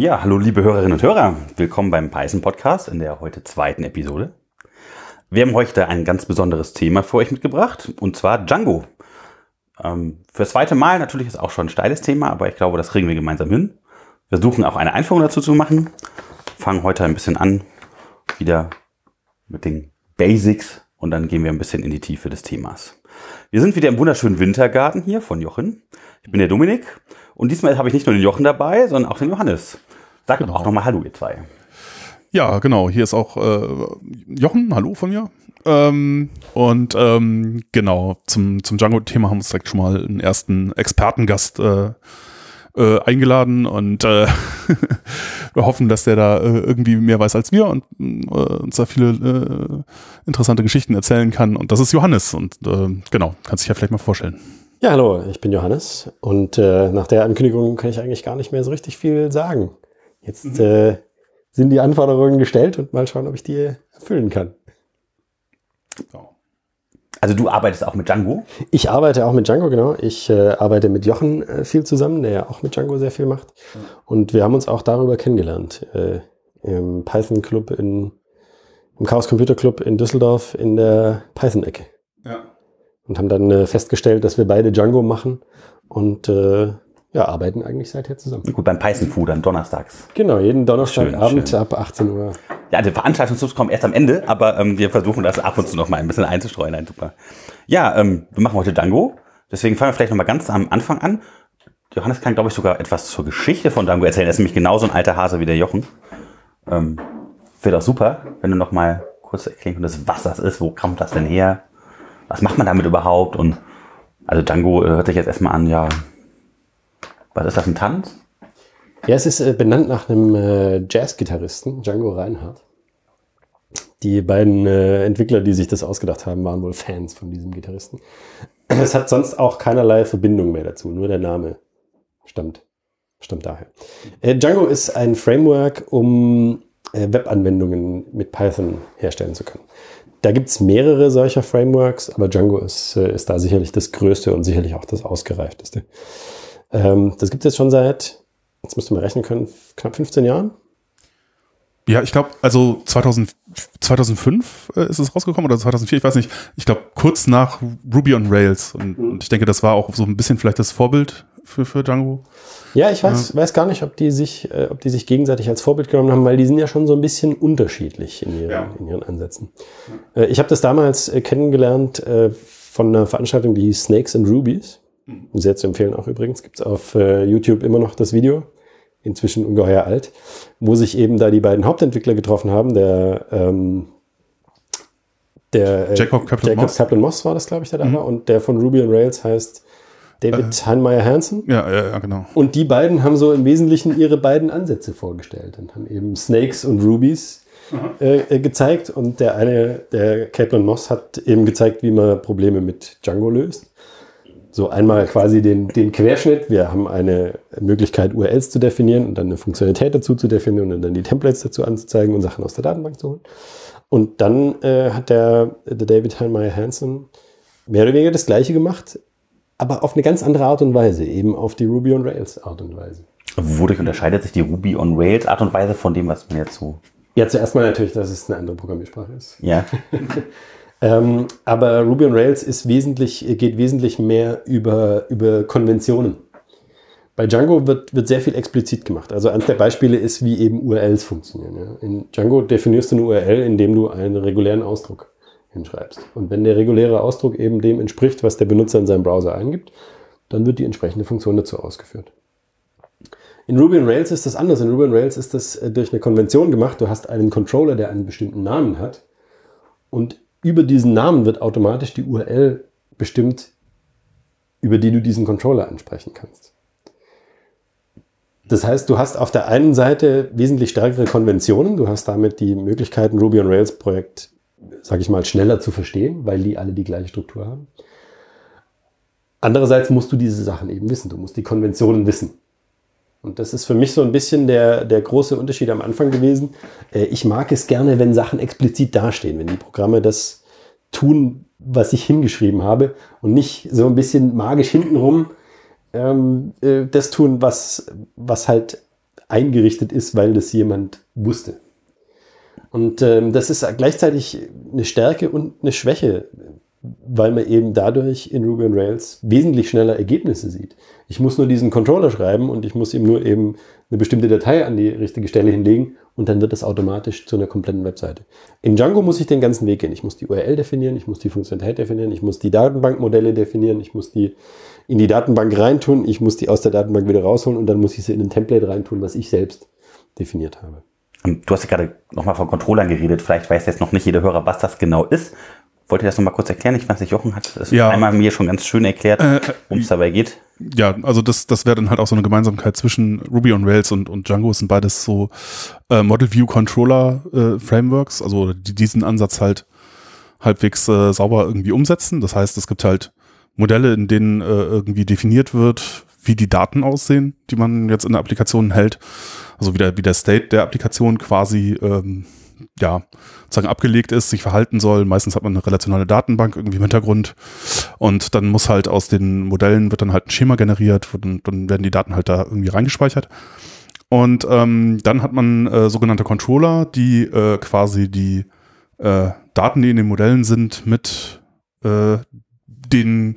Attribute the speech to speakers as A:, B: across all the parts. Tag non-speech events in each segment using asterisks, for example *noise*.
A: Ja, hallo liebe Hörerinnen und Hörer. Willkommen beim Python Podcast in der heute zweiten Episode. Wir haben heute ein ganz besonderes Thema für euch mitgebracht und zwar Django. Ähm, fürs zweite Mal natürlich ist auch schon ein steiles Thema, aber ich glaube, das kriegen wir gemeinsam hin. Wir versuchen auch eine Einführung dazu zu machen. Fangen heute ein bisschen an, wieder mit den Basics und dann gehen wir ein bisschen in die Tiefe des Themas. Wir sind wieder im wunderschönen Wintergarten hier von Jochen. Ich bin der Dominik und diesmal habe ich nicht nur den Jochen dabei, sondern auch den Johannes. Sag genau. auch nochmal Hallo, ihr zwei.
B: Ja, genau. Hier ist auch äh, Jochen. Hallo von mir. Ähm, und ähm, genau, zum, zum Django-Thema haben wir uns direkt schon mal einen ersten Expertengast äh, äh, eingeladen und äh, *laughs* wir hoffen, dass der da äh, irgendwie mehr weiß als wir und äh, uns da viele äh, interessante Geschichten erzählen kann. Und das ist Johannes und äh, genau, kannst dich ja vielleicht mal vorstellen.
C: Ja, hallo, ich bin Johannes und äh, nach der Ankündigung kann ich eigentlich gar nicht mehr so richtig viel sagen. Jetzt mhm. äh, sind die Anforderungen gestellt und mal schauen, ob ich die erfüllen kann.
A: Also du arbeitest auch mit Django?
C: Ich arbeite auch mit Django, genau. Ich äh, arbeite mit Jochen äh, viel zusammen, der ja auch mit Django sehr viel macht. Mhm. Und wir haben uns auch darüber kennengelernt. Äh, Im Python Club in, im Chaos Computer Club in Düsseldorf in der Python-Ecke. Ja. Und haben dann äh, festgestellt, dass wir beide Django machen und äh, ja, arbeiten eigentlich seither zusammen.
A: Gut, beim Python Food dann donnerstags.
C: Genau, jeden Donnerstagabend ab 18 Uhr.
A: Ja, die Veranstaltungstipps kommen erst am Ende, aber ähm, wir versuchen das ab und zu noch mal ein bisschen einzustreuen. Nein, super. Ja, ähm, wir machen heute Dango. Deswegen fangen wir vielleicht noch mal ganz am Anfang an. Johannes kann, glaube ich, sogar etwas zur Geschichte von Dango erzählen. Er ist nämlich genauso ein alter Hase wie der Jochen. Ähm, Wäre doch super, wenn du noch mal kurz erklären könntest, was das ist, wo kommt das denn her, was macht man damit überhaupt und also Django äh, hört sich jetzt erstmal an, ja, was ist das, ein Tanz?
C: Ja, es ist äh, benannt nach einem äh, Jazzgitarristen, Django Reinhardt. Die beiden Entwickler, die sich das ausgedacht haben, waren wohl Fans von diesem Gitarristen. *clears throat* Es hat sonst auch keinerlei Verbindung mehr dazu, nur der Name stammt, stammt daher. Django ist ein Framework, um Webanwendungen mit Python herstellen zu können. Da gibt es mehrere solcher Frameworks, aber Django ist, äh, ist da sicherlich das größte und sicherlich auch das ausgereifteste. Ähm, das gibt es jetzt schon seit, jetzt müsste man rechnen können, knapp 15 Jahren.
B: Ja, ich glaube, also 2000, 2005 äh, ist es rausgekommen oder 2004, ich weiß nicht. Ich glaube, kurz nach Ruby on Rails. Und, mhm. und, ich denke, das war auch so ein bisschen vielleicht das Vorbild für, für Django.
C: Ja, ich weiß, ja. weiß gar nicht, ob die, sich, äh, ob die sich gegenseitig als Vorbild genommen haben, weil die sind ja schon so ein bisschen unterschiedlich in ihren, ja. in ihren Ansätzen. Äh, ich habe das damals äh, kennengelernt äh, von einer Veranstaltung, die hieß Snakes and Rubies. Mhm. Sehr zu empfehlen auch übrigens. Gibt es auf äh, YouTube immer noch das Video, inzwischen ungeheuer alt, wo sich eben da die beiden Hauptentwickler getroffen haben. Der, ähm, der
B: äh, Jacob Kaplan
C: Moss. Kaplan Moss war das, glaube ich, der da mhm. war. Und der von Ruby on Rails heißt David äh, Heinmeier Hansen.
B: Ja, ja, ja, genau.
C: Und die beiden haben so im Wesentlichen ihre beiden Ansätze vorgestellt und haben eben Snakes und Rubies äh, äh, gezeigt. Und der eine, der Kaplan Moss, hat eben gezeigt, wie man Probleme mit Django löst. So einmal quasi den, den Querschnitt. Wir haben eine Möglichkeit, URLs zu definieren und dann eine Funktionalität dazu zu definieren und dann die Templates dazu anzuzeigen und Sachen aus der Datenbank zu holen. Und dann äh, hat der, der David Heinmeier Hansen mehr oder weniger das Gleiche gemacht, aber auf eine ganz andere Art und Weise, eben auf die Ruby on Rails Art und Weise.
A: Wodurch unterscheidet sich die Ruby on Rails Art und Weise von dem, was man jetzt so.
C: Ja, zuerst mal natürlich, dass es eine andere Programmiersprache ist.
A: Ja. *laughs*
C: Ähm, aber Ruby on Rails ist wesentlich, geht wesentlich mehr über, über Konventionen. Bei Django wird, wird sehr viel explizit gemacht. Also eines der Beispiele ist, wie eben URLs funktionieren. Ja. In Django definierst du eine URL, indem du einen regulären Ausdruck hinschreibst. Und wenn der reguläre Ausdruck eben dem entspricht, was der Benutzer in seinem Browser eingibt, dann wird die entsprechende Funktion dazu ausgeführt. In Ruby on Rails ist das anders. In Ruby on Rails ist das äh, durch eine Konvention gemacht. Du hast einen Controller, der einen bestimmten Namen hat. Und über diesen Namen wird automatisch die URL bestimmt, über die du diesen Controller ansprechen kannst. Das heißt, du hast auf der einen Seite wesentlich stärkere Konventionen, du hast damit die Möglichkeiten, Ruby on Rails Projekt, sage ich mal, schneller zu verstehen, weil die alle die gleiche Struktur haben. Andererseits musst du diese Sachen eben wissen, du musst die Konventionen wissen. Und das ist für mich so ein bisschen der, der große Unterschied am Anfang gewesen. Äh, ich mag es gerne, wenn Sachen explizit dastehen, wenn die Programme das tun, was ich hingeschrieben habe und nicht so ein bisschen magisch hintenrum ähm, äh, das tun, was, was halt eingerichtet ist, weil das jemand wusste. Und ähm, das ist gleichzeitig eine Stärke und eine Schwäche, weil man eben dadurch in Ruby on Rails wesentlich schneller Ergebnisse sieht. Ich muss nur diesen Controller schreiben und ich muss ihm nur eben eine bestimmte Datei an die richtige Stelle hinlegen und dann wird das automatisch zu einer kompletten Webseite. In Django muss ich den ganzen Weg gehen. Ich muss die URL definieren, ich muss die Funktionalität definieren, ich muss die Datenbankmodelle definieren, ich muss die in die Datenbank reintun, ich muss die aus der Datenbank wieder rausholen und dann muss ich sie in ein Template reintun, was ich selbst definiert habe.
A: Du hast ja gerade nochmal von Controllern geredet. Vielleicht weiß jetzt noch nicht jeder Hörer, was das genau ist. Wollt ihr das nochmal kurz erklären? Ich weiß nicht, Jochen hat es ja. einmal mir schon ganz schön erklärt, äh, worum es dabei geht.
B: Ja, also das, das wäre dann halt auch so eine Gemeinsamkeit zwischen Ruby on Rails und, und Django. Es sind beides so äh, Model View Controller äh, Frameworks, also die diesen Ansatz halt halbwegs äh, sauber irgendwie umsetzen. Das heißt, es gibt halt Modelle, in denen äh, irgendwie definiert wird, wie die Daten aussehen, die man jetzt in der Applikation hält. Also wie der, wie der State der Applikation quasi ähm, ja, sozusagen abgelegt ist, sich verhalten soll. Meistens hat man eine relationale Datenbank irgendwie im Hintergrund und dann muss halt aus den Modellen wird dann halt ein Schema generiert und dann werden die Daten halt da irgendwie reingespeichert. Und ähm, dann hat man äh, sogenannte Controller, die äh, quasi die äh, Daten, die in den Modellen sind, mit äh, den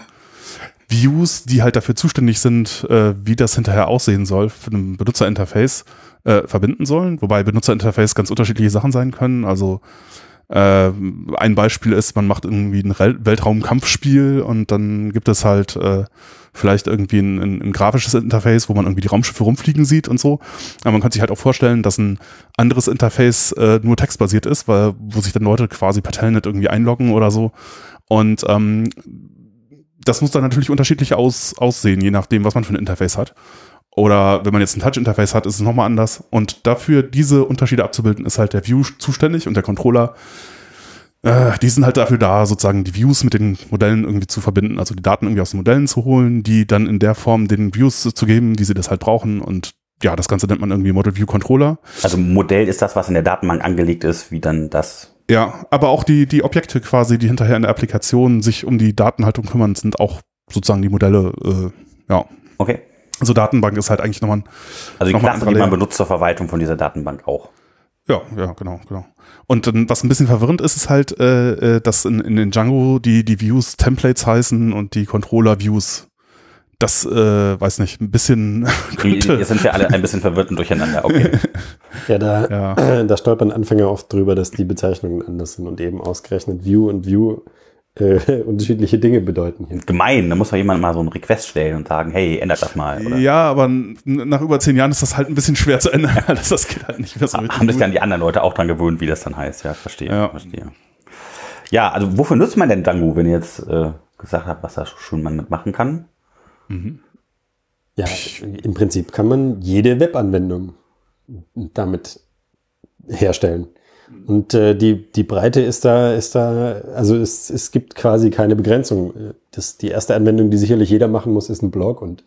B: Views, die halt dafür zuständig sind, äh, wie das hinterher aussehen soll für ein Benutzerinterface, äh, verbinden sollen. Wobei Benutzerinterface ganz unterschiedliche Sachen sein können. Also äh, ein Beispiel ist, man macht irgendwie ein Weltraumkampfspiel und dann gibt es halt äh, vielleicht irgendwie ein, ein, ein, grafisches Interface, wo man irgendwie die Raumschiffe rumfliegen sieht und so. Aber man kann sich halt auch vorstellen, dass ein anderes Interface äh, nur textbasiert ist, weil wo sich dann Leute quasi per Telnet irgendwie einloggen oder so. Und ähm, das muss dann natürlich unterschiedlich aus, aussehen, je nachdem, was man für ein Interface hat. Oder wenn man jetzt ein Touch-Interface hat, ist es nochmal anders. Und dafür diese Unterschiede abzubilden, ist halt der View zuständig und der Controller. Äh, die sind halt dafür da, sozusagen die Views mit den Modellen irgendwie zu verbinden, also die Daten irgendwie aus den Modellen zu holen, die dann in der Form den Views zu geben, die sie das halt brauchen. Und ja, das Ganze nennt man irgendwie Model View Controller.
A: Also Modell ist das, was in der Datenbank angelegt ist, wie dann das
B: ja, aber auch die, die Objekte quasi, die hinterher in der Applikation sich um die Datenhaltung kümmern, sind auch sozusagen die Modelle, äh, ja.
A: Okay.
B: Also Datenbank ist halt eigentlich nochmal ein.
A: Also die Klassen, die man benutzt zur Verwaltung von dieser Datenbank auch.
B: Ja, ja, genau, genau. Und dann, was ein bisschen verwirrend ist, ist halt, äh, äh dass in, in den Django die, die Views Templates heißen und die Controller Views das, äh, weiß nicht, ein bisschen. *laughs*
A: Jetzt sind wir alle ein bisschen verwirrt und durcheinander. Okay. *laughs*
C: ja, da, ja. *clears throat* da stolpern Anfänger oft drüber, dass die Bezeichnungen anders sind und eben ausgerechnet View und View äh, *laughs* unterschiedliche Dinge bedeuten.
A: Gemein, da muss doch jemand mal so einen Request stellen und sagen, hey, ändert das mal.
B: Oder? Ja, aber nach über zehn Jahren ist das halt ein bisschen schwer zu ändern. das, das geht halt nicht mehr so
A: richtig Haben sich dann die anderen Leute auch dran gewöhnt, wie das dann heißt. Ja, verstehe. Ja, verstehe. ja also wofür nutzt man denn Django, wenn ihr jetzt äh, gesagt habt, was da schon man mitmachen kann? Mhm.
C: Ja, im Prinzip kann man jede Webanwendung damit herstellen. Und äh, die, die Breite ist da, ist da, also es, es gibt quasi keine Begrenzung. Das, die erste Anwendung, die sicherlich jeder machen muss, ist ein Blog. Und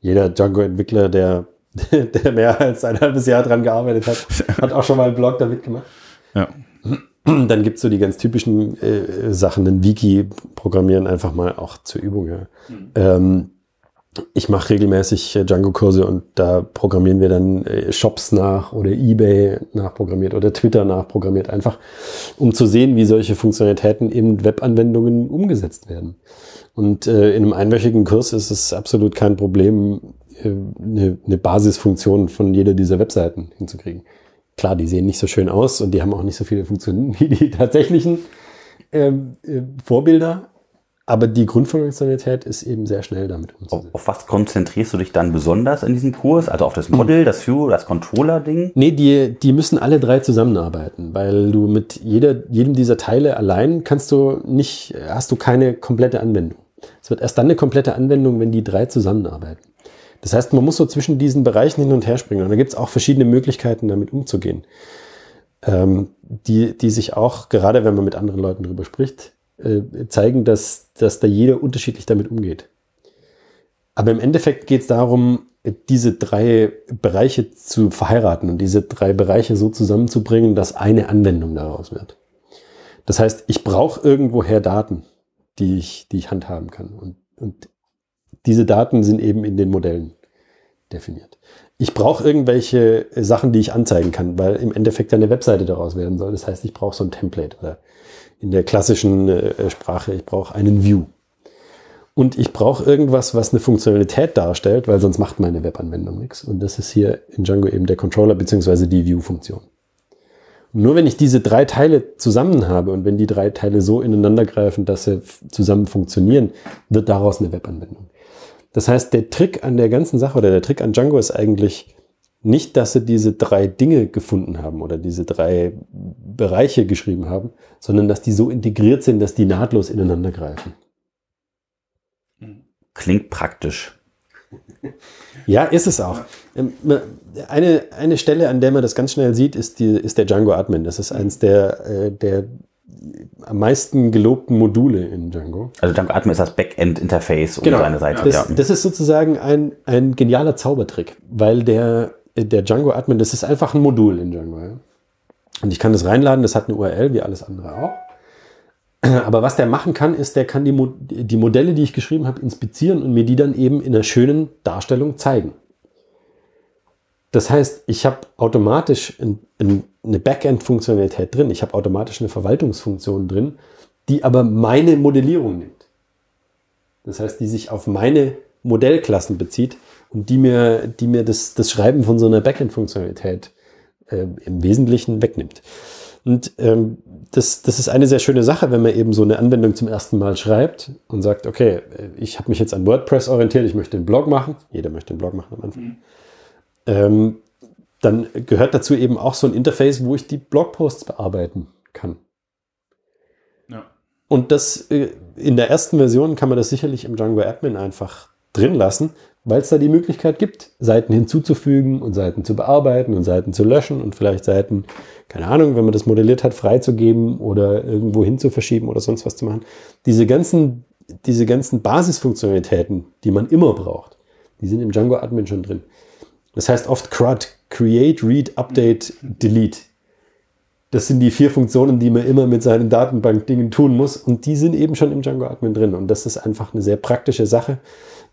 C: jeder Django-Entwickler, der, *laughs* der mehr als ein halbes Jahr dran gearbeitet hat, hat auch schon mal einen Blog damit gemacht. Ja. Dann gibt es so die ganz typischen äh, Sachen, ein Wiki programmieren, einfach mal auch zur Übung. Ja. Mhm. Ähm, ich mache regelmäßig äh, Django-Kurse und da programmieren wir dann äh, Shops nach oder eBay nachprogrammiert oder Twitter nachprogrammiert, einfach um zu sehen, wie solche Funktionalitäten in Webanwendungen umgesetzt werden. Und äh, in einem einwöchigen Kurs ist es absolut kein Problem, äh, eine, eine Basisfunktion von jeder dieser Webseiten hinzukriegen. Klar, die sehen nicht so schön aus und die haben auch nicht so viele Funktionen *laughs* wie die tatsächlichen ähm, äh, Vorbilder, aber die Grundfunktionalität ist eben sehr schnell damit
A: umzusetzen. Auf, auf, was konzentrierst du dich dann besonders in diesem Kurs? Also auf das Model, das View, das Controller-Ding?
C: Nee, die, die müssen alle drei zusammenarbeiten, weil du mit jeder, jedem dieser Teile allein kannst du nicht, hast du keine komplette Anwendung. Es wird erst dann eine komplette Anwendung, wenn die drei zusammenarbeiten. Das heißt, man muss so zwischen diesen Bereichen hin und her springen. Und da gibt es auch verschiedene Möglichkeiten, damit umzugehen. Ähm, die, die sich auch, gerade wenn man mit anderen Leuten darüber spricht, äh, zeigen, dass, dass da jeder unterschiedlich damit umgeht. Aber im Endeffekt geht es darum, diese drei Bereiche zu verheiraten und diese drei Bereiche so zusammenzubringen, dass eine Anwendung daraus wird. Das heißt, ich brauche irgendwoher Daten, die ich, die ich handhaben kann. Und, und diese Daten sind eben in den Modellen. definiert. Ich brauche irgendwelche Sachen, die ich anzeigen kann, weil im Endeffekt eine Webseite daraus werden soll. Das heißt, ich brauche so ein Template oder in der klassischen äh, Sprache, ich brauche einen View. Und ich brauche irgendwas, was eine Funktionalität darstellt, weil sonst macht meine Webanwendung nichts. Und das ist hier in Django eben der Controller bzw. die View-Funktion. Nur wenn ich diese drei Teile zusammen habe und wenn die drei Teile so ineinander greifen, dass sie zusammen funktionieren, wird daraus eine Webanwendung. Das heißt, der Trick an der ganzen Sache oder der Trick an Django ist eigentlich nicht, dass sie diese drei Dinge gefunden haben oder diese drei Bereiche geschrieben haben, sondern dass die so integriert sind, dass die nahtlos ineinander greifen.
A: Klingt praktisch.
C: Ja, ist es auch. Ähm, eine, eine Stelle, an der man das ganz schnell sieht, ist, die, ist der Django Admin. Das ist eins der, äh, der am meisten gelobten Module in Django.
A: Also Django Admin ist das Backend-Interface
C: um genau. seine Seite. Das, ja. das ist sozusagen ein, ein genialer Zaubertrick, weil der, der Django Admin, das ist einfach ein Modul in Django. Ja? Und ich kann das reinladen, das hat eine URL, wie alles andere auch. *clears throat* Aber was der machen kann, ist, der kann die, Mo die Modelle, die ich geschrieben habe, inspizieren und mir die dann eben in einer schönen Darstellung zeigen. Das heißt, ich habe automatisch ein, ein, eine Backend-Funktionalität drin, ich habe automatisch eine Verwaltungsfunktion drin, die aber meine Modellierung nimmt. Das heißt, die sich auf meine Modellklassen bezieht und die mir, die mir das, das Schreiben von so einer Backend-Funktionalität äh, im Wesentlichen wegnimmt. Und ähm, das, das ist eine sehr schöne Sache, wenn man eben so eine Anwendung zum ersten Mal schreibt und sagt, okay, ich habe mich jetzt an WordPress orientiert, ich möchte einen Blog machen. Jeder möchte einen Blog machen am Anfang. Mhm. Ähm, dann gehört dazu eben auch so ein Interface, wo ich die Blogposts bearbeiten kann. Ja. Und das äh, in der ersten Version kann man das sicherlich im Django Admin einfach drin lassen, weil es da die Möglichkeit gibt, Seiten hinzuzufügen und Seiten zu bearbeiten und Seiten zu löschen und vielleicht Seiten, keine Ahnung, wenn man das modelliert hat, freizugeben oder irgendwo hin zu verschieben oder sonst was zu machen. Diese ganzen, diese ganzen Basisfunktionalitäten, die man immer braucht, die sind im Django Admin schon drin. Das heißt oft CRUD, Create, Read, Update, Delete. Das sind die vier Funktionen, die man immer mit seinen Datenbankdingen tun muss und die sind eben schon im Django Admin drin und das ist einfach eine sehr praktische Sache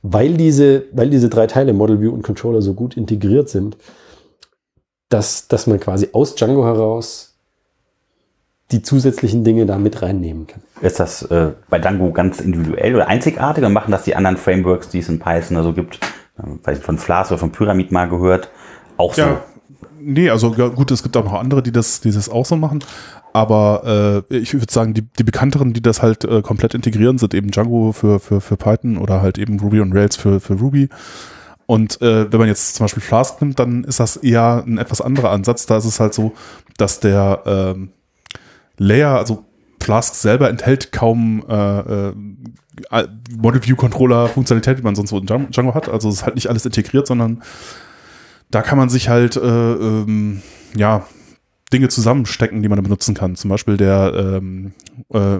C: weil diese, weil diese drei Teile, Model View und Controller, so gut integriert sind, dass, dass man quasi aus Django heraus die zusätzlichen Dinge da mit reinnehmen kann.
A: Ist das äh, bei Django ganz individuell oder einzigartig oder machen das die anderen Frameworks, die es in Python also gibt, äh, von Flask oder von Pyramid mal gehört, auch so? Ja,
B: nee, also gut, es gibt auch noch andere, die das, die das auch so machen. Aber äh, ich würde sagen, die, die bekannteren, die das halt äh, komplett integrieren, sind eben Django für, für, für Python oder halt eben Ruby on Rails für, für Ruby. Und äh, wenn man jetzt zum Beispiel Flask nimmt, dann ist das eher ein etwas anderer Ansatz. Da ist es halt so, dass der ähm, Layer, also Flask selber enthält kaum äh, äh, Model View Controller Funktionalität, die man sonst so in Django hat. Also es ist halt nicht alles integriert, sondern da kann man sich halt äh, ähm, ja Dinge zusammenstecken, die man benutzen kann. Zum Beispiel der ähm, äh,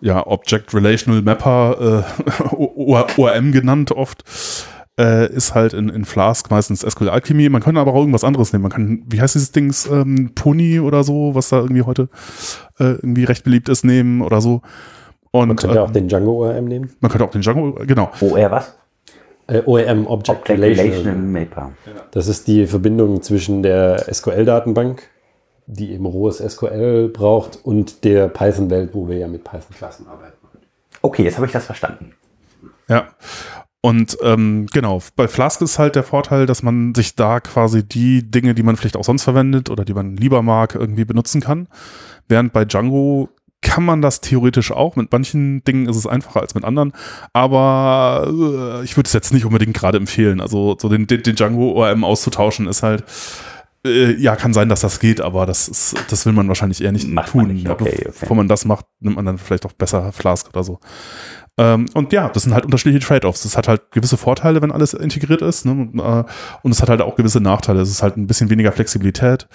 B: ja, Object Relational Mapper, äh, *laughs* ORM genannt oft, äh, ist halt in, in Flask meistens SQL Alchemy. Man kann aber auch irgendwas anderes nehmen. Man kann, wie heißt dieses Dings, ähm, Pony oder so, was da irgendwie heute äh, irgendwie recht beliebt ist, nehmen oder so.
C: Und, man könnte ähm, auch den Django ORM nehmen.
B: Man könnte auch den Django, genau.
A: OR was?
C: Äh, ORM, Object, Object Relational, Relational Mapper. Das ist die Verbindung zwischen der SQL-Datenbank die eben rohes SQL braucht und der Python-Welt, wo wir ja mit Python-Klassen arbeiten.
A: Okay, jetzt habe ich das verstanden.
B: Ja. Und ähm, genau, bei Flask ist halt der Vorteil, dass man sich da quasi die Dinge, die man vielleicht auch sonst verwendet oder die man lieber mag, irgendwie benutzen kann. Während bei Django kann man das theoretisch auch. Mit manchen Dingen ist es einfacher als mit anderen. Aber äh, ich würde es jetzt nicht unbedingt gerade empfehlen. Also so den, den, den Django ORM auszutauschen ist halt äh, ja, kann sein, dass das geht, aber das ist, das will man wahrscheinlich eher nicht
A: macht
B: tun.
A: Nicht. Okay, okay.
B: Bevor man das macht, nimmt man dann vielleicht auch besser Flask oder so. Ähm, und ja, das sind halt unterschiedliche Trade-offs. Es hat halt gewisse Vorteile, wenn alles integriert ist, ne? Äh, und es hat halt auch gewisse Nachteile. Es ist halt ein bisschen weniger Flexibilität.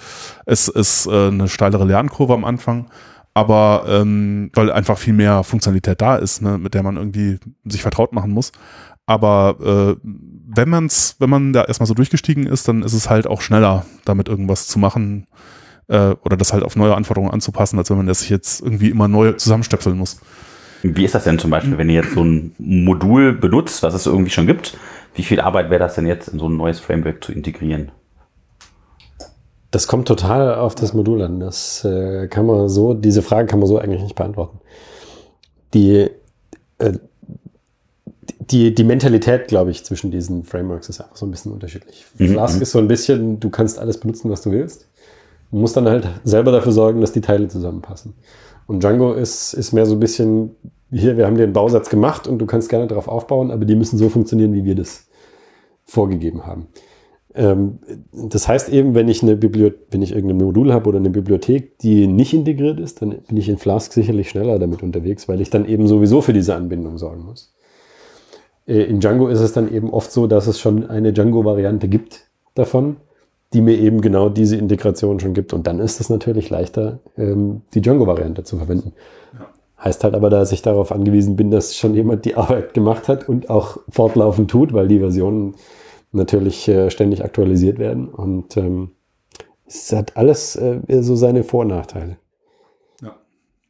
B: Es ist äh, eine steilere Lernkurve am Anfang aber ähm, weil einfach viel mehr Funktionalität da ist, ne, mit der man irgendwie sich vertraut machen muss. Aber äh, wenn man's, wenn man da erstmal so durchgestiegen ist, dann ist es halt auch schneller, damit irgendwas zu machen äh, oder das halt auf neue Anforderungen anzupassen, als wenn man das sich jetzt irgendwie immer neu zusammenstöpseln muss.
A: Wie ist das denn zum Beispiel, wenn ihr jetzt so ein Modul benutzt, was es irgendwie schon gibt? Wie viel Arbeit wäre das denn jetzt, in so ein neues Framework zu integrieren?
C: Das kommt total auf das Modul an. Das äh, kann man so, diese Frage kann man so eigentlich nicht beantworten. Die, äh, die, die Mentalität, glaube ich, zwischen diesen Frameworks ist einfach so ein bisschen unterschiedlich. Mhm. Flask ist so ein bisschen, du kannst alles benutzen, was du willst. Du musst dann halt selber dafür sorgen, dass die Teile zusammenpassen. Und Django ist, ist mehr so ein bisschen, hier, wir haben dir einen Bausatz gemacht und du kannst gerne darauf aufbauen, aber die müssen so funktionieren, wie wir das vorgegeben haben. Ähm, das heißt eben, wenn ich eine Bibliothek, wenn ich irgendein Modul habe oder eine Bibliothek, die nicht integriert ist, dann bin ich in Flask sicherlich schneller damit unterwegs, weil ich dann eben sowieso für diese Anbindung sorgen muss. Äh, in Django ist es dann eben oft so, dass es schon eine Django-Variante gibt davon, die mir eben genau diese Integration schon gibt. Und dann ist es natürlich leichter, ähm, die Django-Variante zu verwenden. Ja. Heißt halt aber, dass ich darauf angewiesen bin, dass schon jemand die Arbeit gemacht hat und auch fortlaufend tut, weil die Versionen natürlich äh, ständig aktualisiert werden. Und ähm, es hat alles äh, so seine Vor- und Nachteile.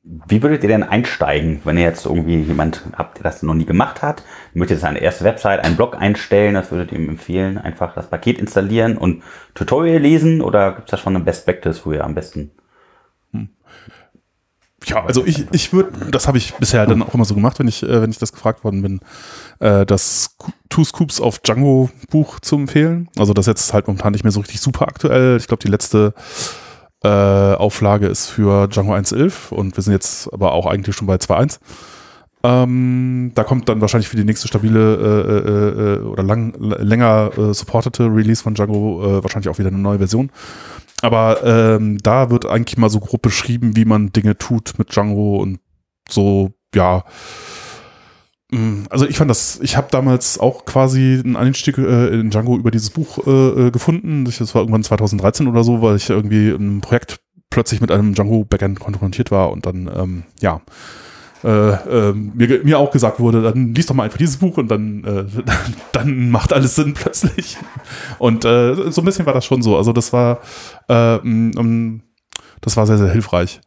A: Wie würdet ihr denn einsteigen, wenn ihr jetzt irgendwie jemand habt, der das noch nie gemacht hat, möchtet jetzt eine erste Website, einen Blog einstellen, das würdet ihr ihm empfehlen, einfach das Paket installieren und Tutorial lesen oder gibt es da schon eine Best Practice, wo ihr am besten hm.
B: ja, also ich, ich würde, das habe ich bisher dann auch immer so gemacht, wenn ich, äh, wenn ich das gefragt worden bin, äh, das Two Scoops auf Django Buch zu empfehlen. Also das jetzt halt momentan nicht mehr so richtig super aktuell. Ich glaube, die letzte äh, Auflage ist für Django 1.11 und wir sind jetzt aber auch eigentlich schon bei 2.1. Ähm, da kommt dann wahrscheinlich für die nächste stabile äh, äh, äh oder lang, länger äh, supportete Release von Django äh, wahrscheinlich auch wieder eine neue Version. Aber ähm, da wird eigentlich mal so grob beschrieben, wie man Dinge tut mit Django und so, ja, also ich fand das, ich habe damals auch quasi einen Einstieg äh, in Django über dieses Buch äh, äh gefunden. Das war irgendwann 2013 oder so, weil ich irgendwie in einem Projekt plötzlich mit einem Django-Backend konfrontiert war und dann, ähm, ja, äh, äh, mir, mir auch gesagt wurde, dann liest doch mal einfach dieses Buch und dann, äh, *laughs* dann macht alles Sinn plötzlich. Und äh, so ein bisschen war das schon so. Also das war, äh, um, das war sehr, sehr hilfreich.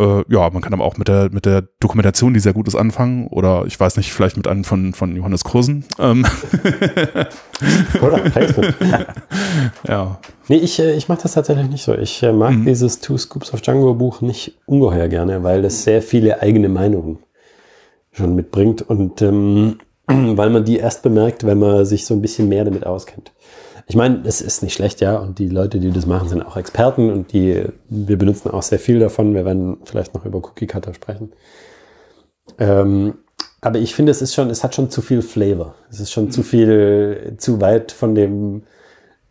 B: Äh, ja, man kann aber auch mit der, mit der Dokumentation, die sehr gut ist, anfangen. Oder ich weiß nicht, vielleicht mit einem von, von Johannes Kursen. Ähm. *laughs*
C: Oder *laughs* ja. Nee, ich, äh, ich mache das tatsächlich nicht so. Ich äh, mag mhm. dieses Two Scoops of Django Buch nicht ungeheuer gerne, weil es sehr viele eigene Meinungen schon mitbringt und ähm, *clears throat* weil man die erst bemerkt, wenn man sich so ein bisschen mehr damit auskennt. Ich meine, es ist nicht schlecht, ja, und die Leute, die das machen, sind auch Experten und die, wir benutzen auch sehr viel davon. Wir werden vielleicht noch über Cookie Cutter sprechen. Ähm, aber ich finde, es ist schon, es hat schon zu viel Flavor. Es ist schon zu viel, zu weit von dem,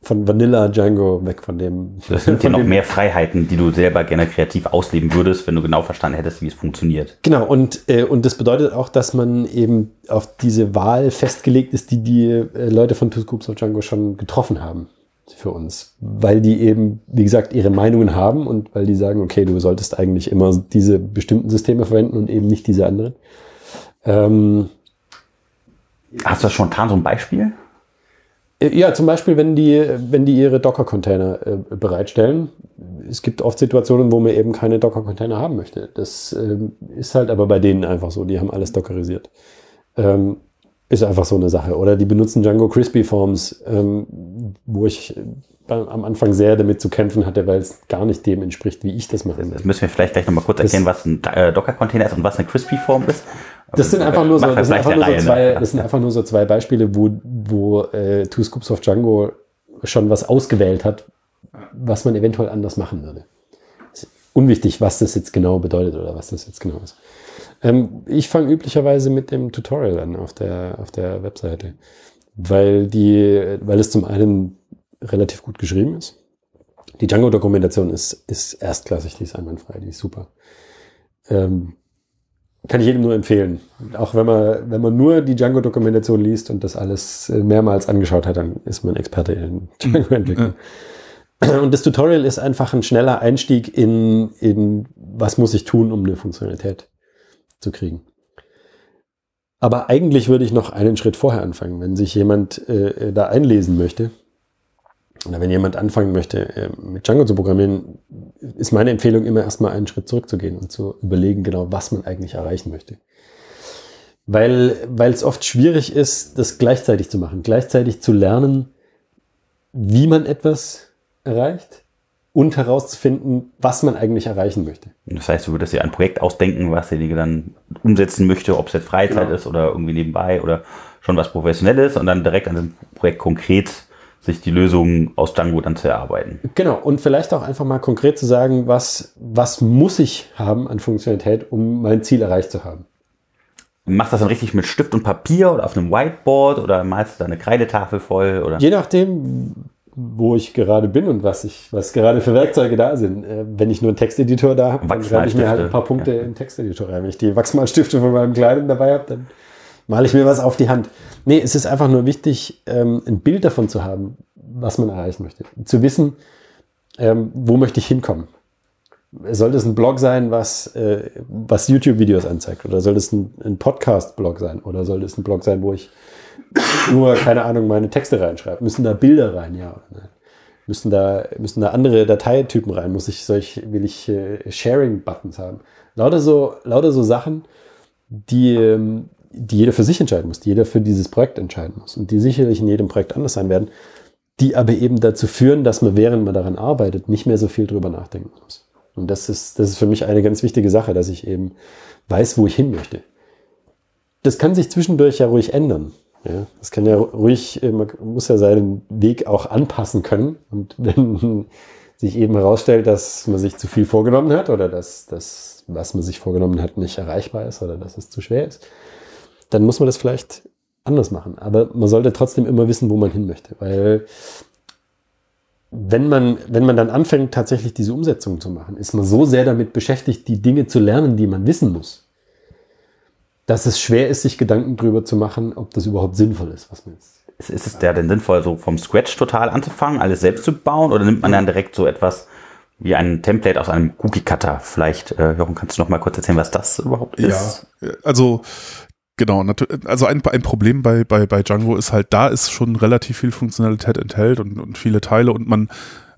C: von Vanilla Django weg von dem.
A: Das sind *laughs* ja noch mehr Freiheiten, die du selber gerne kreativ ausleben würdest, wenn du genau verstanden hättest, wie es funktioniert.
C: Genau, und, äh, und das bedeutet auch, dass man eben auf diese Wahl festgelegt ist, die die äh, Leute von Two Scoops of Django schon getroffen haben für uns. Weil die eben, wie gesagt, ihre Meinungen haben und weil die sagen, okay, du solltest eigentlich immer diese bestimmten Systeme verwenden und eben nicht diese anderen. Ähm,
A: Hast du das spontan so ein Beispiel?
C: Äh, ja, zum Beispiel, wenn die, wenn die ihre Docker-Container äh, bereitstellen. Es gibt oft Situationen, wo man eben keine Docker-Container haben möchte. Das ähm, ist halt aber bei denen einfach so. Die haben alles dockerisiert. Ähm, ist einfach so eine Sache. Oder die benutzen Django Crispy Forms, ähm, wo ich am Anfang sehr damit zu kämpfen hatte, weil es gar nicht dem entspricht, wie ich das mache.
A: Das müssen wir vielleicht gleich nochmal kurz erklären, was ein äh, Docker-Container ist und was eine Crispy-Form ist.
C: Das sind einfach nur so, das sind einfach nur so zwei, das sind einfach nur so zwei Beispiele, wo, wo äh, Two Scoops of Django schon was ausgewählt hat, was man eventuell anders machen würde. Unwichtig, was das jetzt genau bedeutet oder was das jetzt genau ist. Ähm, ich fange üblicherweise mit dem Tutorial an auf der, auf der Webseite, weil die, weil es zum einen relativ gut geschrieben ist. Die Django-Dokumentation ist, ist erstklassig, die ist einwandfrei, die ist super. Ähm, kann ich jedem nur empfehlen. Auch wenn man, wenn man nur die Django-Dokumentation liest und das alles mehrmals angeschaut hat, dann ist man Experte in Django-Entwicklung. Mhm. Und das Tutorial ist einfach ein schneller Einstieg in, in was muss ich tun, um eine Funktionalität zu kriegen. Aber eigentlich würde ich noch einen Schritt vorher anfangen. Wenn sich jemand äh, da einlesen möchte, oder wenn jemand anfangen möchte, äh, mit Django zu programmieren, ist meine Empfehlung immer erstmal einen Schritt zurückzugehen und zu überlegen, genau, was man eigentlich erreichen möchte. weil weil es oft schwierig ist, das gleichzeitig zu machen, gleichzeitig zu lernen, wie man etwas erreicht und herauszufinden, was man eigentlich erreichen möchte.
A: Das heißt, du würdest dir ein Projekt ausdenken, was derjenige dann umsetzen möchte, ob es jetzt Freizeit
C: Genau.
A: ist oder irgendwie nebenbei oder schon was Professionelles und dann direkt an dem Projekt konkret sich die Lösung aus Django dann zu erarbeiten.
C: Genau, und vielleicht auch einfach mal konkret zu sagen, was, was muss ich haben an Funktionalität, um mein Ziel erreicht zu haben.
A: Machst du das dann richtig mit Stift und Papier oder auf einem Whiteboard oder malst du da eine Kreidetafel voll? Oder?
C: Je nachdem, wo ich gerade bin und was ich, was gerade für Werkzeuge da sind. Äh, wenn ich nur einen Texteditor da habe, dann schreibe ich mir halt ein paar Punkte
A: ja.
C: im Texteditor rein. Wenn ich die Wachsmalstifte von meinem Kleidung dabei habe, dann male ich mir was auf die Hand. Nee, es ist einfach nur wichtig, ähm, ein Bild davon zu haben, was man erreichen möchte. Zu wissen, ähm, wo möchte ich hinkommen. Soll das ein Blog sein, was, äh, was YouTube-Videos anzeigt? Oder soll das ein, ein Podcast-Blog sein? Oder soll das ein Blog sein, wo ich nur, keine Ahnung, meine Texte reinschreibe? Müssen da Bilder rein, ja? Müssen da, müssen da andere Dateitypen rein? Muss ich solch, will ich äh, Sharing-Buttons haben? Lauter so, lauter so Sachen, die, ähm, die jeder für sich entscheiden muss, die jeder für dieses Projekt entscheiden muss und die sicherlich in jedem Projekt anders sein werden, die aber eben dazu führen, dass man, während man daran arbeitet, nicht mehr so viel drüber nachdenken muss. Und das ist, das ist für mich eine ganz wichtige Sache, dass ich eben weiß, wo ich hin möchte. Das kann sich zwischendurch ja ruhig ändern. Ja, das kann ja ruhig, äh, man muss ja seinen Weg auch anpassen können. Und *laughs* wenn sich eben herausstellt, dass man sich zu viel vorgenommen hat oder dass das, was man sich vorgenommen hat, nicht erreichbar ist oder dass es zu schwer ist, dann muss man das vielleicht anders machen. Aber man sollte trotzdem immer wissen, wo man hin möchte, weil wenn man, wenn man dann anfängt, tatsächlich diese Umsetzung zu machen, ist man so sehr damit beschäftigt, die Dinge zu lernen, die man wissen muss, dass es schwer ist, sich Gedanken darüber zu machen, ob das überhaupt sinnvoll ist, was man jetzt.
A: Ist, ist es der denn sinnvoll, so vom Scratch total anzufangen, alles selbst zu bauen oder nimmt man dann direkt so etwas wie ein Template aus einem Cookie Cutter? Vielleicht, äh, Jochen, kannst du noch mal kurz erzählen, was das überhaupt ist?
B: Ja, also genau, also ein, ein Problem bei, bei, bei Django ist halt, da ist schon relativ viel Funktionalität enthält und, und viele Teile und man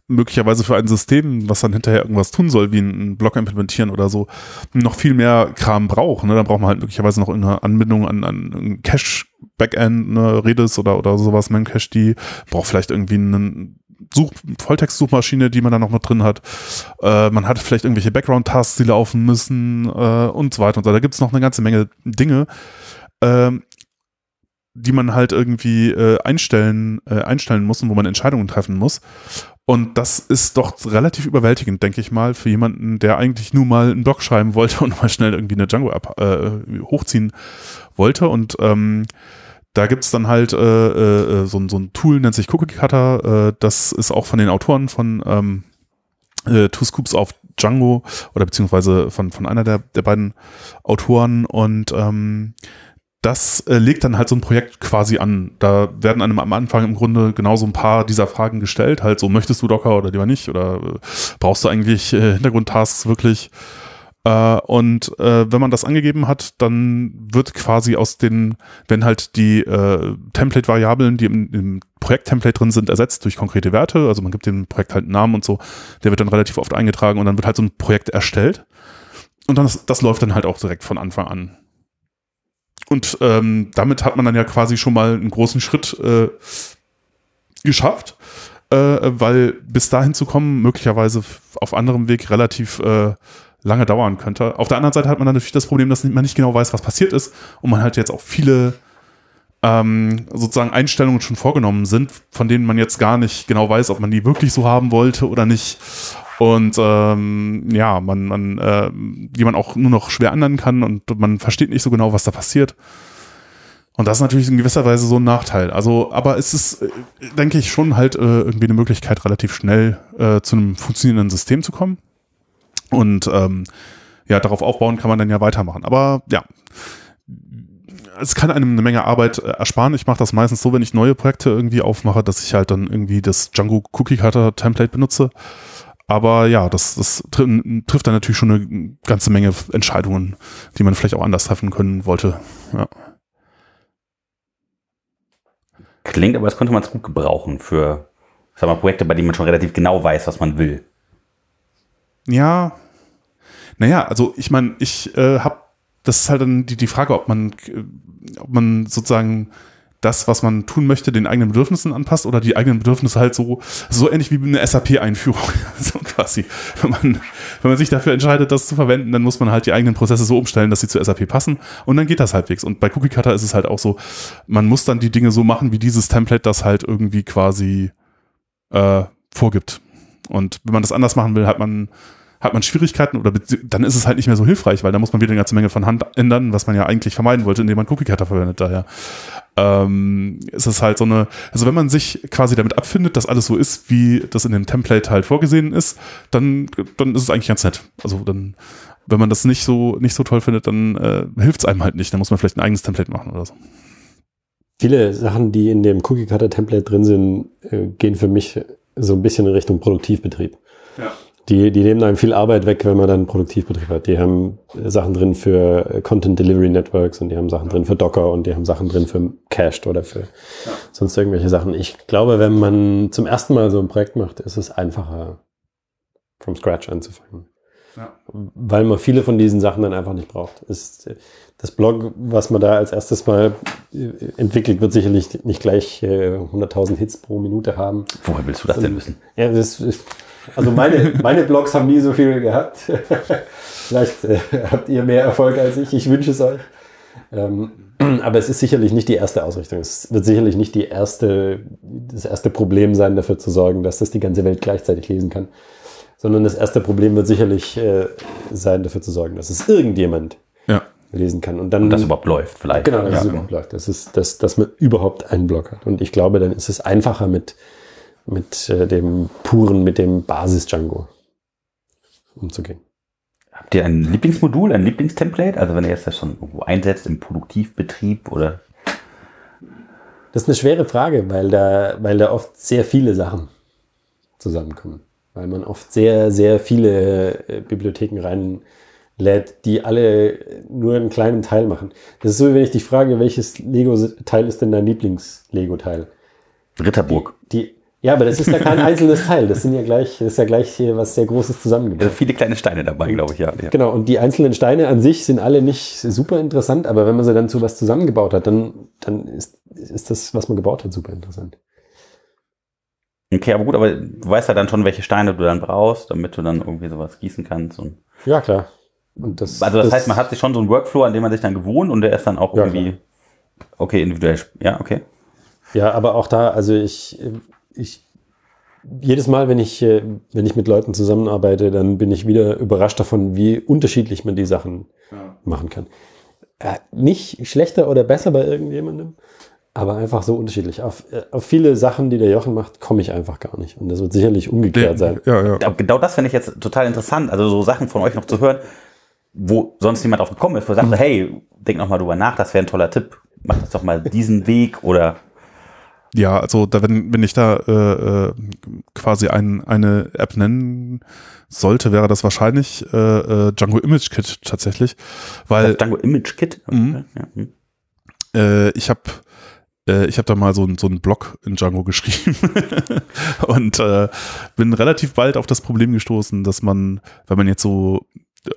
B: möglicherweise für ein System, was dann hinterher irgendwas tun soll, wie einen Block implementieren oder so, noch viel mehr Kram braucht. Ne? Dann braucht man halt möglicherweise noch eine Anbindung an, an ein Cache-Backend, ne, Redis oder, oder sowas, Memcache, die braucht vielleicht irgendwie einen Such Volltext-Suchmaschine, die man da noch mit drin hat. Äh, man hat vielleicht irgendwelche Background-Tasks, die laufen müssen äh, und so weiter und so. Da gibt es noch eine ganze Menge Dinge, ähm, die man halt irgendwie äh, einstellen, äh, einstellen muss und wo man Entscheidungen treffen muss. Und das ist doch relativ überwältigend, denke ich mal, für jemanden, der eigentlich nur mal einen Blog schreiben wollte *laughs* und mal schnell irgendwie eine Django-App äh, hochziehen wollte. Und ähm, da gibt's dann halt äh, äh, so, ein- so ein Tool, nennt sich Cookie Cutter. Äh, das ist auch von den Autoren von ähm, äh, Two Scoops auf Django oder beziehungsweise von, von einer der, der beiden Autoren. Und ähm, das äh, legt dann halt so ein Projekt quasi an. Da werden einem am Anfang im Grunde genau so ein paar dieser Fragen gestellt. Halt so, möchtest du Docker oder lieber nicht? Oder äh, brauchst du eigentlich äh, Hintergrundtasks wirklich? Äh, und äh, wenn man das angegeben hat, dann wird quasi aus den, wenn halt die äh, Template-Variablen, die im, im Projekt-Template drin sind, ersetzt durch konkrete Werte. Also man gibt dem Projekt halt einen Namen und so. Der wird dann relativ oft eingetragen und dann wird halt so ein Projekt erstellt. Und dann das, das läuft dann halt auch direkt von Anfang an. Und ähm, damit hat man dann ja quasi schon mal einen großen Schritt äh, geschafft, äh, weil bis dahin zu kommen, möglicherweise auf anderem Weg relativ äh, lange dauern könnte. Auf der anderen Seite hat man dann natürlich das Problem, dass man nicht genau weiß, was passiert ist und man halt jetzt auch viele ähm, sozusagen Einstellungen schon vorgenommen sind, von denen man jetzt gar nicht genau weiß, ob man die wirklich so haben wollte oder nicht. Und ähm, ja, man, man, äh, die man auch nur noch schwer ändern kann und man versteht nicht so genau, was da passiert. Und das ist natürlich in gewisser Weise so ein Nachteil. Also, aber es ist, äh, denke ich, schon halt äh, irgendwie eine Möglichkeit, relativ schnell äh, zu einem funktionierenden System zu kommen. Und ähm, ja, darauf aufbauen kann man dann ja weitermachen. Aber ja, es kann einem eine Menge Arbeit äh, ersparen. Ich mache das meistens so, wenn ich neue Projekte irgendwie aufmache, dass ich halt dann irgendwie das Django Cookie Cutter Template benutze. Aber ja, das, das tr- trifft dann natürlich schon eine ganze Menge Entscheidungen, die man vielleicht auch anders treffen können wollte. Ja.
A: Klingt, aber das könnte man es gut gebrauchen für, sag mal, Projekte, bei denen man schon relativ genau weiß, was man will.
B: Ja. Naja, also ich meine, ich äh, habe das ist halt dann die, die Frage, ob man, ob man sozusagen das, was man tun möchte, den eigenen Bedürfnissen anpasst oder die eigenen Bedürfnisse halt so, so ähnlich wie eine SAP-Einführung. *laughs* so quasi. Wenn man, wenn man sich dafür entscheidet, das zu verwenden, dann muss man halt die eigenen Prozesse so umstellen, dass sie zu SAP passen und dann geht das halbwegs. Und bei Cookie Cutter ist es halt auch so, man muss dann die Dinge so machen, wie dieses Template das halt irgendwie quasi äh, vorgibt. Und wenn man das anders machen will, hat man hat man Schwierigkeiten oder dann ist es halt nicht mehr so hilfreich, weil da muss man wieder eine ganze Menge von Hand ändern, was man ja eigentlich vermeiden wollte, indem man Cookie Cutter verwendet daher. Ähm, ist es halt so eine, also wenn man sich quasi damit abfindet, dass alles so ist, wie das in dem Template halt vorgesehen ist, dann, dann ist es eigentlich ganz nett. Also dann, wenn man das nicht so, nicht so toll findet, dann äh, hilft es einem halt nicht. Dann muss man vielleicht ein eigenes Template machen oder so.
C: Viele Sachen, die in dem Cookie Cutter Template drin sind, äh, gehen für mich so ein bisschen in Richtung Produktivbetrieb. Ja die, die nehmen einem viel Arbeit weg, wenn man dann einen Produktivbetrieb hat. Die haben Sachen drin für Content Delivery Networks und die haben Sachen drin für Docker und die haben Sachen drin für Cached oder für ja. sonst irgendwelche Sachen. Ich glaube, wenn man zum ersten Mal so ein Projekt macht, ist es einfacher, from scratch anzufangen. Ja. Weil man viele von diesen Sachen dann einfach nicht braucht. Ist, das Blog, was man da als erstes mal äh, entwickelt, wird sicherlich nicht gleich äh, 100.000 Hits pro Minute haben.
A: Woher willst du das denn wissen?
C: Ja, das ist also meine, meine Blogs haben nie so viel gehabt. *laughs* Vielleicht äh, habt ihr mehr Erfolg als ich. Ich wünsche es euch. Ähm, aber es ist sicherlich nicht die erste Ausrichtung. Es wird sicherlich nicht die erste, das erste Problem sein, dafür zu sorgen, dass das die ganze Welt gleichzeitig lesen kann. Sondern das erste Problem wird sicherlich äh, sein, dafür zu sorgen, dass es irgendjemand ja. Lesen kann. Und dann. Und
A: das überhaupt läuft, vielleicht.
C: Genau, dass ja. es überhaupt läuft. Das ist, dass, dass man überhaupt einen Blog hat. Und ich glaube, dann ist es einfacher mit mit äh, dem puren, mit dem Basis-Django umzugehen.
A: Habt ihr ein Lieblingsmodul, ein Lieblingstemplate? Also wenn ihr jetzt das schon irgendwo einsetzt im Produktivbetrieb oder?
C: Das ist eine schwere Frage, weil da, weil da oft sehr viele Sachen zusammenkommen. Weil man oft sehr, sehr viele äh, Bibliotheken reinlädt, die alle nur einen kleinen Teil machen. Das ist so, wenn ich dich frage, welches Lego-Teil ist denn dein Lieblings-Lego-Teil?
A: Ritterburg.
C: Die, die, ja, aber das ist ja kein *laughs* einzelnes Teil. Das sind ja gleich, das ist ja gleich was sehr Großes zusammengebracht.
A: Also viele kleine Steine dabei, glaube ich, ja,
C: ja. Genau, und die einzelnen Steine an sich sind alle nicht super interessant, aber wenn man sie dann zu was zusammengebaut hat, dann, dann ist, ist das, was man gebaut hat, super interessant.
A: Okay, aber gut, aber du weißt ja dann schon, welche Steine du dann brauchst, damit du dann irgendwie sowas gießen kannst. Und
C: ja, klar.
A: Das, also das, das, heißt, man hat sich schon so einen Workflow, an dem man sich dann gewohnt und der ist dann auch ja, irgendwie, klar. okay, individuell, ja, okay.
C: Ja, aber auch da, also ich, ich jedes Mal, wenn ich, äh, wenn ich mit Leuten zusammenarbeite, dann bin ich wieder überrascht davon, wie unterschiedlich man die Sachen ja. machen kann. Äh, nicht schlechter oder besser bei irgendjemandem, aber einfach so unterschiedlich. Auf, äh, auf viele Sachen, die der Jochen macht, komme ich einfach gar nicht. Und das wird sicherlich umgekehrt sein.
A: Ja, ja. Genau das finde ich jetzt total interessant. Also so Sachen von euch noch zu hören, wo sonst niemand drauf gekommen ist, wo sagt, mhm. hey, denk noch mal drüber nach, das wäre ein toller Tipp. Mach das doch mal diesen Weg oder
B: ja, also da, wenn, wenn ich da äh, äh, quasi ein, eine App nennen sollte, wäre das wahrscheinlich äh, äh, Django Image Kit tatsächlich. Weil,
A: Django Image Kit?
B: Mhm. Ja, mh. äh, ich habe äh, ich habe da mal so, so einen Blog in Django *laughs* geschrieben und äh, bin relativ bald auf das Problem gestoßen, dass man, wenn man jetzt so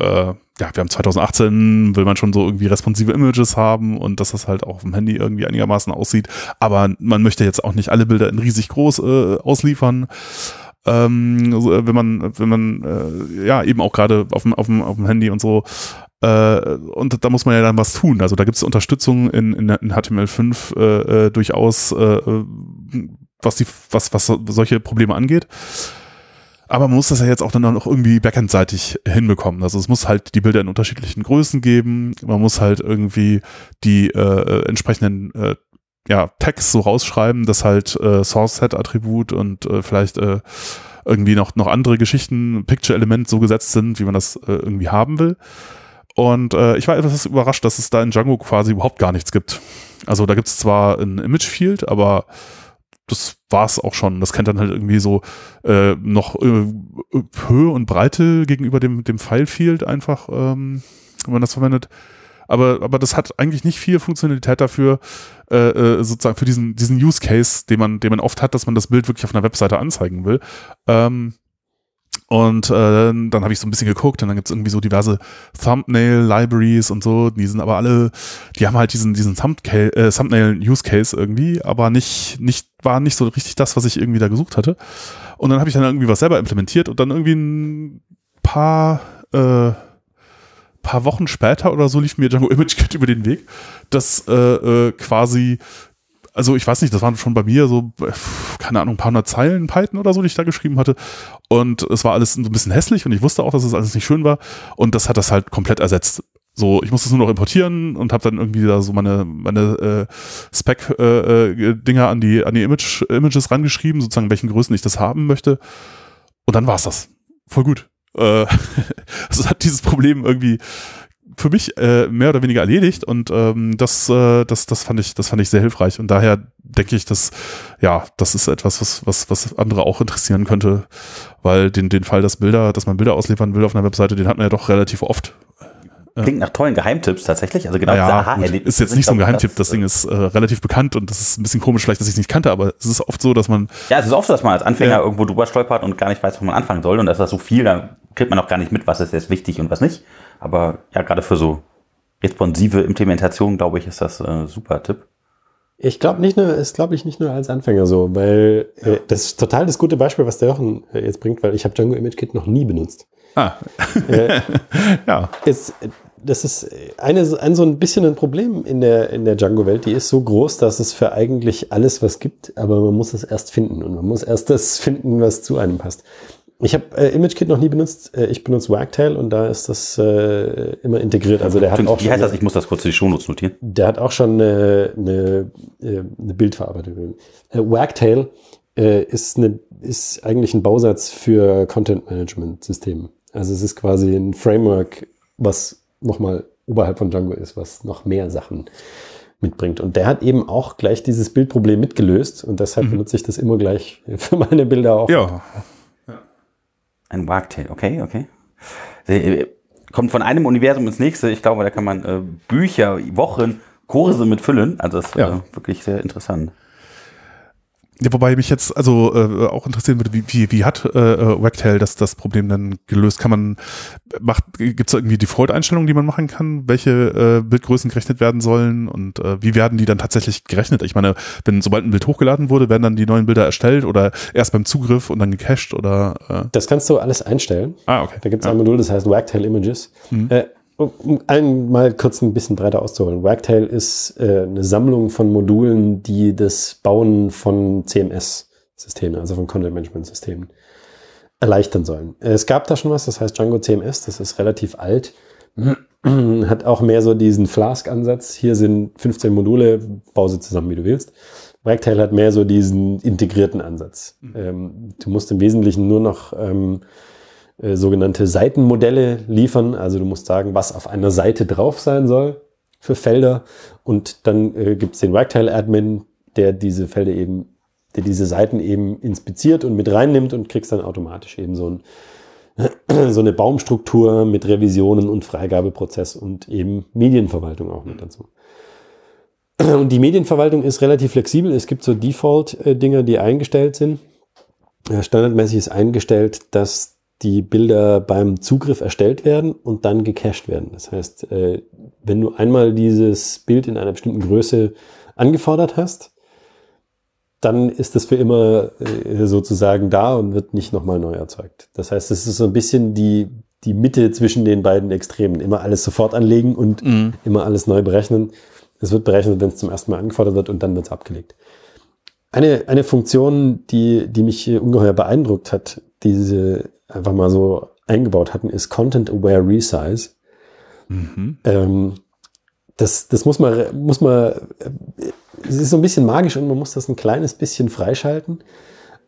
B: äh, ja, wir haben 2018, will man schon so irgendwie responsive Images haben und dass das halt auch auf dem Handy irgendwie einigermaßen aussieht. Aber man möchte jetzt auch nicht alle Bilder in riesig groß äh, ausliefern. Ähm, also, wenn man, wenn man, äh, ja, eben auch gerade auf dem, auf, dem, auf dem Handy und so. Äh, und da muss man ja dann was tun. Also da gibt es Unterstützung in, in, in HTML5 äh, äh, durchaus, äh, äh, was, die, was, was solche Probleme angeht. Aber man muss das ja jetzt auch dann noch irgendwie backendseitig hinbekommen. Also es muss halt die Bilder in unterschiedlichen Größen geben. Man muss halt irgendwie die äh, entsprechenden äh, ja, Tags so rausschreiben, dass halt äh, Source-Set-Attribut und äh, vielleicht äh, irgendwie noch, noch andere Geschichten, Picture-Element so gesetzt sind, wie man das äh, irgendwie haben will. Und äh, ich war etwas überrascht, dass es da in Django quasi überhaupt gar nichts gibt. Also da gibt es zwar ein Image-Field, aber das war's auch schon. Das kennt dann halt irgendwie so äh, noch äh, Höhe und Breite gegenüber dem, dem File-Field einfach, ähm, wenn man das verwendet. Aber, aber das hat eigentlich nicht viel Funktionalität dafür, äh, äh, sozusagen für diesen, diesen Use Case, den man, den man oft hat, dass man das Bild wirklich auf einer Webseite anzeigen will. Ähm, Und äh, dann habe ich so ein bisschen geguckt und dann gibt es irgendwie so diverse Thumbnail-Libraries und so. Die sind aber alle, die haben halt diesen, diesen äh, Thumbnail-Use-Case irgendwie, aber nicht, nicht, war nicht so richtig das, was ich irgendwie da gesucht hatte. Und dann habe ich dann irgendwie was selber implementiert und dann irgendwie ein paar, äh, paar Wochen später oder so lief mir Django ImageKit *laughs* über den Weg, das äh, äh, quasi also ich weiß nicht, das waren schon bei mir so, keine Ahnung, ein paar hundert Zeilen Python oder so, die ich da geschrieben hatte. Und es war alles ein bisschen hässlich und ich wusste auch, dass es das alles nicht schön war. Und das hat das halt komplett ersetzt. So, ich musste es nur noch importieren und habe dann irgendwie da so meine, meine äh, Spec-Dinger äh, äh, an die, an die Image, Images rangeschrieben, sozusagen, welchen Größen ich das haben möchte. Und dann war's das. Voll gut. Äh, *laughs* also hat dieses Problem irgendwie für mich äh, mehr oder weniger erledigt und ähm, das, äh, das, das fand ich, das fand ich sehr hilfreich und daher denke ich, dass ja, das ist etwas, was, was, was andere auch interessieren könnte, weil den, den Fall, dass Bilder, dass man Bilder ausliefern will auf einer Webseite, den hat man ja doch relativ oft.
A: Klingt nach tollen Geheimtipps tatsächlich. Also genau
B: ja, aha Ist jetzt nicht so ein Geheimtipp, das, das Ding ist äh, relativ bekannt und das ist ein bisschen komisch, vielleicht, dass ich es nicht kannte, aber es ist oft so, dass man.
A: Ja, es ist oft so, dass man als Anfänger ja. irgendwo drüber stolpert und gar nicht weiß, wo man anfangen soll. Und da ist das so viel, dann kriegt man auch gar nicht mit, was ist jetzt wichtig und was nicht. Aber ja, gerade für so responsive Implementation, glaube ich, ist das ein äh, super Tipp.
C: Ich glaube nicht nur, ist glaube ich nicht nur als Anfänger so, weil äh, ja. äh, das ist total das gute Beispiel, was der Jochen äh, jetzt bringt, weil ich habe Django Image Kit noch nie benutzt. Ah. äh, *laughs* ja. Ist, das ist eine, ein so ein bisschen ein Problem in der, in der Django-Welt. Die ist so groß, dass es für eigentlich alles was gibt, aber man muss es erst finden und man muss erst das finden, was zu einem passt. Ich habe äh, ImageKit noch nie benutzt. Äh, ich benutze Wagtail und da ist das äh, immer integriert. Also der hat auch
A: Wie heißt das? Ich muss das kurz in die Shownotes notieren.
C: Der hat auch schon eine, eine, äh, eine Bildverarbeitung. Äh, Wagtail äh, ist, eine, ist eigentlich ein Bausatz für Content Management Systeme. Also es ist quasi ein Framework, was nochmal oberhalb von Django ist, was noch mehr Sachen mitbringt. Und der hat eben auch gleich dieses Bildproblem mitgelöst und deshalb mhm. benutze ich das immer gleich *laughs* für meine Bilder auch.
B: Ja,
A: ein Wagtail, okay, okay. Äh, kommt von einem Universum ins nächste. Ich glaube, da kann man äh, Bücher, Wochen, Kurse mitfüllen. Also das ist ja. äh, wirklich sehr interessant.
B: Ja, wobei mich jetzt also äh, auch interessieren würde, wie, wie, wie hat äh, äh, Wagtail das, das Problem dann gelöst? Kann man, macht, gibt es irgendwie Default-Einstellungen, die man machen kann, welche äh, Bildgrößen gerechnet werden sollen und äh, wie werden die dann tatsächlich gerechnet? Ich meine, wenn sobald ein Bild hochgeladen wurde, werden dann die neuen Bilder erstellt oder erst beim Zugriff und dann gecached oder
C: äh? Das kannst du alles einstellen.
B: Ah, okay.
C: Da gibt es ja. ein Modul, das heißt Wagtail Images. Mhm. Äh, um einmal kurz ein bisschen breiter auszuholen. Wagtail ist äh, eine Sammlung von Modulen, die das Bauen von CMS-Systemen, also von Content-Management-Systemen, erleichtern sollen. Es gab da schon was, das heißt Django CMS, das ist relativ alt, *clears throat* hat auch mehr so diesen Flask-Ansatz. Hier sind 15 Module, bau sie zusammen, wie du willst. Wagtail hat mehr so diesen integrierten Ansatz. Mhm. Ähm, du musst im Wesentlichen nur noch ähm, äh, sogenannte Seitenmodelle liefern. Also du musst sagen, was auf einer Seite drauf sein soll für Felder. Und dann äh, gibt es den Wagtail-Admin, der diese Felder eben, der diese Seiten eben inspiziert und mit reinnimmt und kriegst dann automatisch eben so, ein, *clears throat* so eine Baumstruktur mit Revisionen und Freigabeprozess und eben Medienverwaltung auch mit dazu. *clears throat* Und die Medienverwaltung ist relativ flexibel. Es gibt so Default-Dinge, die eingestellt sind. Standardmäßig ist eingestellt, dass die Bilder beim Zugriff erstellt werden und dann gecached werden. Das heißt, äh, wenn du einmal dieses Bild in einer bestimmten Größe angefordert hast, dann ist das für immer äh, sozusagen da und wird nicht nochmal neu erzeugt. Das heißt, es ist so ein bisschen die, die Mitte zwischen den beiden Extremen. Immer alles sofort anlegen und mhm. immer alles neu berechnen. Es wird berechnet, wenn es zum ersten Mal angefordert wird und dann wird es abgelegt. Eine, eine Funktion, die, die mich ungeheuer beeindruckt hat, diese einfach mal so eingebaut hatten, ist Content Aware Resize. Mhm. Ähm, das, das muss man, muss man, es ist so ein bisschen magisch und man muss das ein kleines bisschen freischalten.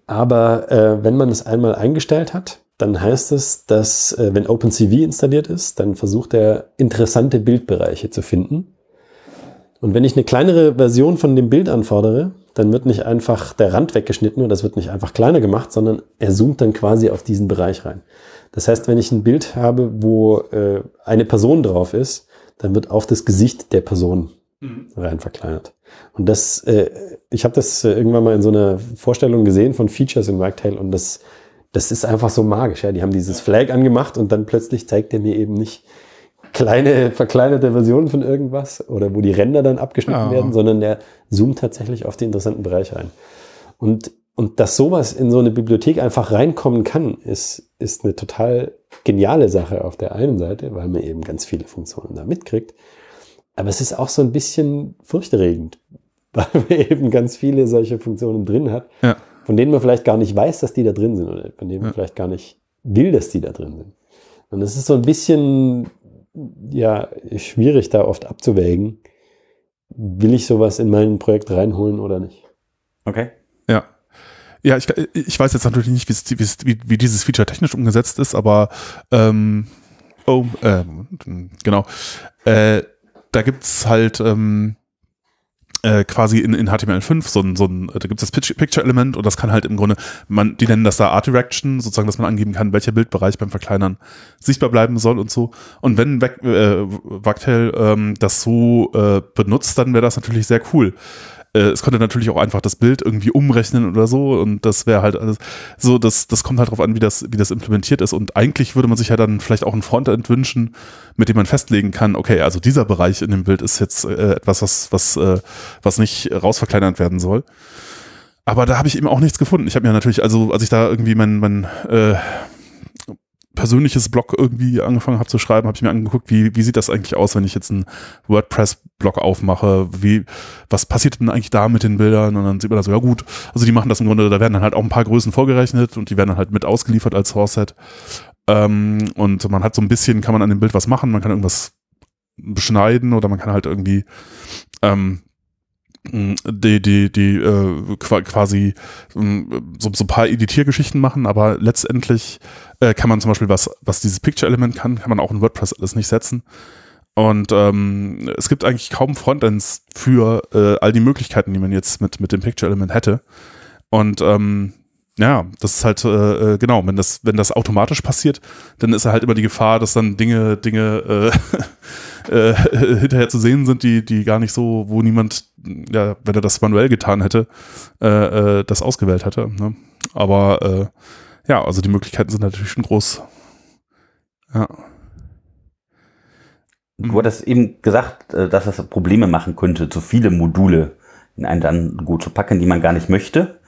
C: Aber äh, wenn man es einmal eingestellt hat, dann heißt es, dass äh, wenn OpenCV installiert ist, dann versucht er interessante Bildbereiche zu finden. Und wenn ich eine kleinere Version von dem Bild anfordere, dann wird nicht einfach der Rand weggeschnitten und das wird nicht einfach kleiner gemacht, sondern er zoomt dann quasi auf diesen Bereich rein. Das heißt, wenn ich ein Bild habe, wo äh, eine Person drauf ist, dann wird auf das Gesicht der Person mhm. rein verkleinert. Und das, äh, ich habe das äh, irgendwann mal in so einer Vorstellung gesehen von Features in Wagtail und das, das ist einfach so magisch. Ja. Die haben dieses Flag angemacht und dann plötzlich zeigt er mir eben nicht kleine, verkleinerte Versionen von irgendwas oder wo die Ränder dann abgeschnitten
B: Ja.
C: werden, sondern der zoomt tatsächlich auf die interessanten Bereiche ein. Und, und dass sowas in so eine Bibliothek einfach reinkommen kann, ist, ist eine total geniale Sache auf der einen Seite, weil man eben ganz viele Funktionen da mitkriegt. Aber es ist auch so ein bisschen furchterregend, *laughs* weil man eben ganz viele solche Funktionen drin hat,
B: Ja.
C: von denen man vielleicht gar nicht weiß, dass die da drin sind oder von denen man
B: Ja.
C: vielleicht gar nicht will, dass die da drin sind. Und es ist so ein bisschen, ja, schwierig da oft abzuwägen. Will ich sowas in mein Projekt reinholen oder nicht?
A: Okay.
B: Ja. Ja, ich, ich weiß jetzt natürlich nicht, wie's- wie, wie dieses Feature technisch umgesetzt ist, aber ähm, oh, äh, genau. Äh, da gibt's halt ähm, äh, quasi in, in HTML5 so ein, so ein, da gibt's das Pitch- Picture-Element und das kann halt im Grunde, man, die nennen das da Art Direction, sozusagen, dass man angeben kann, welcher Bildbereich beim Verkleinern sichtbar bleiben soll und so. Und wenn Wac- äh, Wagtail ähm, das so äh, benutzt, dann wäre das natürlich sehr cool. Äh, es könnte natürlich auch einfach das Bild irgendwie umrechnen oder so und das wäre halt alles so, das, das kommt halt drauf an, wie das, wie das implementiert ist und eigentlich würde man sich ja dann vielleicht auch ein Frontend wünschen, mit dem man festlegen kann, okay, also dieser Bereich in dem Bild ist jetzt äh, etwas, was, was, äh, was nicht rausverkleinert werden soll. Aber da habe ich eben auch nichts gefunden. Ich habe mir natürlich, also als ich da irgendwie mein, mein äh, persönliches Blog irgendwie angefangen habe zu schreiben, habe ich mir angeguckt, wie, wie sieht das eigentlich aus, wenn ich jetzt einen WordPress-Blog aufmache? Wie, was passiert denn eigentlich da mit den Bildern? Und dann sieht man da so, ja gut, also die machen das im Grunde, da werden dann halt auch ein paar Größen vorgerechnet und die werden dann halt mit ausgeliefert als Source-Set. Ähm, und man hat so ein bisschen, kann man an dem Bild was machen, man kann irgendwas beschneiden oder man kann halt irgendwie ähm, die, die, die äh, qua- quasi so, so ein paar Editiergeschichten machen, aber letztendlich äh, kann man zum Beispiel was, was dieses Picture-Element kann, kann man auch in WordPress alles nicht setzen. Und ähm, es gibt eigentlich kaum Frontends für äh, all die Möglichkeiten, die man jetzt mit, mit dem Picture-Element hätte. Und ähm, ja, das ist halt äh, äh, genau, wenn das, wenn das automatisch passiert, dann ist halt immer die Gefahr, dass dann Dinge, Dinge äh, *laughs* äh, *laughs* hinterher zu sehen sind, die, die gar nicht so, wo niemand, ja, wenn er das manuell getan hätte, äh, äh, das ausgewählt hätte. Ne? Aber äh, ja, also die Möglichkeiten sind natürlich schon groß. Ja.
A: Du hattest eben gesagt, äh, dass das Probleme machen könnte, zu viele Module in ein dann gut zu packen, die man gar nicht möchte.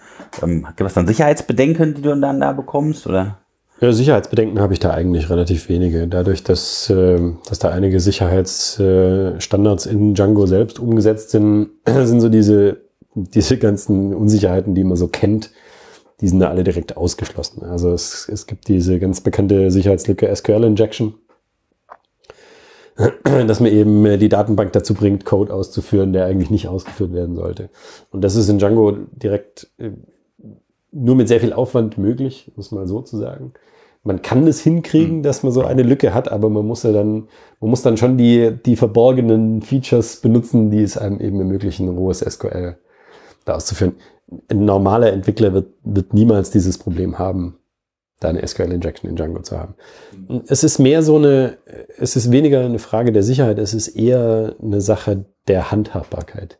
A: Ähm, gibt es dann Sicherheitsbedenken, die du dann da bekommst? Oder?
C: Ja, Sicherheitsbedenken habe ich da eigentlich relativ wenige. Dadurch, dass, ähm, dass da einige Sicherheitsstandards in Django selbst umgesetzt sind, *clears throat* sind so diese, diese ganzen Unsicherheiten, die man so kennt, die sind da alle direkt ausgeschlossen. Also es, es gibt diese ganz bekannte Sicherheitslücke SQL Injection, *clears throat* dass man eben äh, die Datenbank dazu bringt, Code auszuführen, der eigentlich nicht ausgeführt werden sollte. Und das ist in Django direkt äh, nur mit sehr viel Aufwand möglich, muss man so zu sagen. Man kann es hinkriegen, dass man so eine Lücke hat, aber man muss ja dann, man muss dann schon die, die verborgenen Features benutzen, die es einem eben ermöglichen, rohes SQL da auszuführen. Ein normaler Entwickler wird, wird niemals dieses Problem haben, da eine SQL-Injection in Django zu haben. Es ist mehr so eine, es ist weniger eine Frage der Sicherheit, es ist eher eine Sache der Handhabbarkeit.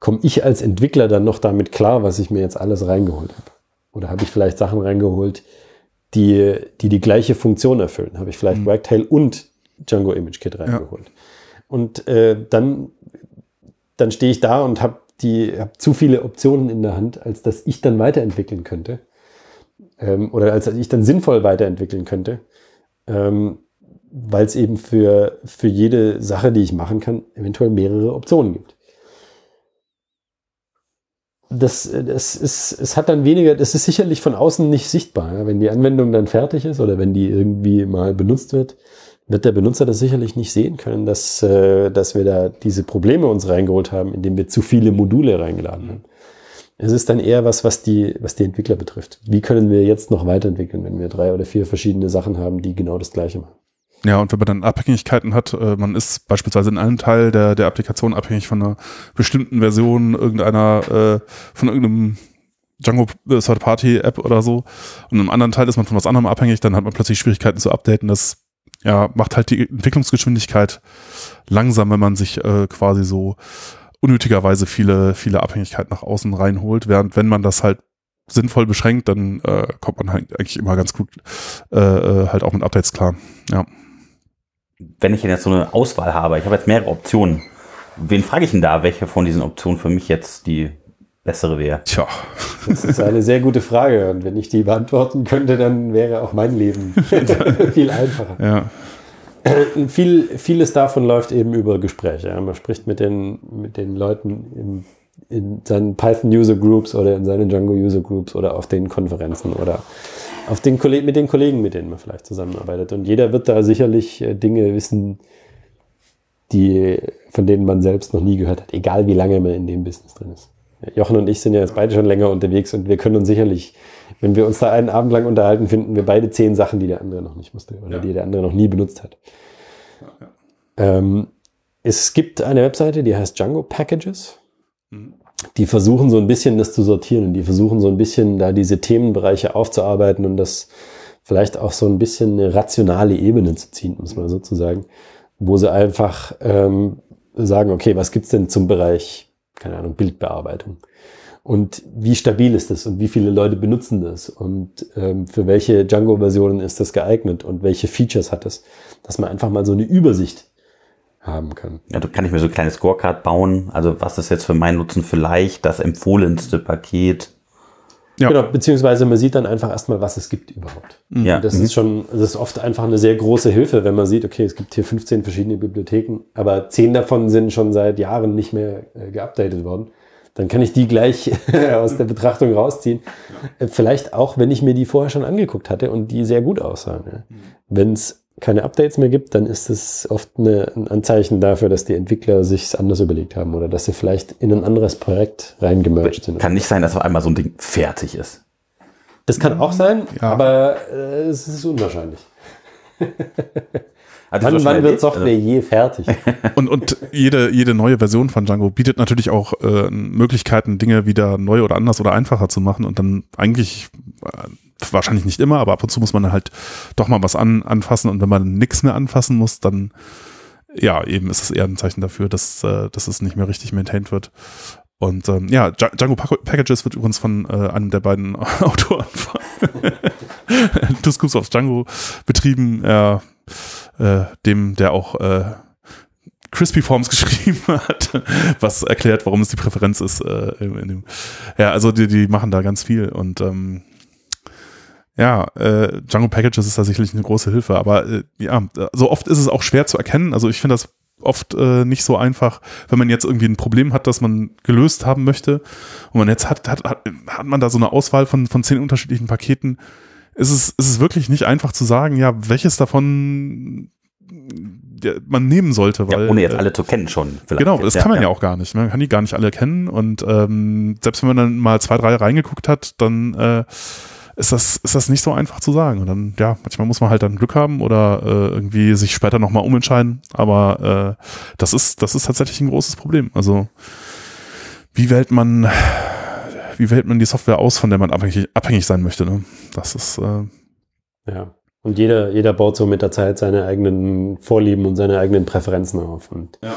C: Komme ich als Entwickler dann noch damit klar, was ich mir jetzt alles reingeholt habe? Oder habe ich vielleicht Sachen reingeholt, die, die die gleiche Funktion erfüllen? Habe ich vielleicht
B: Mhm.
C: Wagtail und Django Image Kit reingeholt? Und äh, dann, dann stehe ich da und habe die hab zu viele Optionen in der Hand, als dass ich dann weiterentwickeln könnte. Ähm, oder als dass ich dann sinnvoll weiterentwickeln könnte. Ähm, weil es eben für, für jede Sache, die ich machen kann, eventuell mehrere Optionen gibt. Das, das ist, es hat dann weniger, das ist sicherlich von außen nicht sichtbar. Wenn die Anwendung dann fertig ist oder wenn die irgendwie mal benutzt wird, wird der Benutzer das sicherlich nicht sehen können, dass, äh, dass wir da diese Probleme uns reingeholt haben, indem wir zu viele Module reingeladen haben. Es ist dann eher was, was die, was die Entwickler betrifft. Wie können wir jetzt noch weiterentwickeln, wenn wir drei oder vier verschiedene Sachen haben, die genau das Gleiche machen?
B: Ja, und wenn man dann Abhängigkeiten hat, äh, man ist beispielsweise in einem Teil der, der Applikation abhängig von einer bestimmten Version irgendeiner, äh, von irgendeinem Django äh, Third-Party-App oder so. Und im anderen Teil ist man von was anderem abhängig, dann hat man plötzlich Schwierigkeiten zu updaten. Das ja, macht halt die Entwicklungsgeschwindigkeit langsam, wenn man sich äh, quasi so unnötigerweise viele, viele Abhängigkeiten nach außen reinholt, während wenn man das halt sinnvoll beschränkt, dann äh, kommt man halt eigentlich immer ganz gut äh, äh, halt auch mit Updates klar. Ja.
A: Wenn ich jetzt so eine Auswahl habe, ich habe jetzt mehrere Optionen, wen frage ich denn da, welche von diesen Optionen für mich jetzt die bessere wäre?
B: Tja.
C: Das ist eine sehr gute Frage. Und wenn ich die beantworten könnte, dann wäre auch mein Leben *laughs* viel einfacher.
B: Ja.
C: Viel, vieles davon läuft eben über Gespräche. Man spricht mit den, mit den Leuten im, in seinen Python User Groups oder in seinen Django User Groups oder auf den Konferenzen oder auf den Kollegen, mit den Kollegen, mit denen man vielleicht zusammenarbeitet. Und jeder wird da sicherlich äh, Dinge wissen, die, von denen man selbst noch nie gehört hat, egal wie lange man in dem Business drin ist. Jochen und ich sind ja jetzt beide schon länger unterwegs und wir können uns sicherlich, wenn wir uns da einen Abend lang unterhalten, finden wir beide zehn Sachen, die der andere noch nicht wusste oder
B: Ja.
C: die der andere noch nie benutzt hat.
B: Ja,
C: Ähm, es gibt eine Webseite, die heißt Django Packages.
B: Mhm.
C: Die versuchen so ein bisschen das zu sortieren. Die versuchen so ein bisschen da diese Themenbereiche aufzuarbeiten und das vielleicht auch so ein bisschen eine rationale Ebene zu ziehen, muss man sozusagen, wo sie einfach ähm, sagen, okay, was gibt's denn zum Bereich, keine Ahnung, Bildbearbeitung? Und wie stabil ist das und wie viele Leute benutzen das und ähm, für welche Django-Versionen ist das geeignet und welche Features hat es, dass man einfach mal so eine Übersicht haben kann.
A: Ja, da kann ich mir so ein kleines Scorecard bauen. Also was ist jetzt für meinen Nutzen vielleicht das empfohlenste Paket?
B: Ja.
C: Genau, beziehungsweise man sieht dann einfach erstmal, was es gibt überhaupt.
A: Ja,
C: Und das
A: mhm.
C: ist schon, das ist oft einfach eine sehr große Hilfe, wenn man sieht, okay, es gibt hier 15 verschiedene Bibliotheken, aber 10 davon sind schon seit Jahren nicht mehr äh, geupdatet worden. Dann kann ich die gleich *laughs* aus der Betrachtung rausziehen. Äh, Vielleicht auch, wenn ich mir die vorher schon angeguckt hatte und die sehr gut aussahen. Ja. Wenn es keine Updates mehr gibt, dann ist es oft eine, ein Anzeichen dafür, dass die Entwickler sich anders überlegt haben oder dass sie vielleicht in ein anderes Projekt reingemerged sind.
A: Kann nicht sein, dass auf einmal so ein Ding fertig ist.
C: Das kann auch sein,
B: Ja.
C: aber äh, es ist unwahrscheinlich. Wann, wann wird? Software je fertig? *laughs*
B: Und, und jede, jede neue Version von Django bietet natürlich auch äh, Möglichkeiten, Dinge wieder neu oder anders oder einfacher zu machen und dann eigentlich äh, wahrscheinlich nicht immer, aber ab und zu muss man halt doch mal was an, anfassen und wenn man nichts mehr anfassen muss, dann ja, eben ist es eher ein Zeichen dafür, dass, äh, dass es nicht mehr richtig maintained wird. Und ähm, ja, Dja- Django Pack- Packages wird übrigens von äh, einem der beiden *laughs* Autoren von *laughs* Two Scoops of Django betrieben, äh, äh, dem, der auch äh, Crispy Forms *laughs* geschrieben hat, was erklärt, warum es die Präferenz ist. Äh, in dem, ja, also die, die machen da ganz viel und ähm, ja, äh, Django Packages ist da sicherlich eine große Hilfe, aber äh, ja, so oft ist es auch schwer zu erkennen. Also ich finde das oft äh, nicht so einfach, wenn man jetzt irgendwie ein Problem hat, das man gelöst haben möchte und man jetzt hat, hat, hat, hat man da so eine Auswahl von, von zehn unterschiedlichen Paketen, ist es, ist es wirklich nicht einfach zu sagen, ja, welches davon ja, man nehmen sollte, weil
A: Ja, ohne jetzt
B: äh,
A: alle zu kennen schon. Vielleicht
B: Genau, das kann man ja, auch gar nicht. Man kann die gar nicht alle kennen und ähm, selbst wenn man dann mal zwei, drei reingeguckt hat, dann äh, ist das, ist das nicht so einfach zu sagen. Und dann, ja, manchmal muss man halt dann Glück haben oder äh, irgendwie sich später nochmal umentscheiden. Aber äh, das ist, das ist tatsächlich ein großes Problem. Also wie wählt man, wie wählt man die Software aus, von der man abhängig, abhängig sein möchte? Ne? Das ist äh,
C: Ja. Und jeder, jeder baut so mit der Zeit seine eigenen Vorlieben und seine eigenen Präferenzen auf. Und
B: Ja.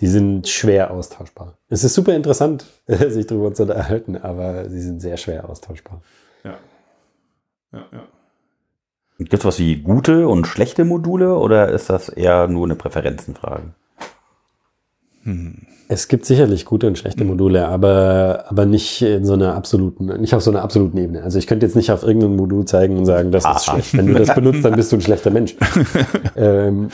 C: die sind schwer austauschbar. Es ist super interessant, *laughs* sich darüber zu unterhalten, aber sie sind sehr schwer austauschbar.
B: ja. Ja, ja.
A: Gibt es was wie gute und schlechte Module oder ist das eher nur eine Präferenzenfrage?
B: Hm.
C: Es gibt sicherlich gute und schlechte Module, aber, aber nicht in so einer absoluten, nicht auf so einer absoluten Ebene. Also ich könnte jetzt nicht auf irgendein Modul zeigen und sagen, das ist
A: Aha.
C: schlecht. Wenn du das benutzt, dann bist du ein schlechter Mensch. *laughs* ähm,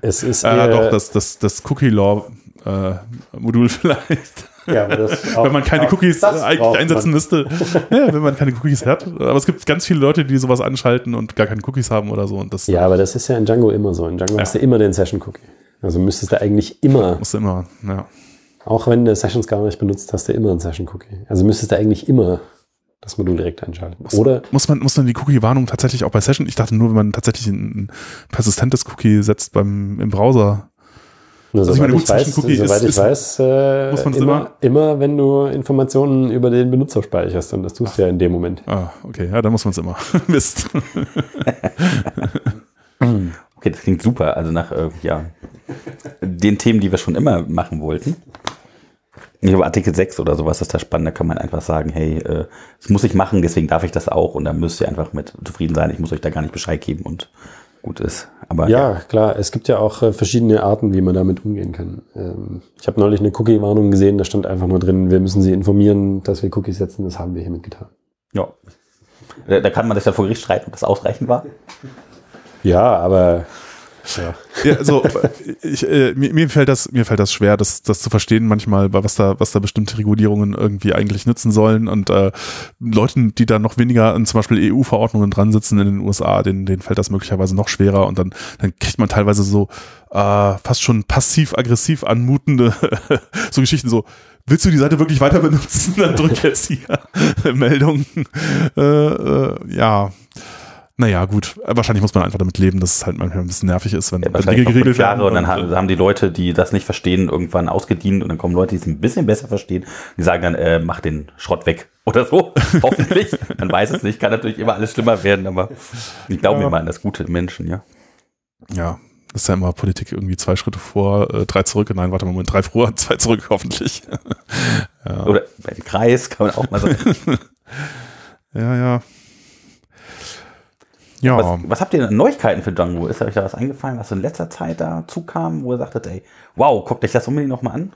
C: es ist
B: Ja,
C: eher,
B: doch, das, das, das Cookie-Law-Modul *laughs* vielleicht.
C: Ja, das *laughs*
B: wenn man keine
C: auch
B: Cookies eigentlich einsetzen
C: man.
B: müsste. Ja, wenn man keine Cookies hat. Aber es gibt ganz viele Leute, die sowas anschalten und gar keine Cookies haben oder so. Und das
C: Ja, aber das ist ja in Django immer so. In Django hast du immer den Session-Cookie. Also müsstest du eigentlich immer,
B: musst du immer, ja.
C: auch wenn du Sessions gar nicht benutzt, hast du immer einen Session-Cookie. Also müsstest du eigentlich immer das Modul direkt einschalten. Oder
B: Muss man, muss man die Cookie-Warnung tatsächlich auch bei Session? Ich dachte nur, wenn man tatsächlich ein, ein persistentes Cookie setzt beim, im Browser.
C: Nur,
B: ich meine,
C: soweit
B: gut,
C: ich weiß,
B: Session-Cookie
C: soweit
B: ist-
C: ich
B: ist-
C: weiß äh,
B: Muss man das
C: immer, immer, wenn du Informationen über den Benutzer speicherst. Und das tust du ja in dem Moment.
B: Ah, okay, ja, dann muss man es immer. *laughs* Mist. *laughs*
A: Okay, das klingt super. Also nach äh, ja, den Themen, die wir schon immer machen wollten. Ich glaube, Artikel 6 oder sowas ist da spannend. Da kann man einfach sagen, hey, äh, das muss ich machen, deswegen darf ich das auch. Und dann müsst ihr einfach mit zufrieden sein. Ich muss euch da gar nicht Bescheid geben und gut ist. Aber
C: ja, klar, es gibt ja auch äh, verschiedene Arten, wie man damit umgehen kann. Ähm, ich habe neulich eine Cookie-Warnung gesehen, da stand einfach nur drin, wir müssen Sie informieren, dass wir Cookies setzen. Das haben wir hiermit getan.
A: ja. Da, da kann man sich dann vor Gericht streiten, ob das ausreichend war.
C: Ja, aber ja.
B: Ja, so, ich, äh, mir, mir fällt das, mir fällt das schwer, das, das zu verstehen manchmal, was da, was da bestimmte Regulierungen irgendwie eigentlich nützen sollen und äh, Leuten, die da noch weniger an zum Beispiel EU-Verordnungen dran sitzen in den USA, denen, denen fällt das möglicherweise noch schwerer und dann, dann kriegt man teilweise so äh, fast schon passiv-aggressiv anmutende *laughs* so Geschichten so, willst du die Seite wirklich weiter benutzen? Dann drück jetzt hier *laughs* Meldungen. Äh, äh, ja. Naja, gut. Wahrscheinlich muss man einfach damit leben, dass es halt manchmal ein bisschen nervig ist, wenn,
A: Ja,
B: wenn
A: noch fünf
B: werden.
A: Und dann haben, haben die Leute, die das nicht verstehen, irgendwann ausgedient und dann kommen Leute, die es ein bisschen besser verstehen, die sagen dann, äh, mach den Schrott weg *laughs* oder so. Hoffentlich. Man weiß es nicht, kann natürlich immer alles schlimmer werden, aber ich glaube
B: Ja.
A: immer an das gute im Menschen, ja.
B: Ja, das ist ja immer Politik irgendwie zwei Schritte vor, äh, drei zurück. Nein, warte mal, Moment, drei vor, *laughs* zwei zurück, hoffentlich. *laughs* ja.
A: Oder beim Kreis kann man auch mal sagen.
B: ja, ja. Ja,
A: Was, was habt ihr denn an Neuigkeiten für Django? Ist euch da was eingefallen, was in letzter Zeit dazu kam, wo ihr sagtet, ey, wow, guckt euch das unbedingt nochmal an?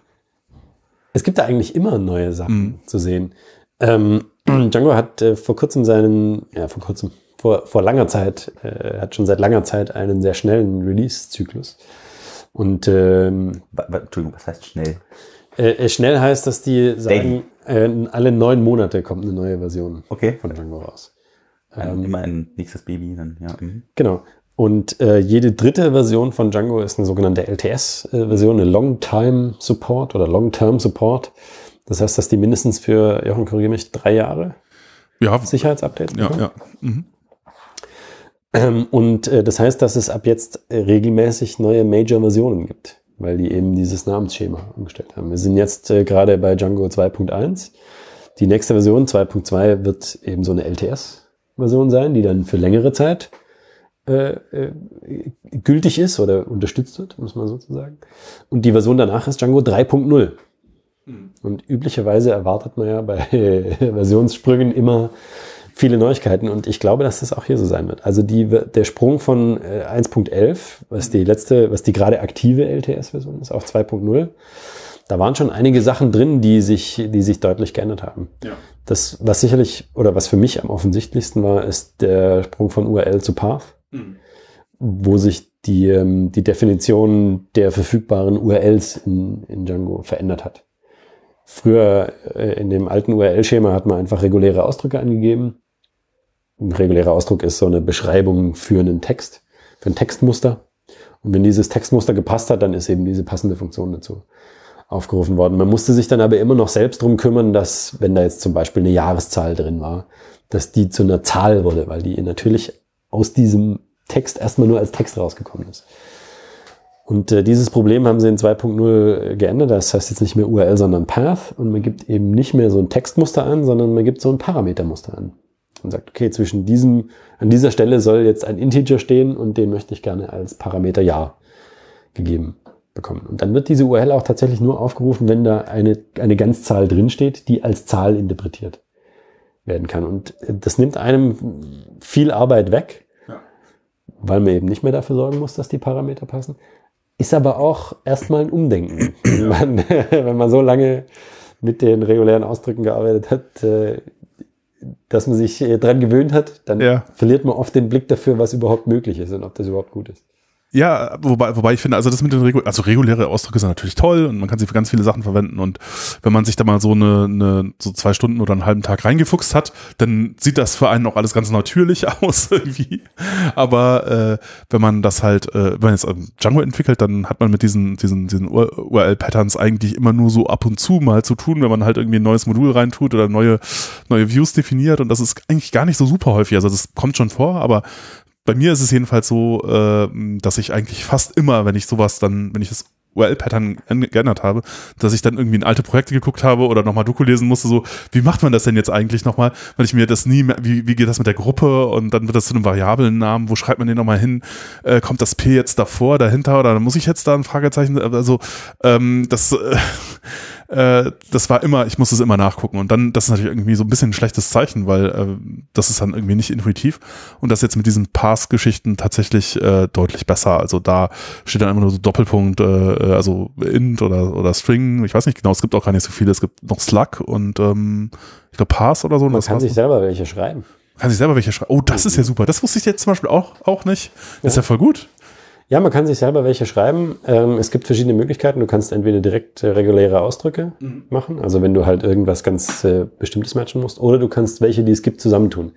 C: Es gibt da eigentlich immer neue Sachen
B: Mhm.
C: zu sehen. Ähm, *clears throat* Django hat äh, vor kurzem seinen, ja, vor kurzem, vor, vor langer Zeit, äh, hat schon seit langer Zeit einen sehr schnellen Release-Zyklus. Und ähm,
A: Entschuldigung, was heißt schnell?
C: äh, äh, schnell heißt, dass die sagen, äh, alle neun Monate kommt eine neue Version
A: Okay.
C: von Django raus.
A: Ein, immer ein nächstes Baby, dann, ja. mhm.
C: Genau. Und äh, jede dritte Version von Django ist eine sogenannte LTS-Version, eine Long-Time Support oder Long-Term Support. Das heißt, dass die mindestens für, Jochen, korrigiere mich, drei Jahre
B: ja,
C: Sicherheitsupdates
B: ja,
C: bekommen.
B: ja. Mhm.
C: Ähm, und äh, das heißt, dass es ab jetzt äh, regelmäßig neue Major-Versionen gibt, weil die eben dieses Namensschema umgestellt haben. Wir sind jetzt äh, gerade bei Django 2.1. Die nächste Version, 2.2, wird eben so eine LTS-Version sein, die dann für längere Zeit äh, äh, gültig ist oder unterstützt wird, muss man sozusagen. Und die Version danach ist Django 3.0. Und üblicherweise erwartet man ja bei *laughs* Versionssprüngen immer viele Neuigkeiten und ich glaube, dass das auch hier so sein wird. Also die, der Sprung von äh, 1.11, was die letzte, was die gerade aktive LTS-Version ist, auf 2.0, da waren schon einige Sachen drin, die sich, die sich deutlich geändert haben.
B: Ja.
C: Das, was sicherlich oder was für mich am offensichtlichsten war, ist der Sprung von URL zu Path, wo sich die, ähm, die Definition der verfügbaren URLs in, in Django verändert hat. Früher äh, in dem alten URL-Schema hat man einfach reguläre Ausdrücke angegeben. Ein regulärer Ausdruck ist so eine Beschreibung für einen Text, für ein Textmuster. Und wenn dieses Textmuster gepasst hat, dann ist eben diese passende Funktion dazu aufgerufen worden. Man musste sich dann aber immer noch selbst drum kümmern, dass, wenn da jetzt zum Beispiel eine Jahreszahl drin war, dass die zu einer Zahl wurde, weil die natürlich aus diesem Text erstmal nur als Text rausgekommen ist. Und äh, dieses Problem haben sie in 2.0 geändert. Das heißt jetzt nicht mehr URL, sondern Path. Und man gibt eben nicht mehr so ein Textmuster an, sondern man gibt so ein Parametermuster an. Und sagt, okay, zwischen diesem, an dieser Stelle soll jetzt ein Integer stehen und den möchte ich gerne als Parameter Ja gegeben bekommen. Und dann wird diese URL auch tatsächlich nur aufgerufen, wenn da eine, eine Ganzzahl drinsteht, die als Zahl interpretiert werden kann. Und das nimmt einem viel Arbeit weg,
B: Ja.
C: weil man eben nicht mehr dafür sorgen muss, dass die Parameter passen. Ist aber auch erstmal ein Umdenken. *clears throat* Wenn man, *laughs* wenn man so lange mit den regulären Ausdrücken gearbeitet hat, äh, dass man sich äh, dran gewöhnt hat, dann
B: Ja.
C: verliert man oft den Blick dafür, was überhaupt möglich ist und ob das überhaupt gut ist.
B: Ja, wobei, wobei ich finde, also das mit den Regu also reguläre Ausdrücke sind natürlich toll und man kann sie für ganz viele Sachen verwenden und wenn man sich da mal so eine, eine so zwei Stunden oder einen halben Tag reingefuchst hat, dann sieht das für einen auch alles ganz natürlich *laughs* aus irgendwie. Aber äh, wenn man das halt, äh, wenn man jetzt ähm, Django entwickelt, dann hat man mit diesen diesen diesen URL-Patterns eigentlich immer nur so ab und zu mal zu tun, wenn man halt irgendwie ein neues Modul reintut oder neue neue Views definiert und das ist eigentlich gar nicht so super häufig. Also das kommt schon vor, aber bei mir ist es jedenfalls so, äh, dass ich eigentlich fast immer, wenn ich sowas dann, wenn ich das URL-Pattern geändert habe, dass ich dann irgendwie in alte Projekte geguckt habe oder nochmal Doku lesen musste, so, wie macht man das denn jetzt eigentlich nochmal? Weil ich mir das nie mehr, wie, wie geht das mit der Gruppe und dann wird das zu einem variablen Namen, wo schreibt man den nochmal hin? Äh, kommt das P jetzt davor, dahinter oder muss ich jetzt da ein Fragezeichen, also ähm, das, äh, äh, das war immer, ich musste es immer nachgucken. Und dann, das ist natürlich irgendwie so ein bisschen ein schlechtes Zeichen, weil äh, das ist dann irgendwie nicht intuitiv. Und das jetzt mit diesen Pass-Geschichten tatsächlich äh, deutlich besser. Also da steht dann immer nur so Doppelpunkt, äh, also int oder, oder String. Ich weiß nicht genau, es gibt auch gar nicht so viele. Es gibt noch Slug und ähm, ich glaube Pass oder so.
C: Man kann sich selber welche schreiben.
B: Kann sich selber welche schreiben. Oh, das ist ja super. Das wusste ich jetzt zum Beispiel auch, auch nicht. Das ja. ist ja voll gut.
C: Ja, man kann sich selber welche schreiben. Ähm, es gibt verschiedene Möglichkeiten. Du kannst entweder direkt äh, reguläre Ausdrücke mhm. machen, also wenn du halt irgendwas ganz äh, Bestimmtes matchen musst, oder du kannst welche, die es gibt, zusammentun.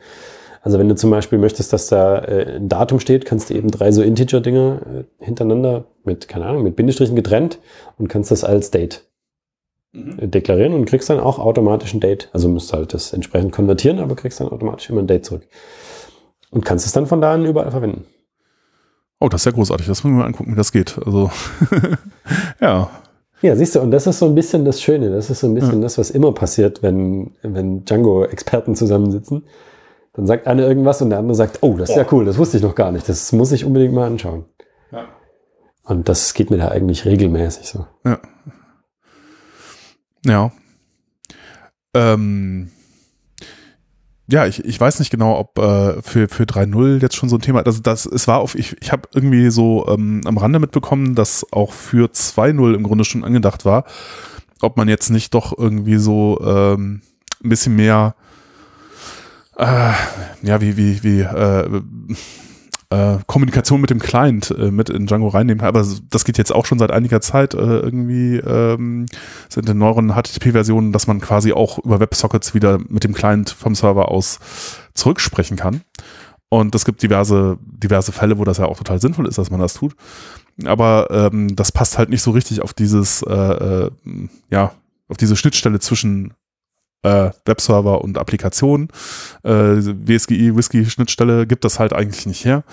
C: Also wenn du zum Beispiel möchtest, dass da äh, ein Datum steht, kannst du eben drei so Integer-Dinger äh, hintereinander mit, keine Ahnung, mit Bindestrichen getrennt und kannst das als Date mhm. deklarieren und kriegst dann auch automatisch ein Date. Also musst halt das entsprechend konvertieren, aber kriegst dann automatisch immer ein Date zurück. Und kannst es dann von da an überall verwenden.
B: Oh, das ist ja großartig. Das müssen wir mal angucken, wie das geht. Also, *laughs* ja.
C: Ja, siehst du, und das ist so ein bisschen das Schöne. Das ist so ein bisschen ja. das, was immer passiert, wenn, wenn Django-Experten zusammensitzen. Dann sagt einer irgendwas und der andere sagt, oh, das ist oh. ja cool, das wusste ich noch gar nicht. Das muss ich unbedingt mal anschauen. Ja. Und das geht mir da eigentlich regelmäßig so.
B: Ja. Ja. Ähm, ja, ich, ich weiß nicht genau, ob äh, für, für 3.0 jetzt schon so ein Thema, also das, es war auf, ich, ich habe irgendwie so ähm, am Rande mitbekommen, dass auch für 2.0 im Grunde schon angedacht war, ob man jetzt nicht doch irgendwie so ähm, ein bisschen mehr äh, ja, wie, wie, wie, äh, äh, Kommunikation mit dem Client äh, mit in Django reinnehmen. Aber das geht jetzt auch schon seit einiger Zeit äh, irgendwie ähm, sind in neueren HTTP-Versionen, dass man quasi auch über WebSockets wieder mit dem Client vom Server aus zurücksprechen kann. Und es gibt diverse, diverse Fälle, wo das ja auch total sinnvoll ist, dass man das tut. Aber ähm, das passt halt nicht so richtig auf dieses, äh, äh, ja, auf diese Schnittstelle zwischen äh, Webserver und Applikationen. Äh, WSGI, Whisky-Schnittstelle gibt das halt eigentlich nicht her.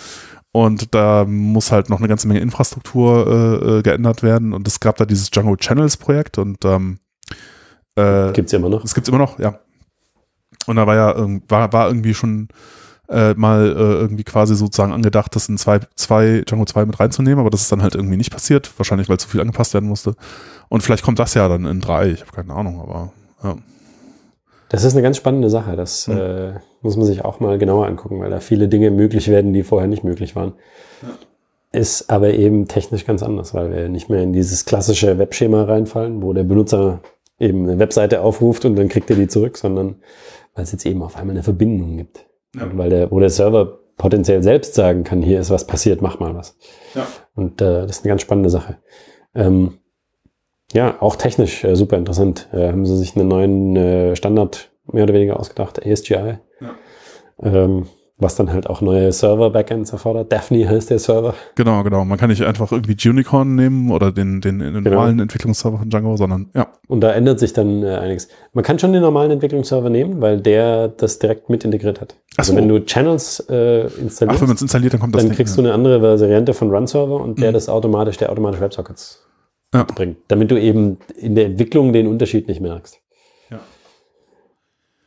B: Und da muss halt noch eine ganze Menge Infrastruktur äh, äh geändert werden. Und es gab da dieses Django Channels Projekt und ähm,
C: äh, gibt's immer noch.
B: Es gibt's immer noch, ja. Und da war ja war, war irgendwie schon äh, mal äh, irgendwie quasi sozusagen angedacht, das in zwei, zwei, Django 2 mit reinzunehmen, aber das ist dann halt irgendwie nicht passiert, wahrscheinlich weil zu viel angepasst werden musste. Und vielleicht kommt das ja dann in drei, ich habe keine Ahnung, aber ja.
C: Das ist eine ganz spannende Sache. Das mhm. äh, muss man sich auch mal genauer angucken, weil da viele Dinge möglich werden, die vorher nicht möglich waren. Ja. Ist aber eben technisch ganz anders, weil wir nicht mehr in dieses klassische Webschema reinfallen, wo der Benutzer eben eine Webseite aufruft und dann kriegt er die zurück, sondern weil es jetzt eben auf einmal eine Verbindung gibt. Ja. weil der, wo der Server potenziell selbst sagen kann, hier ist was passiert, mach mal was. Ja. Und äh, das ist eine ganz spannende Sache. Ähm, ja, auch technisch äh, super interessant. Äh, haben sie sich einen neuen äh, Standard mehr oder weniger ausgedacht, ASGI. Ja. Ähm, was dann halt auch neue Server-Backends erfordert. Daphne heißt der Server.
B: Genau, genau. Man kann nicht einfach irgendwie Unicorn nehmen oder den, den, den genau. normalen Entwicklungsserver von Django, sondern ja.
C: Und da ändert sich dann äh, einiges. Man kann schon den normalen Entwicklungsserver nehmen, weil der das direkt mit integriert hat. Also so. wenn du Channels äh, installierst,
B: Ach, wenn man es installiert, dann kommt das
C: Dann kriegst du eine andere Variante von Run-Server und der mhm. das automatisch, der automatisch Websockets ja. bringt, damit du eben in der Entwicklung den Unterschied nicht merkst. Ja.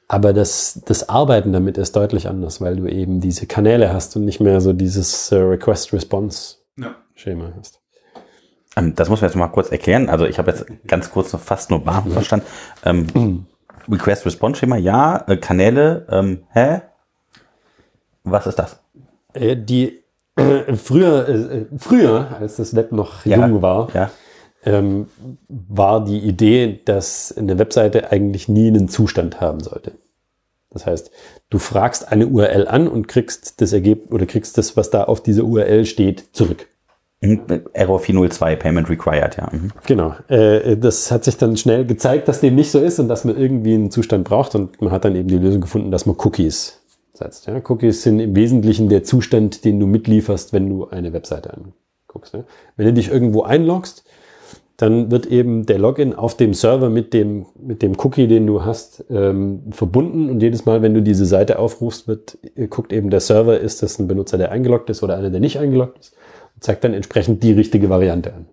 C: Aber das, das Arbeiten damit ist deutlich anders, weil du eben diese Kanäle hast und nicht mehr so dieses äh, Request-Response-Schema ja. hast.
A: Ähm, das muss man jetzt mal kurz erklären. Also ich habe jetzt *laughs* ganz kurz noch fast nur warm verstanden. Ähm, mhm. Request-Response-Schema, ja. Äh, Kanäle, ähm, hä? Was ist das?
C: Äh, die *clears throat* äh, früher, äh, früher, als das Web noch ja. jung war, ja ähm, war die Idee, dass eine Webseite eigentlich nie einen Zustand haben sollte. Das heißt, du fragst eine URL an und kriegst das Ergebnis oder kriegst das, was da auf dieser URL steht, zurück.
A: Mhm. Error 402, Payment Required, ja. Mhm.
C: Genau. Äh, das hat sich dann schnell gezeigt, dass dem nicht so ist und dass man irgendwie einen Zustand braucht und man hat dann eben die Lösung gefunden, dass man Cookies setzt. Ja? Cookies sind im Wesentlichen der Zustand, den du mitlieferst, wenn du eine Webseite anguckst. Ja? Wenn du dich irgendwo einloggst, dann wird eben der Login auf dem Server mit dem, mit dem Cookie, den du hast, ähm, verbunden. Und jedes Mal, wenn du diese Seite aufrufst, wird, äh, guckt eben der Server, ist das ein Benutzer, der eingeloggt ist oder einer, der nicht eingeloggt ist, und zeigt dann entsprechend die richtige Variante an.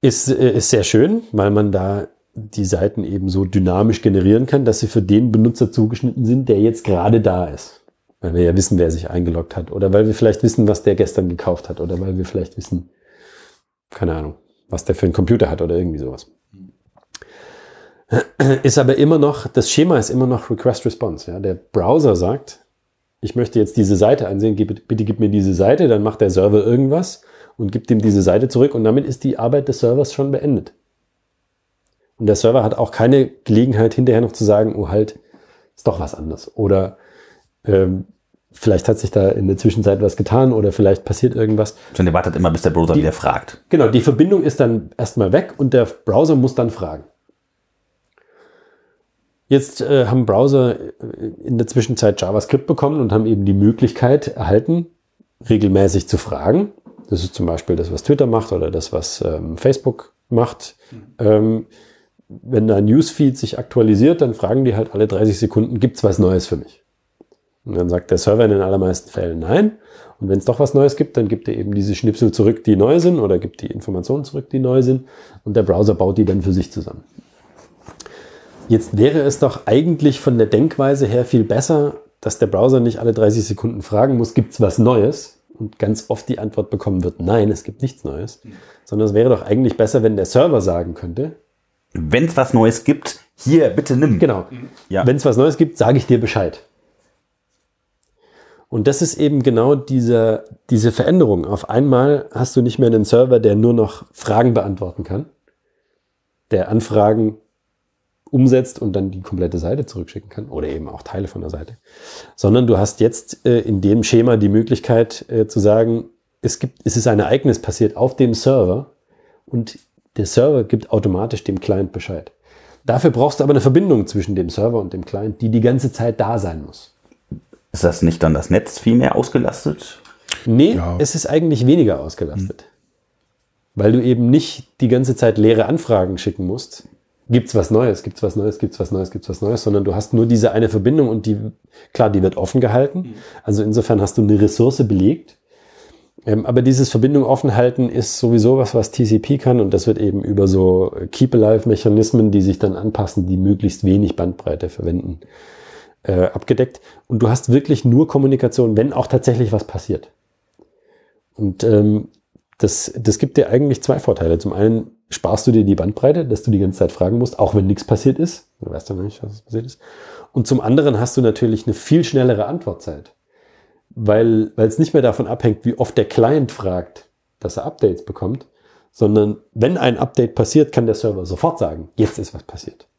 C: Ist, äh, ist sehr schön, weil man da die Seiten eben so dynamisch generieren kann, dass sie für den Benutzer zugeschnitten sind, der jetzt gerade da ist. Weil wir ja wissen, wer sich eingeloggt hat. Oder weil wir vielleicht wissen, was der gestern gekauft hat. Oder weil wir vielleicht wissen, keine Ahnung, was der für einen Computer hat oder irgendwie sowas. Ist aber immer noch, das Schema ist immer noch Request-Response. Ja? Der Browser sagt, ich möchte jetzt diese Seite ansehen, gib, bitte gib mir diese Seite, dann macht der Server irgendwas und gibt ihm diese Seite zurück und damit ist die Arbeit des Servers schon beendet. Und der Server hat auch keine Gelegenheit hinterher noch zu sagen, oh halt, ist doch was anderes. Oder ähm, vielleicht hat sich da in der Zwischenzeit was getan oder vielleicht passiert irgendwas.
A: Sondern der wartet immer, bis der Browser die, wieder fragt.
C: Genau, die Verbindung ist dann erstmal weg und der Browser muss dann fragen. Jetzt äh, haben Browser äh, in der Zwischenzeit JavaScript bekommen und haben eben die Möglichkeit erhalten, regelmäßig zu fragen. Das ist zum Beispiel das, was Twitter macht oder das, was ähm, Facebook macht. Mhm. Ähm, wenn ein Newsfeed sich aktualisiert, dann fragen die halt alle 30 Sekunden, gibt's was Neues für mich? Und dann sagt der Server in den allermeisten Fällen nein. Und wenn es doch was Neues gibt, dann gibt er eben diese Schnipsel zurück, die neu sind, oder gibt die Informationen zurück, die neu sind. Und der Browser baut die dann für sich zusammen. Jetzt wäre es doch eigentlich von der Denkweise her viel besser, dass der Browser nicht alle 30 Sekunden fragen muss, gibt es was Neues? Und ganz oft die Antwort bekommen wird, nein, es gibt nichts Neues. Sondern es wäre doch eigentlich besser, wenn der Server sagen könnte,
A: wenn es was Neues gibt, hier, bitte nimm.
C: Genau. Ja. Wenn es was Neues gibt, sage ich dir Bescheid. Und das ist eben genau diese, diese Veränderung. Auf einmal hast du nicht mehr einen Server, der nur noch Fragen beantworten kann, der Anfragen umsetzt und dann die komplette Seite zurückschicken kann oder eben auch Teile von der Seite, sondern du hast jetzt äh, in dem Schema die Möglichkeit äh, zu sagen, es gibt, es ist ein Ereignis passiert auf dem Server und der Server gibt automatisch dem Client Bescheid. Dafür brauchst du aber eine Verbindung zwischen dem Server und dem Client, die die ganze Zeit da sein muss.
A: Ist das nicht dann das Netz viel mehr ausgelastet?
C: Nee, ja. es ist eigentlich weniger ausgelastet. Hm. Weil du eben nicht die ganze Zeit leere Anfragen schicken musst, gibt's was Neues, gibt's was Neues, gibt's was Neues, gibt's was Neues, sondern du hast nur diese eine Verbindung und die, klar, die wird offen gehalten. Mhm. Also insofern hast du eine Ressource belegt. Ähm, aber dieses Verbindung offen halten ist sowieso was, was TCP kann und das wird eben über so Keep-Alive-Mechanismen, die sich dann anpassen, die möglichst wenig Bandbreite verwenden, äh, abgedeckt. Und du hast wirklich nur Kommunikation, wenn auch tatsächlich was passiert. Und ähm, das, das gibt dir eigentlich zwei Vorteile. Zum einen sparst du dir die Bandbreite, dass du die ganze Zeit fragen musst, auch wenn nichts passiert ist. Du weißt ja noch nicht, was passiert ist. Und zum anderen hast du natürlich eine viel schnellere Antwortzeit, weil, weil es nicht mehr davon abhängt, wie oft der Client fragt, dass er Updates bekommt, sondern wenn ein Update passiert, kann der Server sofort sagen, jetzt ist was passiert.